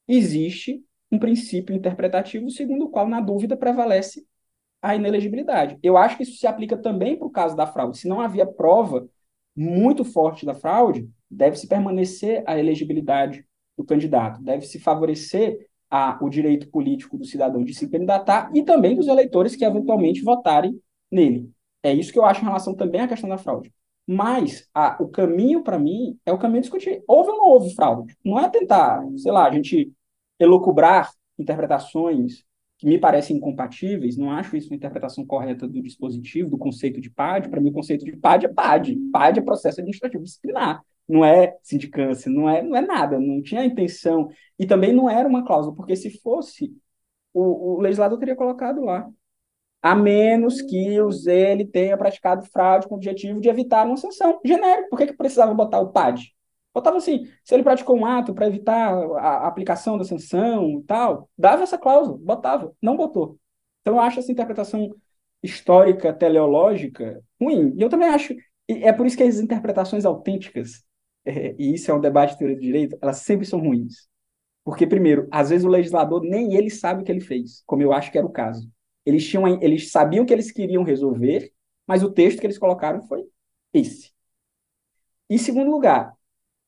existe um princípio interpretativo segundo o qual, na dúvida, prevalece a inelegibilidade. Eu acho que isso se aplica também para o caso da fraude. Se não havia prova muito forte da fraude, deve-se permanecer a elegibilidade do candidato, deve-se favorecer a, o direito político do cidadão de se candidatar e também dos eleitores que eventualmente votarem nele. É isso que eu acho em relação também à questão da fraude. Mas a, o caminho, para mim, é o caminho de discutir. Houve ou não houve fraude? Não é tentar, sei lá, a gente elocubrar interpretações que me parecem incompatíveis, não acho isso uma interpretação correta do dispositivo, do conceito de PAD. Para mim, o conceito de PAD é PAD. PAD é processo administrativo disciplinar não é sindicância, não é, não é nada, não tinha intenção. E também não era uma cláusula, porque se fosse, o, o legislador teria colocado lá. A menos que o ZEL tenha praticado fraude com o objetivo de evitar uma sanção genérica. Por que, que precisava botar o PAD? Botava assim, se ele praticou um ato para evitar a, aplicação da sanção e tal, dava essa cláusula, botava, não botou. Então eu acho essa interpretação histórica, teleológica, ruim. E eu também acho, é por isso que as interpretações autênticas é, e isso é um debate de teoria do direito, elas sempre são ruins. Porque, primeiro, às vezes o legislador nem ele sabe o que ele fez, como eu acho que era o caso. Eles, tinham, eles sabiam que eles queriam resolver, mas o texto que eles colocaram foi esse. Em segundo lugar,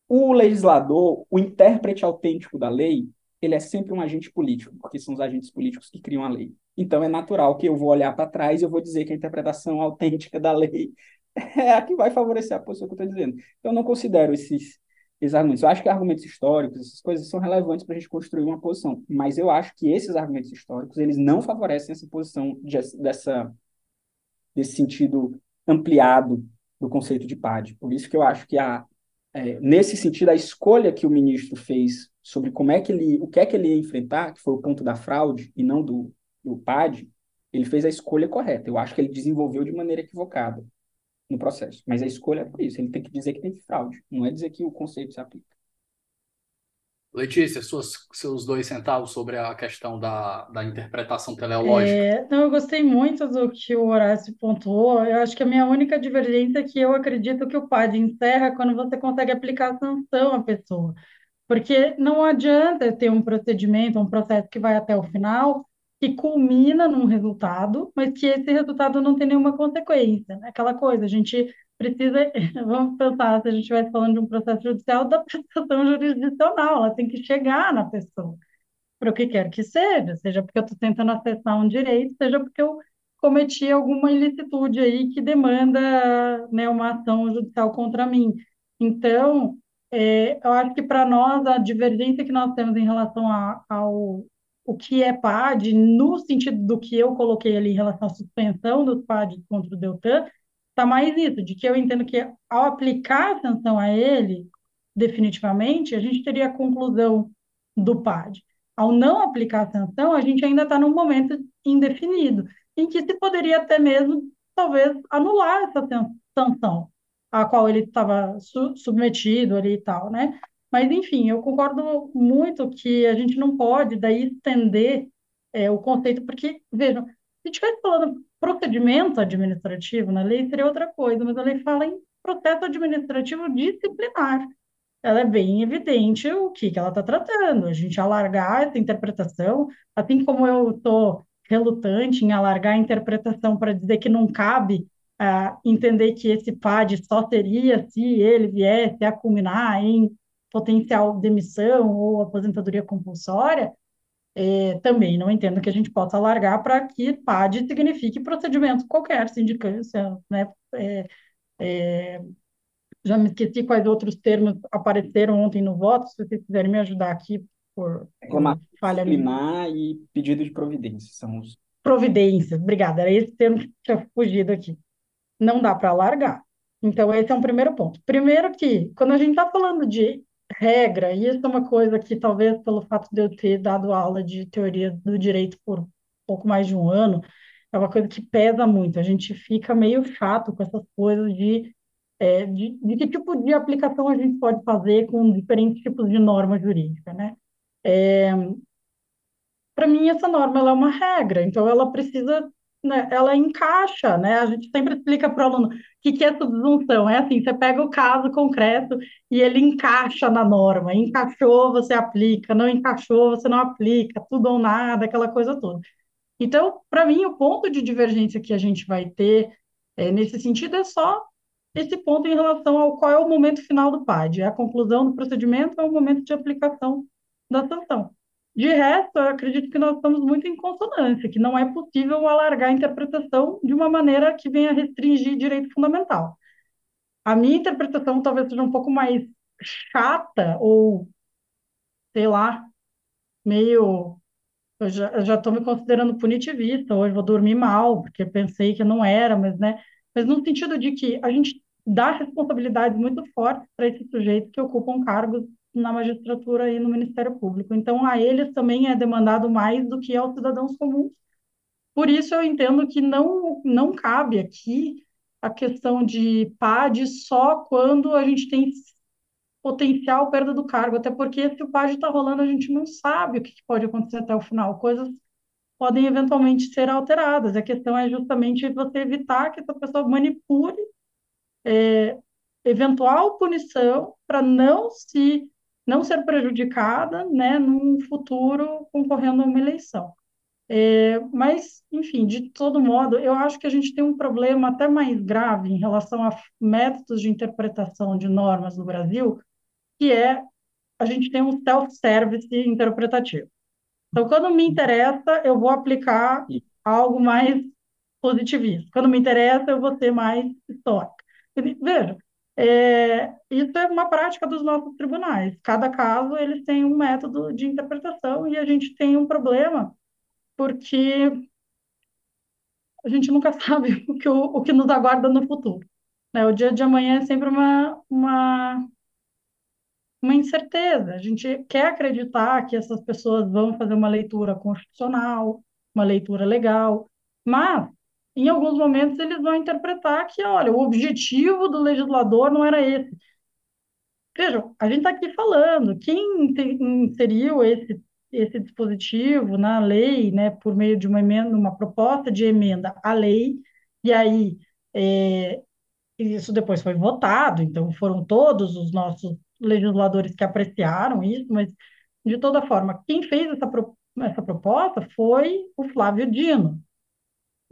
o legislador, o intérprete autêntico da lei, ele é sempre um agente político, porque são os agentes políticos que criam a lei. Então é natural que eu vou olhar para trás e eu vou dizer que a interpretação autêntica da lei é a que vai favorecer a posição que eu estou dizendo. Eu não considero esses, esses argumentos. Eu acho que argumentos históricos, essas coisas são relevantes para a gente construir uma posição, mas eu acho que esses argumentos históricos eles não favorecem essa posição de, dessa desse sentido ampliado do conceito de PAD. Por isso que eu acho que a é, nesse sentido a escolha que o ministro fez sobre como é que ele o que é que ele ia enfrentar, que foi o ponto da fraude e não do, do PAD, ele fez a escolha correta. Eu acho que ele desenvolveu de maneira equivocada no processo. Mas a escolha é por isso. Ele tem que dizer que tem fraude, não é dizer que o conceito se aplica. Letícia, suas, seus dois centavos sobre a questão da, da interpretação teleológica. É, não, eu gostei muito do que o Horácio pontuou. Eu acho que a minha única divergência é que eu acredito que o PAD encerra quando você consegue aplicar a sanção à pessoa. Porque não adianta ter um procedimento, um processo que vai até o final que culmina num resultado, mas que esse resultado não tem nenhuma consequência. Né? Aquela coisa, a gente precisa, vamos pensar, se a gente estivesse falando de um processo judicial, da prestação jurisdicional, ela tem que chegar na pessoa, para o que quer que seja, seja porque eu estou tentando acessar um direito, seja porque eu cometi alguma ilicitude aí que demanda né, uma ação judicial contra mim. Então, é, eu acho que para nós a divergência que nós temos em relação a, ao o que é PAD, no sentido do que eu coloquei ali em relação à suspensão dos PAD contra o Deltan, está mais isso, de que eu entendo que ao aplicar a sanção a ele, definitivamente, a gente teria a conclusão do PAD. Ao não aplicar a sanção, a gente ainda está num momento indefinido, em que se poderia até mesmo, talvez, anular essa sanção a qual ele estava su submetido ali e tal, né? Mas, enfim, eu concordo muito que a gente não pode daí estender é, o conceito, porque, vejam, se estivesse falando procedimento administrativo na lei, seria outra coisa, mas a lei fala em processo administrativo disciplinar. Ela é bem evidente o que, que ela está tratando. A gente alargar essa interpretação, assim como eu estou relutante em alargar a interpretação para dizer que não cabe uh, entender que esse PAD só seria se ele viesse a culminar em potencial demissão ou aposentadoria compulsória, é, também não entendo que a gente possa alargar para que PAD signifique procedimento qualquer, sindicância, né? É, é, já me esqueci quais outros termos apareceram ontem no voto, se vocês quiserem me ajudar aqui por Reclamação falha disciplinar e pedido de providência, são os... Providências, obrigada, era esse termo que tinha fugido aqui. Não dá para alargar. Então, esse é um primeiro ponto. Primeiro que, quando a gente está falando de regra, e isso é uma coisa que talvez pelo fato de eu ter dado aula de teoria do direito por pouco mais de um ano, é uma coisa que pesa muito. A gente fica meio chato com essas coisas de, é, de, de que tipo de aplicação a gente pode fazer com diferentes tipos de norma jurídica, né? É, para mim, essa norma é uma regra, então ela precisa né, ela encaixa, né? A gente sempre explica para o aluno o que, que é subsunção. É assim, você pega o caso concreto e ele encaixa na norma. Encaixou, você aplica. Não encaixou, você não aplica. Tudo ou nada, aquela coisa toda. Então, para mim, o ponto de divergência que a gente vai ter é, nesse sentido é só esse ponto em relação ao qual é o momento final do PAD. É a conclusão do procedimento é o momento de aplicação da sanção. De resto, eu acredito que nós estamos muito em consonância, que não é possível alargar a interpretação de uma maneira que venha restringir direito fundamental. A minha interpretação talvez seja um pouco mais chata ou, sei lá, meio. Eu já estou me considerando punitivista, hoje vou dormir mal, porque pensei que não era, mas, né? Mas no sentido de que a gente dá responsabilidades muito fortes para esses sujeitos que ocupam cargos na magistratura e no Ministério Público. Então, a eles também é demandado mais do que aos cidadãos comuns. Por isso, eu entendo que não, não cabe aqui a questão de PAD só quando a gente tem potencial perda do cargo, até porque se o PAD está rolando, a gente não sabe o que pode acontecer até o final. Coisas podem eventualmente ser alteradas. A questão é justamente você evitar que essa pessoa manipule é, eventual punição para não se não ser prejudicada, né, num futuro concorrendo a uma eleição. É, mas, enfim, de todo modo, eu acho que a gente tem um problema até mais grave em relação a métodos de interpretação de normas no Brasil, que é a gente tem um self-service interpretativo. Então, quando me interessa, eu vou aplicar algo mais positivista. Quando me interessa, eu vou ser mais histórico. Veja, é, isso é uma prática dos nossos tribunais. Cada caso eles têm um método de interpretação e a gente tem um problema porque a gente nunca sabe o que, o, o que nos aguarda no futuro. Né? O dia de amanhã é sempre uma, uma, uma incerteza. A gente quer acreditar que essas pessoas vão fazer uma leitura constitucional, uma leitura legal, mas em alguns momentos eles vão interpretar que, olha, o objetivo do legislador não era esse. Vejam, a gente está aqui falando, quem inseriu esse, esse dispositivo na lei, né, por meio de uma emenda, uma proposta de emenda à lei, e aí é, isso depois foi votado, então foram todos os nossos legisladores que apreciaram isso, mas de toda forma, quem fez essa, essa proposta foi o Flávio Dino,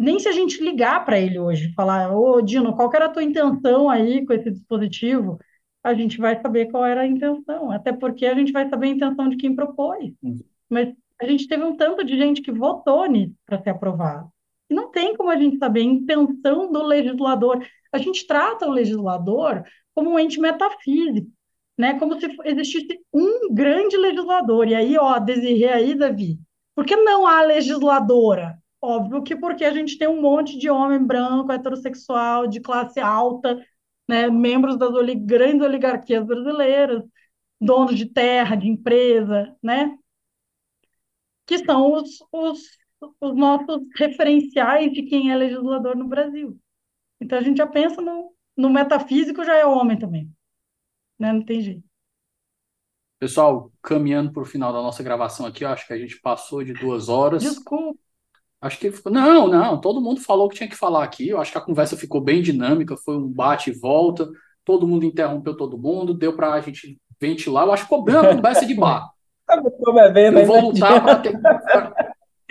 nem se a gente ligar para ele hoje, falar, ô Dino, qual era a tua intenção aí com esse dispositivo, a gente vai saber qual era a intenção, até porque a gente vai saber a intenção de quem propôs. Mas a gente teve um tanto de gente que votou nisso para ser aprovado. E não tem como a gente saber a intenção do legislador. A gente trata o legislador como um ente metafísico, né? Como se existisse um grande legislador. E aí, ó, desirei aí, Davi, por que não há legisladora? Óbvio que porque a gente tem um monte de homem branco, heterossexual, de classe alta, né, membros das grandes oligarquias brasileiras, donos de terra, de empresa, né, que são os, os, os nossos referenciais de quem é legislador no Brasil. Então a gente já pensa no, no metafísico, já é homem também. Né? Não tem jeito. Pessoal, caminhando para o final da nossa gravação aqui, acho que a gente passou de duas horas. Desculpa. Acho que não, não, todo mundo falou o que tinha que falar aqui. Eu acho que a conversa ficou bem dinâmica, foi um bate e volta, todo mundo interrompeu todo mundo, deu para a gente ventilar. Eu acho que ficou bem uma conversa de bar. Eu vou lutar para ter,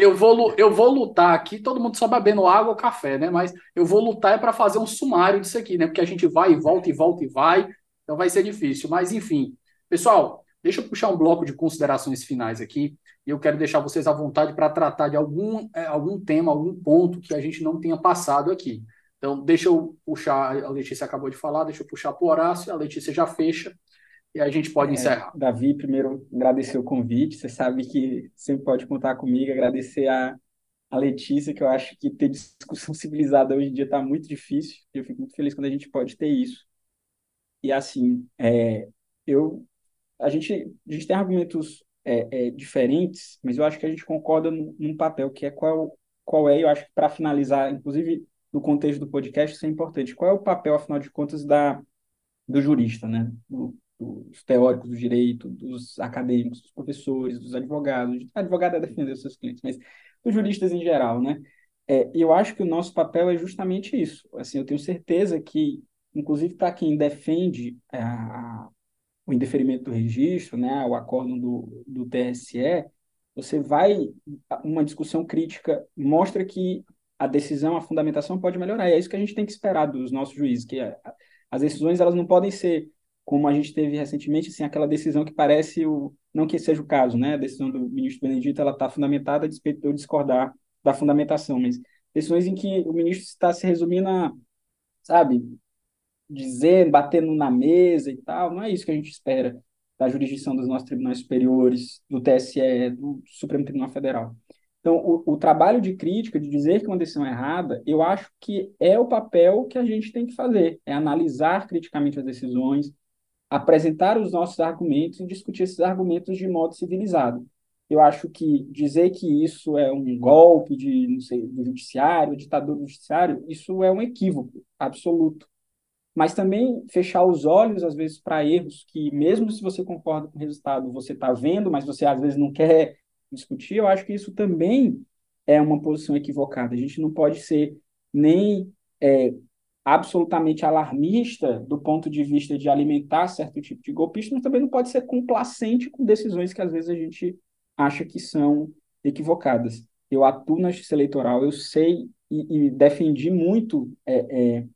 eu vou, eu vou lutar aqui, todo mundo só bebendo água ou café, né? Mas eu vou lutar é para fazer um sumário disso aqui, né? Porque a gente vai e volta e volta e vai, então vai ser difícil. Mas enfim, pessoal, deixa eu puxar um bloco de considerações finais aqui e eu quero deixar vocês à vontade para tratar de algum, é, algum tema, algum ponto que a gente não tenha passado aqui. Então, deixa eu puxar, a Letícia acabou de falar, deixa eu puxar para o Horácio, a Letícia já fecha e a gente pode é, encerrar. Davi, primeiro agradecer o convite, você sabe que sempre pode contar comigo, agradecer a, a Letícia, que eu acho que ter discussão civilizada hoje em dia está muito difícil, eu fico muito feliz quando a gente pode ter isso. E assim, é, eu, a, gente, a gente tem argumentos é, é, diferentes, mas eu acho que a gente concorda num, papel, que é qual, qual é, eu acho que para finalizar, inclusive no contexto do podcast, isso é importante. Qual é o papel, afinal de contas, da, do jurista, né? Do, dos teóricos do direito, dos acadêmicos, dos professores, dos advogados. Advogado é defender os seus clientes, mas dos juristas em geral, né? É, eu acho que o nosso papel é justamente isso. Assim, eu tenho certeza que, inclusive para quem defende a, o indeferimento do registro, né, o acórdão do, do TSE, você vai uma discussão crítica mostra que a decisão, a fundamentação pode melhorar. E é isso que a gente tem que esperar dos nossos juízes, que as decisões elas não podem ser como a gente teve recentemente, assim, aquela decisão que parece o não que seja o caso, né? A decisão do ministro Benedito ela está fundamentada a despeito de eu discordar da fundamentação, mas decisões em que o ministro está se resumindo a, sabe, dizendo, batendo na mesa e tal, não é isso que a gente espera da jurisdição dos nossos tribunais superiores, do TSE, do Supremo Tribunal Federal. Então, o, o, trabalho de crítica, de dizer que uma decisão é errada, eu acho que é o papel que a gente tem que fazer, é analisar criticamente as decisões, apresentar os nossos argumentos e discutir esses argumentos de modo civilizado. Eu acho que dizer que isso é um golpe de, não sei, do judiciário, ditador do judiciário, isso é um equívoco absoluto. Mas também fechar os olhos, às vezes, para erros que, mesmo se você concorda com o resultado, você está vendo, mas você, às vezes, não quer discutir, eu acho que isso também é uma posição equivocada. A gente não pode ser nem é, absolutamente alarmista do ponto de vista de alimentar certo tipo de golpista, mas também não pode ser complacente com decisões que às vezes a gente acha que são equivocadas. Eu atuo na justiça eleitoral, eu sei e, e defendi muito é, é,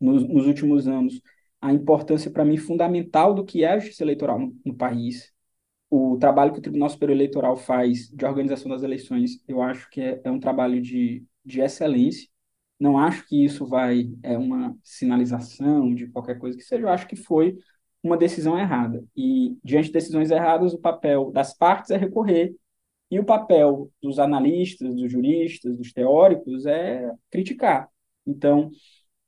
nos, nos, últimos anos a importância para mim fundamental do que é a justiça eleitoral no, no país, o trabalho que o Tribunal Superior Eleitoral faz de organização das eleições, eu acho que é, é um trabalho de, de excelência. Não acho que isso vai é uma sinalização de qualquer coisa que seja. Eu acho que foi uma decisão errada. E diante de decisões erradas, o papel das partes é recorrer e o papel dos analistas, dos juristas, dos teóricos é criticar. Então,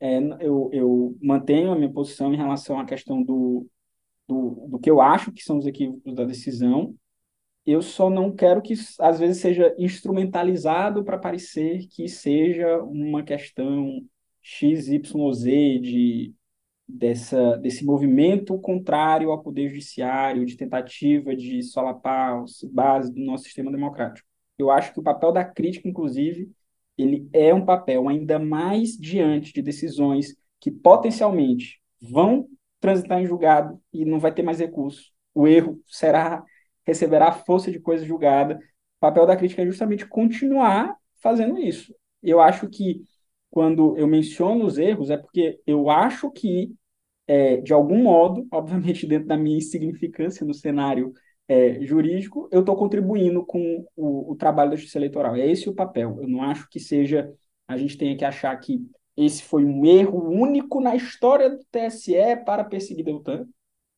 é, eu, eu mantenho a minha posição em relação à questão do, do, do que eu acho que são os equívocos da decisão. Eu só não quero que, às vezes, seja instrumentalizado para parecer que seja uma questão XYZ de, dessa, desse movimento contrário ao poder judiciário, de tentativa de solapar as bases do nosso sistema democrático. Eu acho que o papel da crítica, inclusive, ele é um papel ainda mais diante de decisões que potencialmente vão transitar em julgado e não vai ter mais recurso. O erro será receberá força de coisa julgada. O papel da crítica é justamente continuar fazendo isso. Eu acho que quando eu menciono os erros é porque eu acho que é, de algum modo, obviamente dentro da minha insignificância no cenário é, jurídico, eu estou contribuindo com o, o, trabalho da justiça eleitoral. É esse o papel. Eu não acho que seja a gente tenha que achar que esse foi um erro único na história do TSE para perseguir Deltan.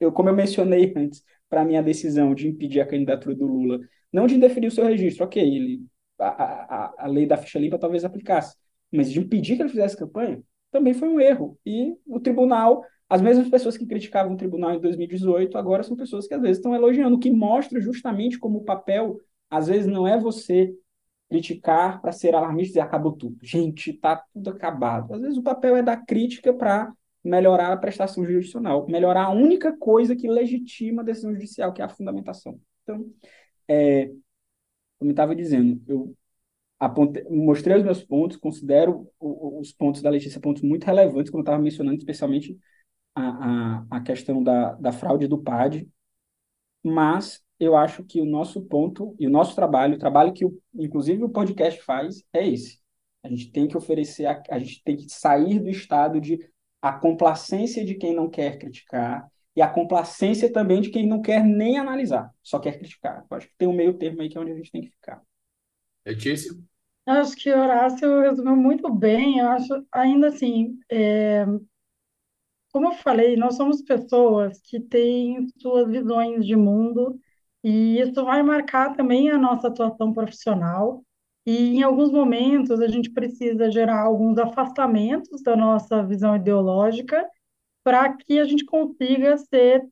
Eu, como eu mencionei antes, para mim a decisão de impedir a candidatura do Lula, não de indeferir o seu registro, ok, ele, a, a, a lei da ficha limpa talvez aplicasse, mas de impedir que ele fizesse campanha, também foi um erro. E o tribunal, as mesmas pessoas que criticavam o tribunal em 2018, agora são pessoas que às vezes estão elogiando, o que mostra justamente como o papel, às vezes, não é você criticar para ser alarmista e acabou tudo. Gente, está tudo acabado. Às vezes o papel é da crítica para melhorar a prestação jurisdicional, melhorar a única coisa que legitima a decisão judicial, que é a fundamentação. Então, é, como eu estava dizendo, eu mostrei os meus pontos, considero os pontos da Letícia pontos muito relevantes, como eu estava mencionando, especialmente a, a, a questão da, da fraude do PAD, mas eu acho que o nosso ponto e o nosso trabalho, o trabalho que, o, inclusive, o podcast faz, é esse. A gente tem que oferecer, a, a gente tem que sair do estado de a complacência de quem não quer criticar e a complacência também de quem não quer nem analisar, só quer criticar. Eu acho que tem um meio termo aí que é onde a gente tem que ficar. Letícia? Acho que Horácio resumiu muito bem. Eu acho, ainda assim, é, como eu falei, nós somos pessoas que têm suas visões de mundo e isso vai marcar também a nossa atuação profissional. E em alguns momentos a gente precisa gerar alguns afastamentos da nossa visão ideológica para que a gente consiga ser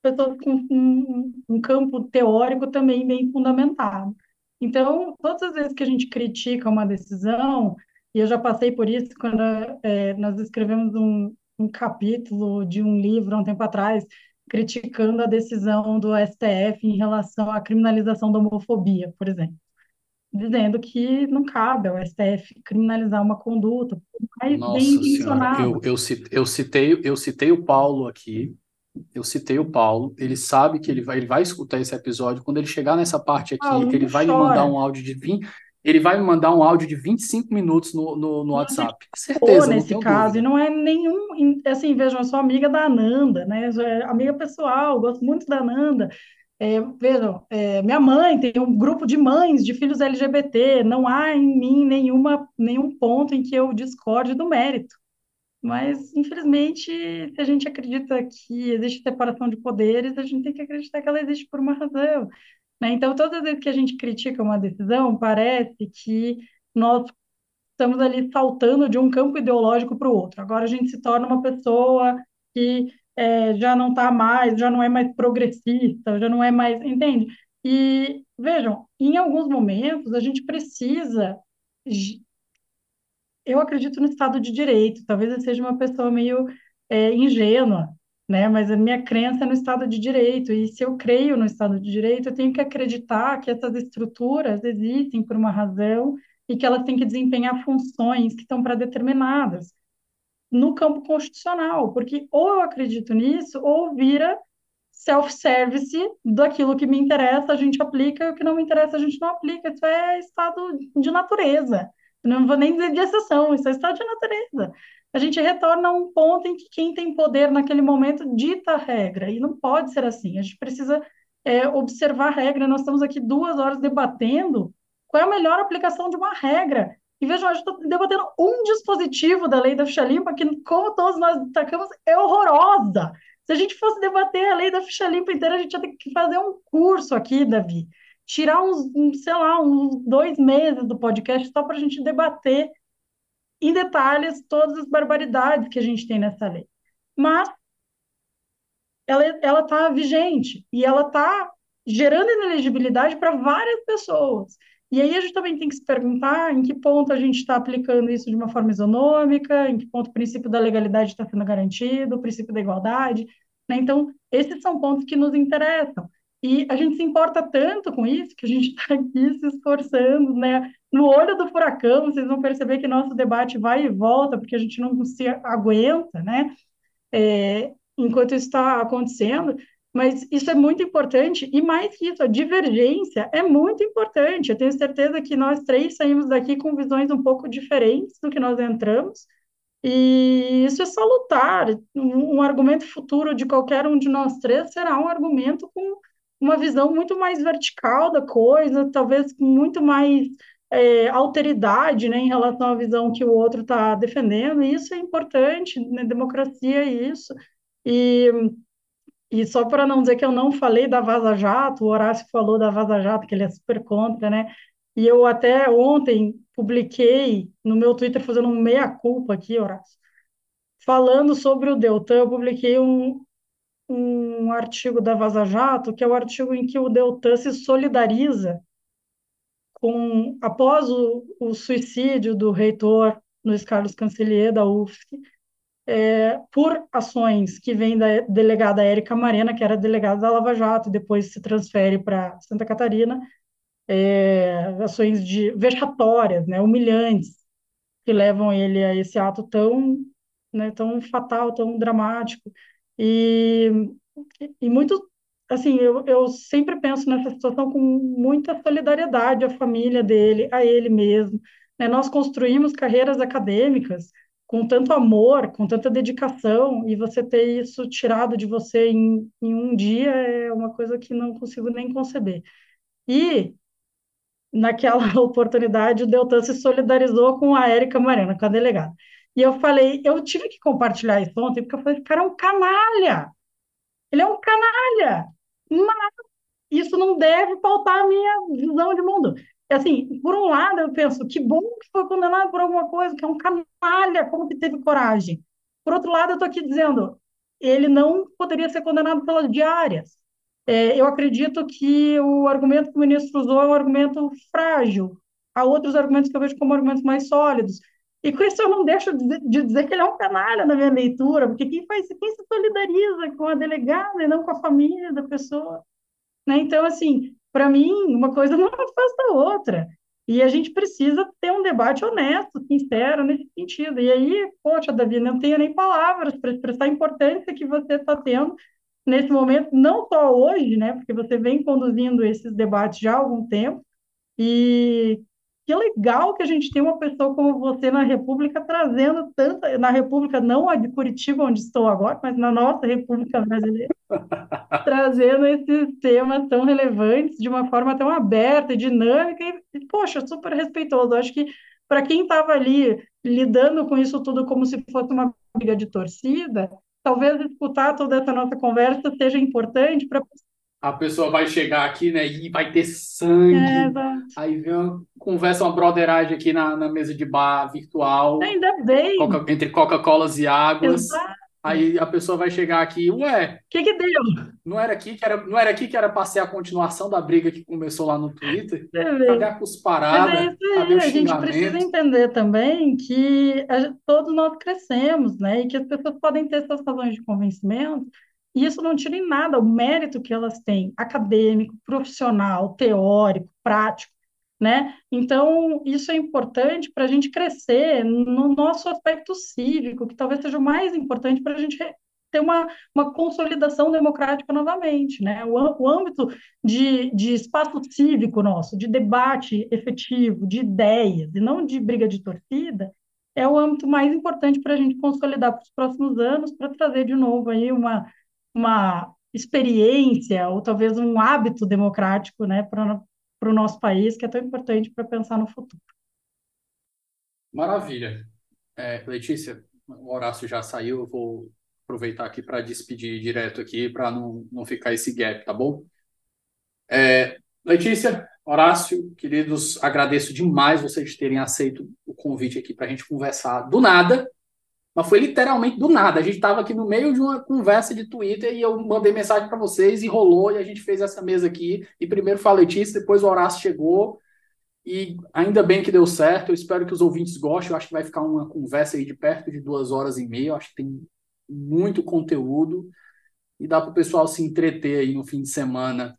pessoas com um, campo teórico também bem fundamentado. Então, todas as vezes que a gente critica uma decisão, e eu já passei por isso quando é, nós escrevemos um, um capítulo de um livro há um tempo atrás, criticando a decisão do STF em relação à criminalização da homofobia, por exemplo dizendo que não cabe ao STF criminalizar uma conduta, mais Nossa bem intencionada. Eu, eu, eu, citei, eu citei o Paulo aqui, eu citei o Paulo, ele sabe que ele vai, ele vai escutar esse episódio, quando ele chegar nessa parte aqui, Paulo, ele vai chora. me mandar um áudio de 20, ele vai me mandar um áudio de 25 minutos no, no, no WhatsApp. Certeza, nesse caso, dúvida. e não é nenhum, assim, vejam, eu sou amiga da Ananda, né, é amiga pessoal, gosto muito da Ananda, é, vejam, é, minha mãe tem um grupo de mães de filhos LGBT, não há em mim nenhuma, nenhum ponto em que eu discorde do mérito. Mas, infelizmente, se a gente acredita que existe separação de poderes, a gente tem que acreditar que ela existe por uma razão. Né? Então, todas as vezes que a gente critica uma decisão, parece que nós estamos ali saltando de um campo ideológico para o outro. Agora a gente se torna uma pessoa que é, já não está mais, já não é mais progressista, já não é mais, entende? E vejam, em alguns momentos a gente precisa, eu acredito no Estado de Direito, talvez eu seja uma pessoa meio é, ingênua, né? Mas a minha crença é no Estado de Direito, e se eu creio no Estado de Direito, eu tenho que acreditar que essas estruturas existem por uma razão e que elas têm que desempenhar funções que estão pré-determinadas no campo constitucional, porque ou eu acredito nisso, ou vira self-service daquilo que me interessa, a gente aplica, e o que não me interessa, a gente não aplica. Isso é estado de natureza. Não vou nem dizer de exceção, isso é estado de natureza. A gente retorna a um ponto em que quem tem poder naquele momento dita a regra, e não pode ser assim. A gente precisa é, observar a regra. Nós estamos aqui duas horas debatendo qual é a melhor aplicação de uma regra. E vejam, gente está debatendo um dispositivo da lei da ficha limpa, que, como todos nós destacamos, é horrorosa. Se a gente fosse debater a lei da ficha limpa inteira, a gente ia ter que fazer um curso aqui, Davi. Tirar uns, sei lá, uns dois meses do podcast só para a gente debater em detalhes todas as barbaridades que a gente tem nessa lei. Mas ela está vigente e ela está gerando inelegibilidade para várias pessoas. E aí a gente também tem que se perguntar em que ponto a gente está aplicando isso de uma forma isonômica, em que ponto o princípio da legalidade está sendo garantido, o princípio da igualdade. Né? Então, esses são pontos que nos interessam. E a gente se importa tanto com isso que a gente está aqui se esforçando, né? No olho do furacão, vocês vão perceber que nosso debate vai e volta, porque a gente não se aguenta, né? É, enquanto isso está acontecendo, mas isso é muito importante, e mais que isso, a divergência é muito importante. Eu tenho certeza que nós três saímos daqui com visões um pouco diferentes do que nós entramos, e isso é salutar. Um, um argumento futuro de qualquer um de nós três será um argumento com uma visão muito mais vertical da coisa, talvez com muito mais é, alteridade né, em relação à visão que o outro está defendendo, e isso é importante, né, democracia é isso. E e só para não dizer que eu não falei da Vaza Jato, o Horácio falou da Vaza Jato, que ele é super contra, né? E eu até ontem publiquei no meu Twitter, fazendo um meia-culpa aqui, Horácio, falando sobre o Deltan, eu publiquei um, um artigo da Vaza Jato, que é o artigo em que o Deltan se solidariza com, após o, o suicídio do reitor Luiz Carlos Cancelier, da UFSC, é, por ações que vêm da delegada Érica Marena, que era delegada da Lava Jato, e depois se transfere para Santa Catarina, é, ações de vexatórias, né, humilhantes, que levam ele a esse ato tão, né, tão fatal, tão dramático. E, e muito, assim, eu, eu sempre penso nessa situação com muita solidariedade à família dele, a ele mesmo. Né? Nós construímos carreiras acadêmicas com tanto amor, com tanta dedicação, e você ter isso tirado de você em, em um dia é uma coisa que não consigo nem conceber. E naquela oportunidade, o Deltan se solidarizou com a Érica Mariana, com a delegada. E eu falei, eu tive que compartilhar isso ontem, porque eu falei, cara é um canalha. Ele é um canalha. Mas isso não deve pautar a minha visão de mundo. Assim, por um lado, eu penso, que bom que foi condenado por alguma coisa, que é um canalha, como que teve coragem. Por outro lado, eu estou aqui dizendo, ele não poderia ser condenado pelas diárias. É, eu acredito que o argumento que o ministro usou é um argumento frágil. Há outros argumentos que eu vejo como argumentos mais sólidos. E com isso eu não deixo de dizer que ele é um canalha na minha leitura, porque quem faz quem se solidariza com a delegada e não com a família da pessoa. Né? Então, assim, para mim, uma coisa não afasta a outra. E a gente precisa ter um debate honesto, sincero nesse sentido. E aí, poxa, Davi, não tenho nem palavras para expressar a importância que você está tendo nesse momento, não só hoje, né, porque você vem conduzindo esses debates já há algum tempo, e que legal que a gente tem uma pessoa como você na República trazendo tanta, na República não a de Curitiba, onde estou agora, mas na nossa República Brasileira, trazendo esses temas tão relevantes de uma forma tão aberta e dinâmica e, poxa, super respeitoso. Acho que para quem estava ali lidando com isso tudo como se fosse uma briga de torcida, talvez escutar toda essa nossa conversa seja importante para a pessoa vai chegar aqui, né, e vai ter sangue. É, aí vem uma conversa, uma broderagem aqui na, na mesa de bar virtual. Ainda bem. Coca, entre Coca-Colas e águas. Exato. Aí a pessoa vai chegar aqui, ué. O que, que deu? Não era aqui que era, não era aqui que era para ser a continuação da briga que começou lá no Twitter? Cadê a cusparada? É cadê o a gente precisa entender também que a, todos nós crescemos, né? E que as pessoas podem ter suas razões de convencimento e isso não tira em nada o mérito que elas têm, acadêmico, profissional, teórico, prático, né? Então, isso é importante para a gente crescer no nosso aspecto cívico, que talvez seja o mais importante para a gente ter uma, uma consolidação democrática novamente, né? O, o âmbito de, de espaço cívico nosso, de debate efetivo, de ideias, e não de briga de torcida, é o âmbito mais importante para a gente consolidar para os próximos anos, para trazer de novo aí uma uma experiência ou talvez um hábito democrático né, para o nosso país, que é tão importante para pensar no futuro. Maravilha. É, Letícia, o Horácio já saiu, eu vou aproveitar aqui para despedir direto aqui, para não, não ficar esse gap, tá bom? É, Letícia, Horácio, queridos, agradeço demais vocês terem aceito o convite aqui para a gente conversar do nada, mas foi literalmente do nada. A gente estava aqui no meio de uma conversa de Twitter e eu mandei mensagem para vocês e rolou e a gente fez essa mesa aqui. E primeiro foi a Letícia, depois o Horácio chegou e ainda bem que deu certo. Eu espero que os ouvintes gostem. Eu acho que vai ficar uma conversa aí de perto de duas horas e meia. Eu acho que tem muito conteúdo e dá para o pessoal se entreter aí no fim de semana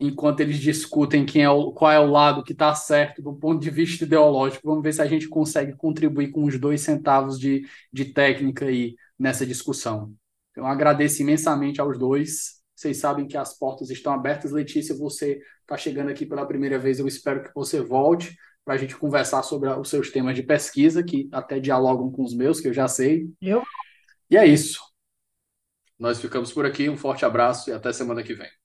enquanto eles discutem quem é o, qual é o lado que está certo do ponto de vista ideológico. Vamos ver se a gente consegue contribuir com os dois centavos de, de técnica aí nessa discussão. Então, agradeço imensamente aos dois. Vocês sabem que as portas estão abertas. Letícia, você está chegando aqui pela primeira vez. Eu espero que você volte para a gente conversar sobre os seus temas de pesquisa, que até dialogam com os meus, que eu já sei. Eu. E é isso. Nós ficamos por aqui. Um forte abraço e até semana que vem.